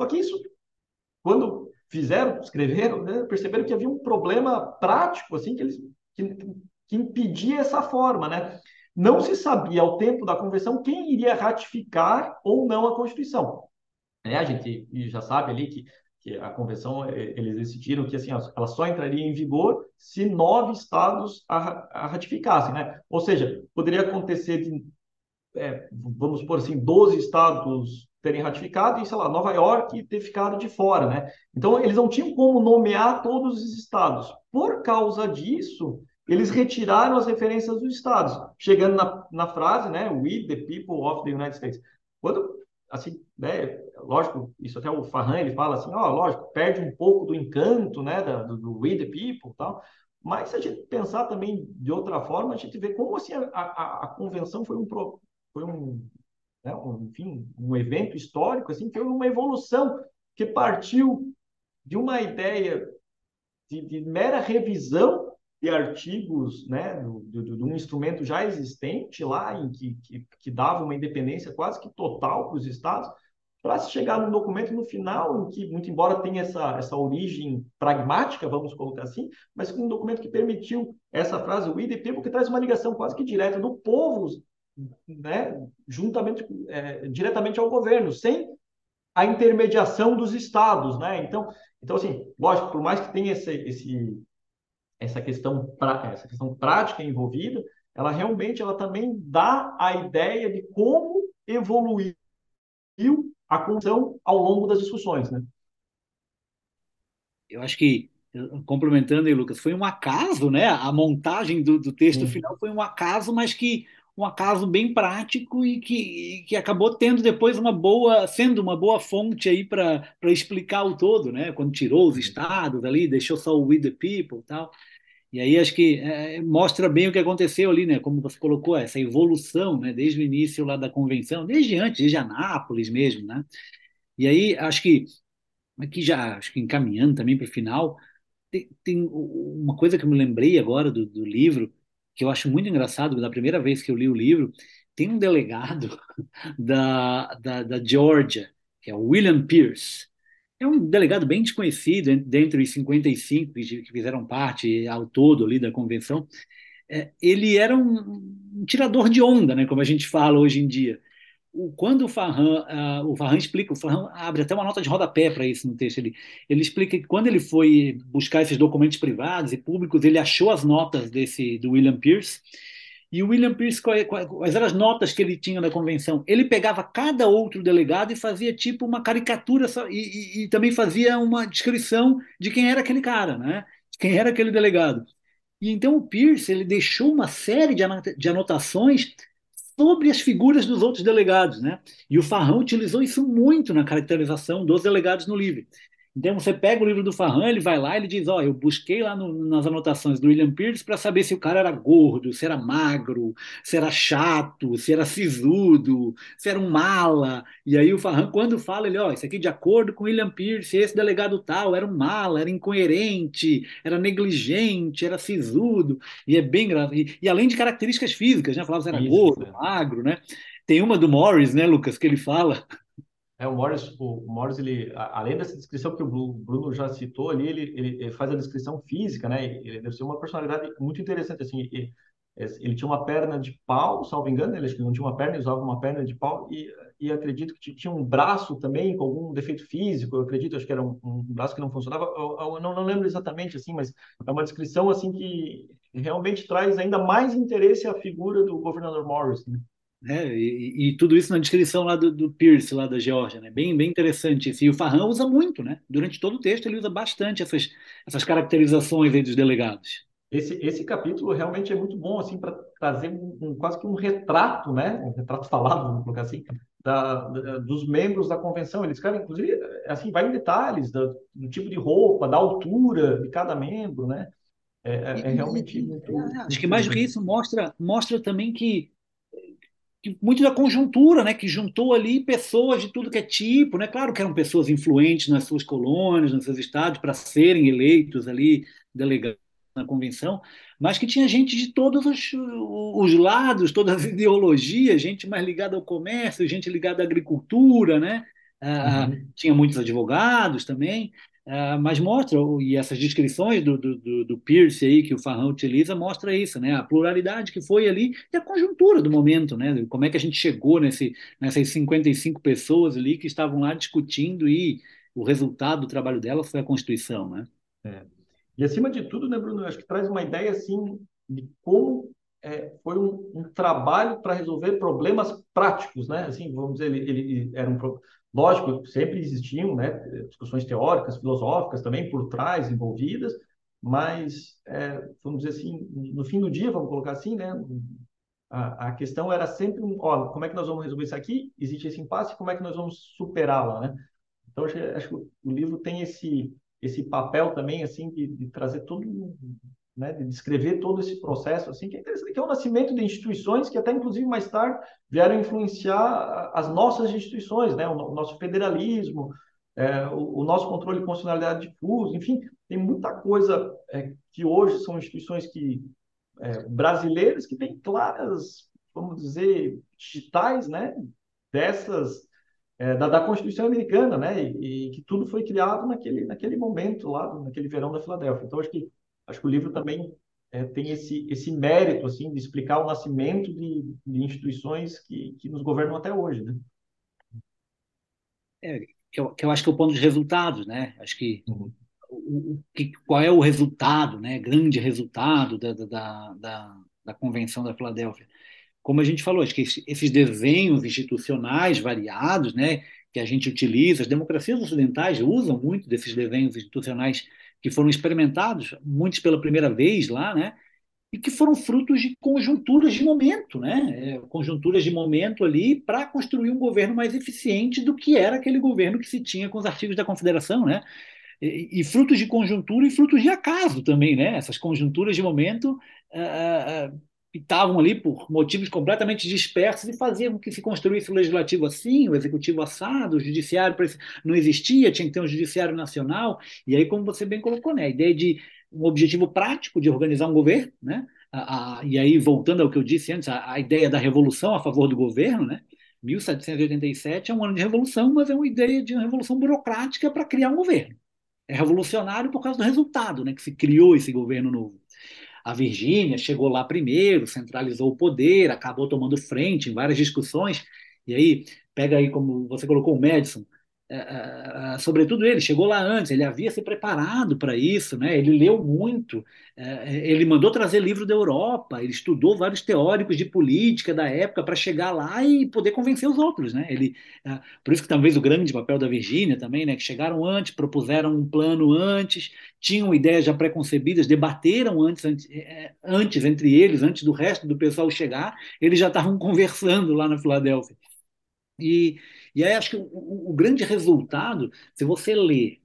Só que isso, quando fizeram, escreveram, né, perceberam que havia um problema prático, assim, que eles que, que impedia essa forma, né? Não se sabia ao tempo da convenção quem iria ratificar ou não a Constituição. É, a gente já sabe ali que que a convenção eh, eles decidiram que assim ela só entraria em vigor se nove estados a, ratificassem, né? Ou seja, poderia acontecer de é, vamos supor assim 12 estados terem ratificado e sei lá Nova York ter ficado de fora, né? Então eles não tinham como nomear todos os estados. Por causa disso eles retiraram as referências dos estados, chegando na, na frase, né? We the people of the United States. Quando assim, né, lógico, isso até o Farhan ele fala assim, ó, lógico, perde um pouco do encanto, né, da, do, do We the People, tal. Mas se a gente pensar também de outra forma, a gente vê como assim a, a, a convenção foi um foi um, né, um, enfim, um evento histórico assim, foi uma evolução que partiu de uma ideia de, de mera revisão de artigos né, de um instrumento já existente lá, em que, que, que dava uma independência quase que total para os estados, para se chegar num documento no final, em que, muito embora tenha essa, essa origem pragmática, vamos colocar assim, mas um documento que permitiu essa frase, o IDP, porque traz uma ligação quase que direta do povo, né, juntamente, é, diretamente ao governo, sem a intermediação dos estados, né? Então, então assim, lógico, por mais que tenha esse, esse essa questão pra, essa questão prática envolvida, ela realmente ela também dá a ideia de como evoluiu a condição ao longo das discussões, né? Eu acho que complementando aí, Lucas, foi um acaso, né? A montagem do, do texto final foi um acaso, mas que um acaso bem prático e que, e que acabou tendo depois uma boa, sendo uma boa fonte aí para explicar o todo, né? Quando tirou os estados ali, deixou só o We the People e tal. E aí acho que é, mostra bem o que aconteceu ali, né? Como você colocou, essa evolução, né? Desde o início lá da convenção, desde antes, desde Anápolis mesmo, né? E aí acho que aqui já acho que encaminhando também para o final, tem, tem, uma coisa que eu me lembrei agora do, do, livro, que eu acho muito engraçado, da primeira vez que eu li o livro, tem um delegado [LAUGHS] da, da, da Georgia, que é o William Pierce. É um delegado bem desconhecido dentre os 55 que fizeram parte ao todo ali da convenção. É, ele era um, um tirador de onda, né, como a gente fala hoje em dia quando o Farhan, uh, o Farhan explica, o Farhan abre até uma nota de rodapé para isso no texto. Ele, ele explica que quando ele foi buscar esses documentos privados e públicos, ele achou as notas desse do William Pierce. E o William Pierce, quais, quais eram as notas que ele tinha na convenção? Ele pegava cada outro delegado e fazia tipo uma caricatura e, e, e também fazia uma descrição de quem era aquele cara, né? De quem era aquele delegado. E então o Pierce ele deixou uma série de anotações sobre as figuras dos outros delegados, né? E o Farrão utilizou isso muito na caracterização dos delegados no livro. Então você pega o livro do Farran, ele vai lá, ele diz, ó, oh, eu busquei lá no, nas anotações do William Pierce para saber se o cara era gordo, se era magro, se era chato, se era sisudo, se era um mala. E aí o Farran, quando fala, ele, ó, oh, isso aqui de acordo com o William Pierce, esse delegado tal era um mala, era incoerente, era negligente, era sisudo. E é bem grave. E, e além de características físicas, né? Falava se era isso, gordo, é. magro, né? Tem uma do Morris, né, Lucas, que ele fala é, o Morris, o Morris, ele, além dessa descrição que o Bruno já citou ali, ele, ele, faz a descrição física, né? Ele deve ser uma personalidade muito interessante, assim. Ele, ele tinha uma perna de pau, salvo engano, ele não tinha uma perna, ele usava uma perna de pau e, e acredito que tinha um braço também com algum defeito físico, eu acredito, acho que era um, um braço que não funcionava, eu, eu não, não, lembro exatamente, assim, mas é uma descrição, assim, que realmente traz ainda mais interesse à figura do governador Morris, né? Né? E, e, tudo isso na descrição lá do, do Pierce, lá da Geórgia, né? Bem, bem interessante isso. E o Farran usa muito, né? Durante todo o texto ele usa bastante essas, essas caracterizações aí dos delegados. Esse, esse capítulo realmente é muito bom, assim, para trazer um, um, quase que um retrato, né? Um retrato falado, vamos colocar assim, da, da, dos membros da convenção. Eles querem, inclusive, assim, vai em detalhes do, do tipo de roupa, da altura de cada membro, né? É, é, é realmente muito, Acho que mais do que isso mostra, mostra também que muito da conjuntura, né, que juntou ali pessoas de tudo que é tipo, né? Claro que eram pessoas influentes nas suas colônias, nos seus estados, para serem eleitos ali delegados na convenção, mas que tinha gente de todos os, os, lados, todas as ideologias, gente mais ligada ao comércio, gente ligada à agricultura, né? Ah, uhum. Tinha muitos advogados também. Uh, mas mostra, e essas descrições do, do, do Pierce aí que o Farrão utiliza, mostra isso, né? A pluralidade que foi ali e a conjuntura do momento, né? Como é que a gente chegou nesse, nessas 55 pessoas ali que estavam lá discutindo e o resultado do trabalho dela foi a Constituição, né? É. E acima de tudo, né, Bruno, acho que traz uma ideia assim de como é, foi um, um trabalho para resolver problemas práticos, né? Assim, vamos dizer, ele, ele era um Lógico, sempre existiam né, discussões teóricas, filosóficas também por trás envolvidas, mas, é, vamos dizer assim, no fim do dia, vamos colocar assim, né, a, a questão era sempre, ó, como é que nós vamos resolver isso aqui? Existe esse impasse, como é que nós vamos superá-la, né? Então, acho, acho, que o livro tem esse, esse papel também, assim, de, de trazer todo né, de descrever todo esse processo, assim, que é interessante, que é o nascimento de instituições que até, inclusive, mais tarde vieram influenciar as nossas instituições, né, o, nosso federalismo, é, o, o, nosso controle de constitucionalidade difuso, enfim, tem muita coisa é, que hoje são instituições que é, brasileiras que têm claras, vamos dizer, digitais, né, dessas é, da, da, Constituição americana, né, e, e, que tudo foi criado naquele naquele momento lá, naquele verão da Filadélfia. Então, acho que acho que o livro também é, tem esse, esse mérito assim de explicar o nascimento de, de instituições que, que nos governam até hoje, né? É, que, eu, que eu acho que é o ponto de resultados, né? Acho que uhum. o, o, que, qual é o resultado, né? Grande resultado da, da, da, da Convenção da Filadélfia. Como a gente falou, acho que esses desenhos institucionais variados, né? Que a gente utiliza, as democracias ocidentais usam muito desses desenhos institucionais que foram experimentados, muitos pela primeira vez lá, né? e que foram frutos de conjunturas de momento, né? É, conjunturas de momento ali para construir um governo mais eficiente do que era aquele governo que se tinha com os artigos da Confederação, né? E, e frutos de conjuntura e frutos de acaso também, né? Essas conjunturas de momento uh, uh, estavam ali por motivos completamente dispersos e faziam que se construísse o legislativo assim, o executivo assado, o judiciário não existia, tinha que ter um judiciário nacional. E aí, como você bem colocou, né? A ideia de um objetivo prático de organizar um governo, né? A, a, e aí, voltando ao que eu disse antes, a, a, ideia da revolução a favor do governo, né? 1787 é um ano de revolução, mas é uma ideia de uma revolução burocrática para criar um governo. É revolucionário por causa do resultado, né? Que se criou esse governo novo. A Virgínia chegou lá primeiro, centralizou o poder, acabou tomando frente em várias discussões. E aí, pega aí como você colocou o Madison, é, é, sobretudo ele, chegou lá antes, ele havia se preparado para isso, né? ele leu muito, é, ele mandou trazer livro da Europa, ele estudou vários teóricos de política da época para chegar lá e poder convencer os outros. Né? Ele, por isso que talvez o grande papel da Virgínia também, né? que chegaram antes, propuseram um plano antes, tinham ideias já preconcebidas, debateram antes, antes entre eles, antes do resto do pessoal chegar, eles já estavam [LAUGHS] conversando lá na Filadélfia. E, e aí acho que o, o grande resultado, se você ler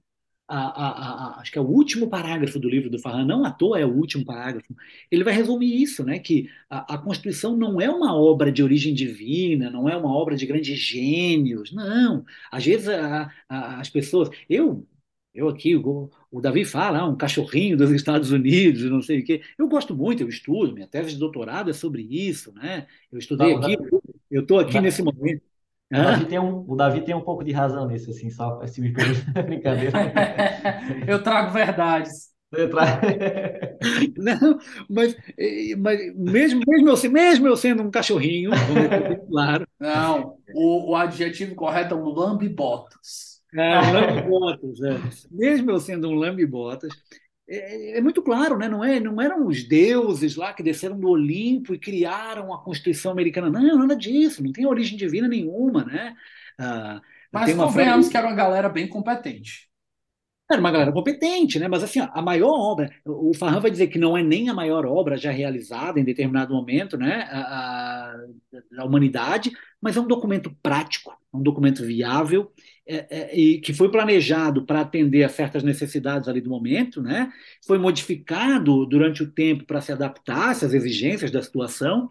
a, a, a, acho que é o último parágrafo do livro do Farhan, não à toa é o último parágrafo, ele vai resumir isso, né? que a, Constituição não é uma obra de origem divina, não é uma obra de grandes gênios, não. Às vezes as pessoas. Eu, eu aqui, o, o Davi fala, ah, um cachorrinho dos Estados Unidos, não sei o quê. Eu gosto muito, eu estudo, minha tese de doutorado é sobre isso, né? Eu estudei aqui, eu estou aqui nesse momento. O Davi, tem um, o Davi tem um pouco de razão nisso, assim, só se me pergunta, [LAUGHS] brincadeira. [LAUGHS] Eu trago verdades. Eu trago... [LAUGHS] Não, mas, mas mesmo, mesmo, eu, mesmo eu sendo um cachorrinho, claro. Não, o, o adjetivo correto é um lambe-botas. É, um lambe-botas, é. Mesmo eu sendo um lambe-botas, é, é, muito claro, né? não, é, não eram os deuses lá que desceram do Olimpo e criaram a Constituição americana. Não, nada disso, não tem origem divina nenhuma. Né? Ah, Mas convenhamos frase... que era uma galera bem competente. Era uma galera competente, né? Mas assim, a maior obra, o Farhan vai dizer que não é nem a maior obra já realizada em determinado momento, né, a, a, da humanidade, mas é um documento prático, um documento viável é, é, e que foi planejado para atender a certas necessidades ali do momento, né? Foi modificado durante o tempo para se adaptar às exigências da situação.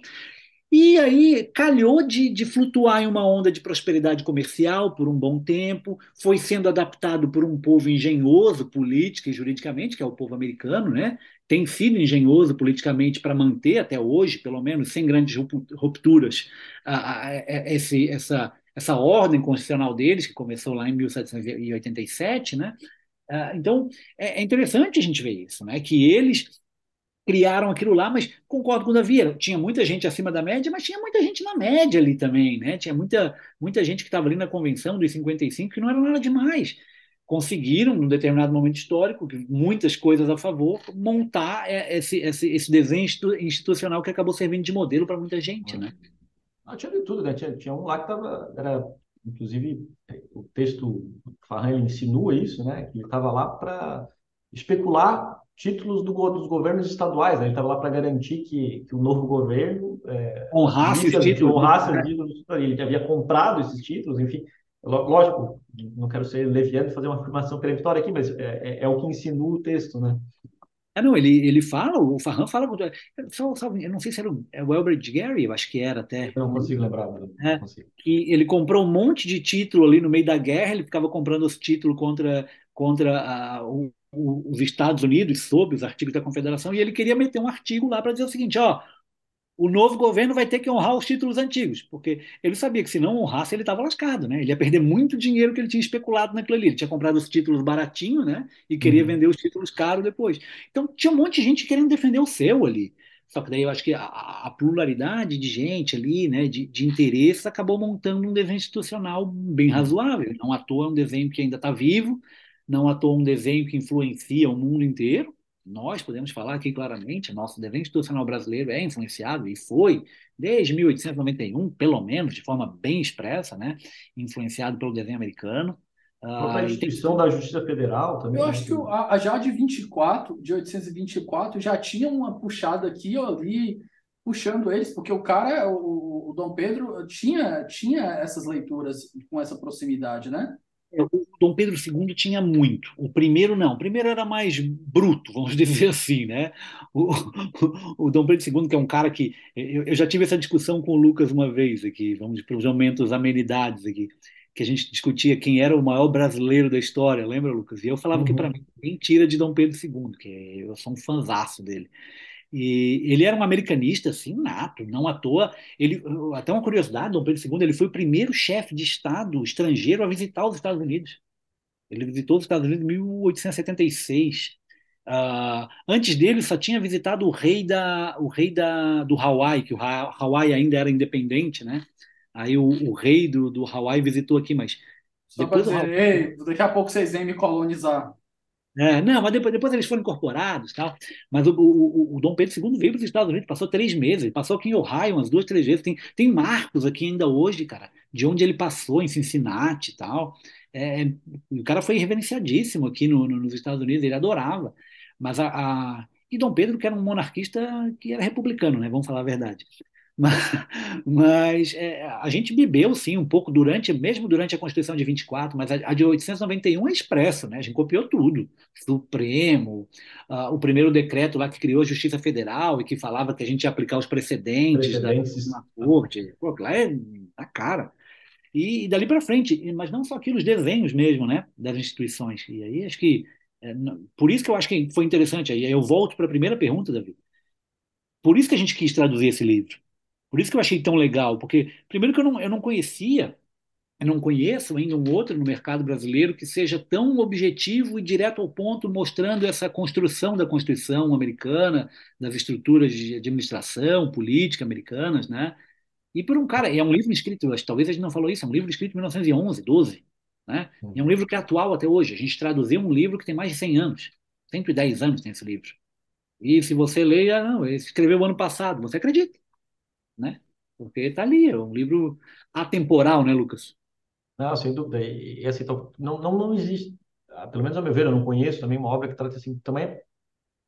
E aí calhou de, de, flutuar em uma onda de prosperidade comercial por um bom tempo, foi sendo adaptado por um povo engenhoso política e juridicamente, que é o povo americano, né? Tem sido engenhoso politicamente para manter até hoje, pelo menos sem grandes rupturas, a, a, a, esse, essa essa ordem constitucional deles, que começou lá em 1787, né? Ah, então, é, é interessante a gente ver isso, né? Que eles criaram aquilo lá, mas concordo com o Davi, tinha muita gente acima da média, mas tinha muita gente na média ali também, né? Tinha muita, muita gente que estava ali na convenção dos 55 que não era nada demais. Conseguiram, num determinado momento histórico, muitas coisas a favor, montar é, esse, esse, esse desenho institucional que acabou servindo de modelo para muita gente, né? Não, tinha de tudo, né? Tinha, tinha um lá que tava, era, inclusive, o texto Farhan insinua isso, né? Que ele estava lá para especular títulos do, dos governos estaduais, né? Ele estava lá para garantir que, que o novo governo é, honrasse os títulos. Honrasse os títulos. Ele havia comprado esses títulos, enfim. Lógico, não quero ser leviano e fazer uma afirmação peremptória aqui, mas é, é, é o que insinua o texto, né? É, não, ele, ele fala, o Farhan fala, só, só, eu não sei se era o, é o Elbert Gary, eu acho que era até. Eu não consigo lembrar. Não é, consigo. Que ele comprou um monte de título ali no meio da guerra, ele ficava comprando os títulos contra, contra a, o, os Estados Unidos, sob os artigos da Confederação, e ele queria meter um artigo lá para dizer o seguinte, ó, o novo governo vai ter que honrar os títulos antigos, porque ele sabia que se não honrasse ele estava lascado, né? Ele ia perder muito dinheiro que ele tinha especulado naquilo ali. Ele tinha comprado os títulos baratinho, né? E queria uhum. vender os títulos caros depois. Então tinha um monte de gente querendo defender o seu ali. Só que daí eu acho que a, a pluralidade de gente ali, né, de, de interesses, acabou montando um desenho institucional bem razoável. Não à toa é um desenho que ainda está vivo, não à toa um desenho que influencia o mundo inteiro. Nós podemos falar aqui claramente, nosso desenho institucional brasileiro é influenciado e foi desde 1891, pelo menos, de forma bem expressa, né, influenciado pelo desenho americano. A instituição tem... da Justiça Federal também. Eu acho que a, a já de 24, de 824, já tinha uma puxada aqui, eu ali puxando eles, porque o cara, o, o Dom Pedro, tinha, tinha essas leituras com essa proximidade, né? É, o Dom Pedro II tinha muito. O primeiro não. O primeiro era mais bruto, vamos [LAUGHS] dizer assim, né? O, o, o Dom Pedro II, que é um cara que eu, eu, já tive essa discussão com o Lucas uma vez aqui, vamos para os aumentos amenidades aqui que a gente discutia quem era o maior brasileiro da história, lembra, Lucas? E eu falava uhum. que para mim mentira de Dom Pedro II, que eu sou um fanzaço dele. E ele era um americanista, assim, nato, não à toa. Ele, até uma curiosidade, Dom Pedro II, ele foi o primeiro chefe de Estado estrangeiro a visitar os Estados Unidos. Ele visitou os Estados Unidos em 1876. Uh, ah, antes dele, só tinha visitado o rei da, o rei da, do Hawaii, que o Hawaii ainda era independente, né? Aí o, o rei do, do Hawaii visitou aqui, mas. Só depois dizer, Hawaii... Ei, daqui a pouco vocês vêm me colonizar. É, não, mas depois, depois eles foram incorporados tal. Mas o, o, o Dom Pedro II veio para os Estados Unidos, passou três meses, passou aqui em Ohio umas duas, três vezes. Tem, tem marcos aqui ainda hoje, cara, de onde ele passou, em Cincinnati e tal. É, o cara foi reverenciadíssimo aqui no, no, nos Estados Unidos, ele adorava. Mas a, a, E Dom Pedro, que era um monarquista que era republicano, né? Vamos falar a verdade. [LAUGHS] Mas, é, a gente bebeu, sim, um pouco durante, mesmo durante a Constituição de 24, mas a, a de 891 é expresso, né? A gente copiou tudo. Supremo, uh, o primeiro decreto lá que criou a Justiça Federal e que falava que a gente ia aplicar os precedentes, precedentes. Da, na corte. Pô, lá é na cara. E, e dali para frente, mas não só aquilo, os desenhos mesmo, né? Das instituições. E aí acho que. É, por isso que eu acho que foi interessante. Aí eu volto para a primeira pergunta, Davi. Por isso que a gente quis traduzir esse livro por isso que eu achei tão legal, porque, primeiro, que eu não, eu não conhecia, eu não conheço ainda um outro no mercado brasileiro que seja tão objetivo e direto ao ponto, mostrando essa construção da Constituição americana, das estruturas de administração, política americanas, né? E por um cara, é um livro escrito, talvez a gente não falou isso, é um livro escrito em 1911, 12, né? E é um livro que é atual até hoje. A gente traduziu um livro que tem mais de 100 anos, 110 anos tem esse livro. E se você lê, ah, não, ele escreveu ano passado, você acredita né? Porque está ali, é um livro atemporal, né, Lucas? Não, sem dúvida. E, e assim, então, não, não, não existe, ah, pelo menos a meu ver, eu não conheço também uma obra que trata assim, também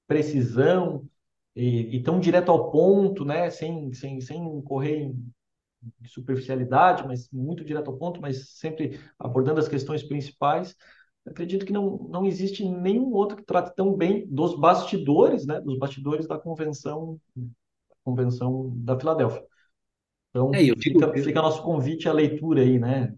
precisão e, e, tão direto ao ponto, né, sem, sem, sem correr em superficialidade, mas muito direto ao ponto, mas sempre abordando as questões principais. acredito que não, não existe nenhum outro que trate tão bem dos bastidores, né, dos bastidores da convenção Convenção da Filadélfia. Então, é, digo, fica, fica nosso convite à leitura aí, né?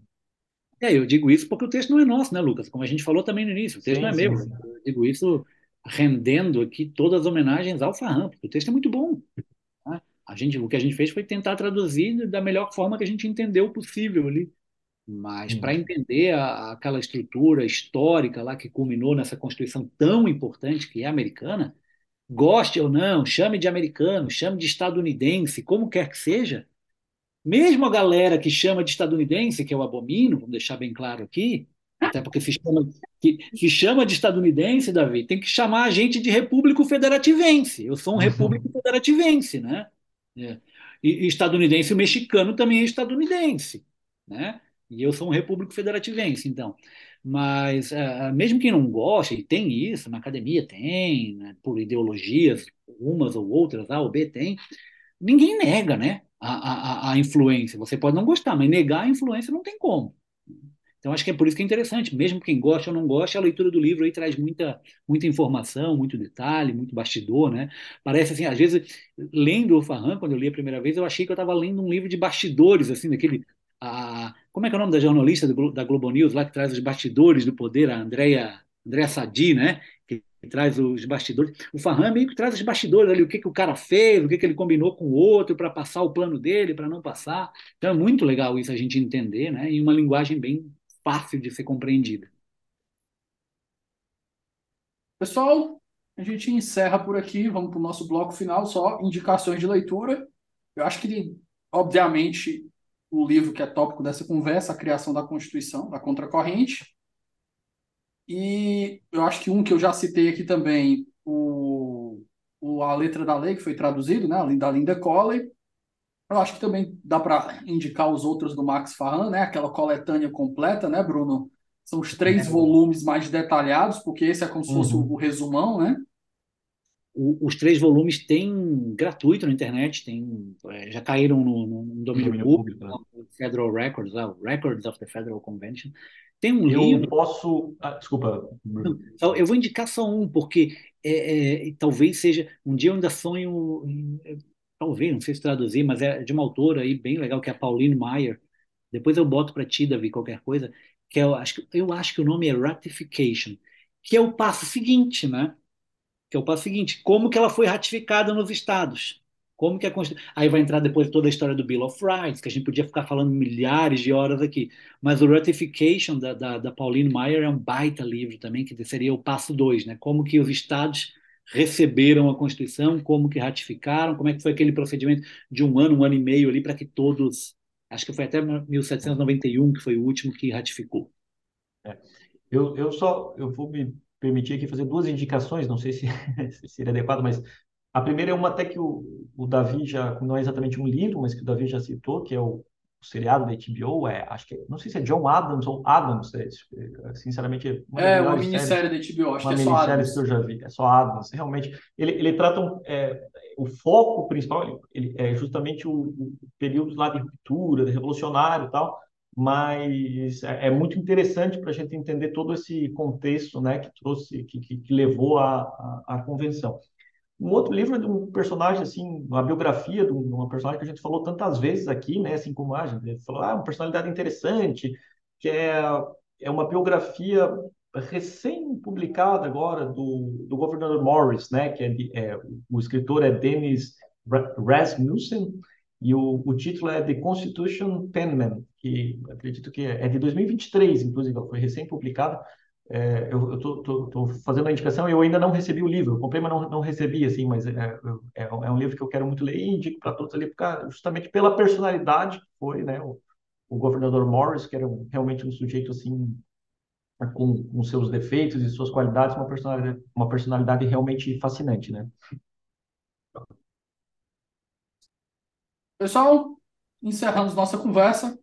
É, eu digo isso porque o texto não é nosso, né, Lucas? Como a gente falou também no início, o texto sim, não é sim, meu. Sim. Eu digo isso rendendo aqui todas as homenagens ao Farram, porque o texto é muito bom. Né? A gente, o que a gente fez foi tentar traduzir da melhor forma que a gente entendeu possível ali. Mas para entender a, aquela estrutura histórica lá que culminou nessa Constituição tão importante que é americana, goste ou não, chame de americano, chame de estadunidense, como quer que seja, mesmo a galera que chama de estadunidense, que eu abomino, vamos deixar bem claro aqui, até porque se chama, que, que chama de estadunidense, Davi, tem que chamar a gente de repúblico federativense. Eu sou um [LAUGHS] repúblico federativense, né? É. E, e estadunidense, o mexicano também é estadunidense, né? E eu sou um repúblico federativense, então. Mas, uh, mesmo quem não gosta, e tem isso, na academia tem, né, por ideologias, umas ou outras, A ou B tem, ninguém nega né, a, a, a influência. Você pode não gostar, mas negar a influência não tem como. Então, acho que é por isso que é interessante, mesmo quem gosta ou não gosta, a leitura do livro aí traz muita, muita informação, muito detalhe, muito bastidor, né? Parece assim, às vezes, lendo o Farran, quando eu li a primeira vez, eu achei que eu estava lendo um livro de bastidores, assim, daquele a, como é que é o nome da jornalista do, da Globo News lá que traz os bastidores do poder, a Andrea, Andrea Sadi, né? Que, que traz os bastidores. O Farhan meio que traz os bastidores ali, o que, que o cara fez, o que, que ele combinou com o outro para passar o plano dele, para não passar. Então é muito legal isso a gente entender, né? Em uma linguagem bem fácil de ser compreendida. Pessoal, a gente encerra por aqui, vamos para o nosso bloco final, só indicações de leitura. Eu acho que, obviamente, o livro que é tópico dessa conversa, A Criação da Constituição, da Contracorrente. E eu acho que um que eu já citei aqui também, o, o A Letra da Lei, que foi traduzido, né, da Linda Colley. Eu acho que também dá para indicar os outros do Max Farran, né, aquela coletânea completa, né, Bruno? São os três é. volumes mais detalhados, porque esse é como se fosse uhum. o resumão, né? O, os três volumes têm gratuito na internet, tem, é, já caíram no, no domínio, domínio público, público né? Federal Records, uh, Records of the Federal Convention. Tem um eu livro. Eu posso. Ah, desculpa. Eu vou indicar só um, porque é, é, talvez seja. Um dia eu ainda sonho. Talvez, não sei se traduzir, mas é de uma autora aí bem legal, que é a Pauline Maier. Depois eu boto para ti, Davi, qualquer coisa que eu é acho, eu acho que o nome é ratification, que é o passo seguinte, né? Que é o passo seguinte, como que ela foi ratificada nos estados? Como que a Aí vai entrar depois toda a história do Bill of Rights, que a gente podia ficar falando milhares de horas aqui. Mas o Ratification da, da, da Pauline Maier é um baita livro também, que seria o passo dois, né? Como que os estados receberam a Constituição, como que ratificaram, como é que foi aquele procedimento de um ano, um ano e meio ali para que todos Acho que foi até 1791 que foi o último que ratificou. É. Eu, eu só eu vou me permitir aqui fazer duas indicações, não sei se, [LAUGHS] se seria adequado, mas a primeira é uma até que o, o Davi já, não é exatamente um livro, mas que o Davi já citou, que é o o seriado da HBO é, acho que, não sei se é John Adams ou Adams, é, é sinceramente. Uma é, uma minissérie da HBO, acho que é só Adams. que eu já vi, é só Adams. Realmente, ele, ele trata, um, é, o foco principal ele, é justamente o, o, período lá de ruptura, de revolucionário e tal, mas é, é muito interessante para a gente entender todo esse contexto né, que trouxe, que, que, que levou à, à convenção. Um outro livro é de um personagem, assim, uma biografia de uma personagem que a gente falou tantas vezes aqui, né? Assim como a gente falou, ah, uma personalidade interessante, que é, é uma biografia recém-publicada agora do, do governador Morris, né? Que é, de, é o escritor é Dennis Rasmussen, e o, o título é The Constitution Penman, que acredito que é, é de 2023, inclusive, foi recém-publicado. É, eu estou fazendo a indicação e eu ainda não recebi o livro. Eu comprei, mas não, não recebi, assim, mas é, é, é, um livro que eu quero muito ler e indico para todos ali, porque, justamente pela personalidade que foi, né, o, o governador Morris, que era um, realmente um sujeito, assim, com, com seus defeitos e suas qualidades, uma personalidade, uma personalidade realmente fascinante, né? Pessoal, encerramos nossa conversa.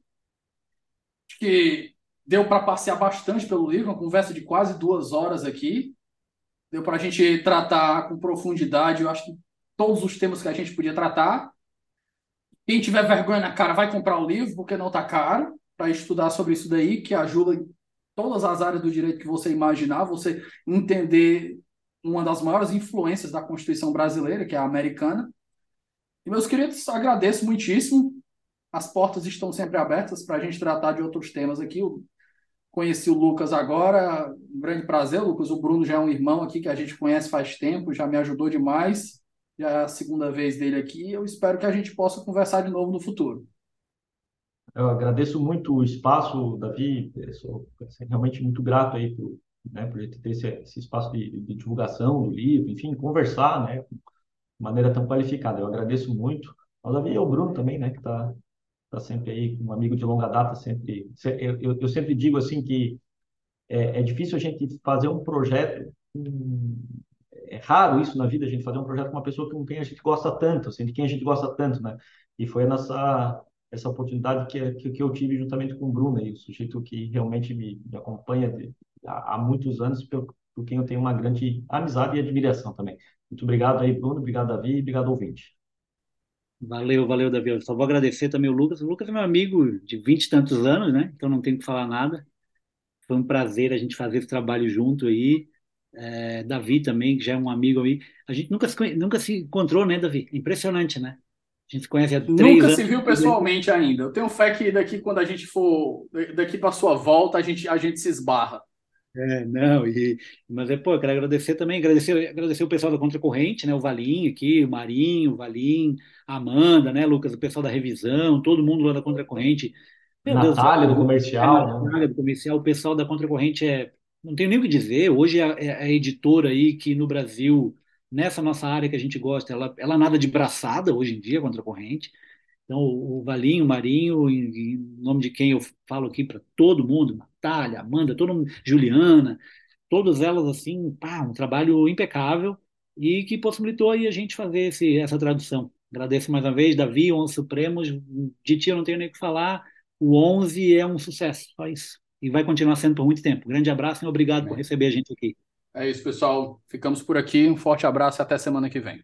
Acho que Deu para passear bastante pelo livro, uma conversa de quase duas horas aqui. Deu para a gente tratar com profundidade, eu acho que todos os temas que a gente podia tratar. Quem tiver vergonha na cara vai comprar o livro, porque não está caro, para estudar sobre isso daí, que ajuda em todas as áreas do direito que você imaginar, você entender uma das maiores influências da Constituição brasileira, que é a americana. Meus queridos, agradeço muitíssimo. As portas estão sempre abertas para a gente tratar de outros temas aqui. Conheci o Lucas agora, um grande prazer, Lucas. O Bruno já é um irmão aqui que a gente conhece faz tempo, já me ajudou demais. Já é a segunda vez dele aqui. Eu espero que a gente possa conversar de novo no futuro. Eu agradeço muito o espaço, Davi. Eu sou realmente muito grato aí por, né, por ter esse, esse espaço de, de, divulgação do livro, enfim, conversar, né, maneira tão qualificada. Eu agradeço muito. Ao Davi e ao Bruno também, né, que está está sempre aí, um amigo de longa data, sempre. Eu, eu, eu sempre digo assim que é, é, difícil a gente fazer um projeto. é raro isso na vida, a gente fazer um projeto com uma pessoa com quem a gente gosta tanto, assim, de quem a gente gosta tanto, né? E foi nessa essa oportunidade que, que, que eu tive juntamente com o Bruno, aí, o sujeito que realmente me, me acompanha de, há, há, muitos anos, por, por quem eu tenho uma grande amizade e admiração também. Muito obrigado aí, Bruno, obrigado, Davi, e obrigado, ouvinte. Valeu, valeu, Davi. Eu só vou agradecer também o Lucas. O Lucas é meu amigo de vinte e tantos anos, né? Então não tenho que falar nada. Foi um prazer a gente fazer esse trabalho junto aí. É, Davi também, que já é um amigo aí. A gente nunca se, nunca se encontrou, né, Davi? Impressionante, né? A gente se conhece há três Nunca anos. se viu pessoalmente ainda. Eu tenho fé que daqui, quando a gente for, daqui para sua volta, a gente, a gente se esbarra. É, não, e, mas é, pô, eu quero agradecer também, agradecer, agradecer o pessoal da Contracorrente, né, o Valim aqui, o Marinho, o Valim, a Amanda, né, Lucas, o pessoal da revisão, todo mundo lá da Contracorrente. Meu Natália Deus, do comercial. Natália do comercial, o pessoal da Contracorrente é não tenho nem o que dizer. Hoje a, é a editora aí que no Brasil, nessa nossa área que a gente gosta, ela, ela nada de braçada hoje em dia contra a corrente. Então, o Valinho, o Marinho, em, em nome de quem eu falo aqui para todo mundo, Natália, Amanda, todo mundo, Juliana, todas elas assim, pá, um trabalho impecável e que possibilitou aí a gente fazer esse, essa tradução. Agradeço mais uma vez, Davi, 11 Supremos, de ti eu não tenho nem o que falar, o 11 é um sucesso, só isso. E vai continuar sendo por muito tempo. Grande abraço e obrigado é. por receber a gente aqui. É isso, pessoal. Ficamos por aqui. Um forte abraço e até semana que vem.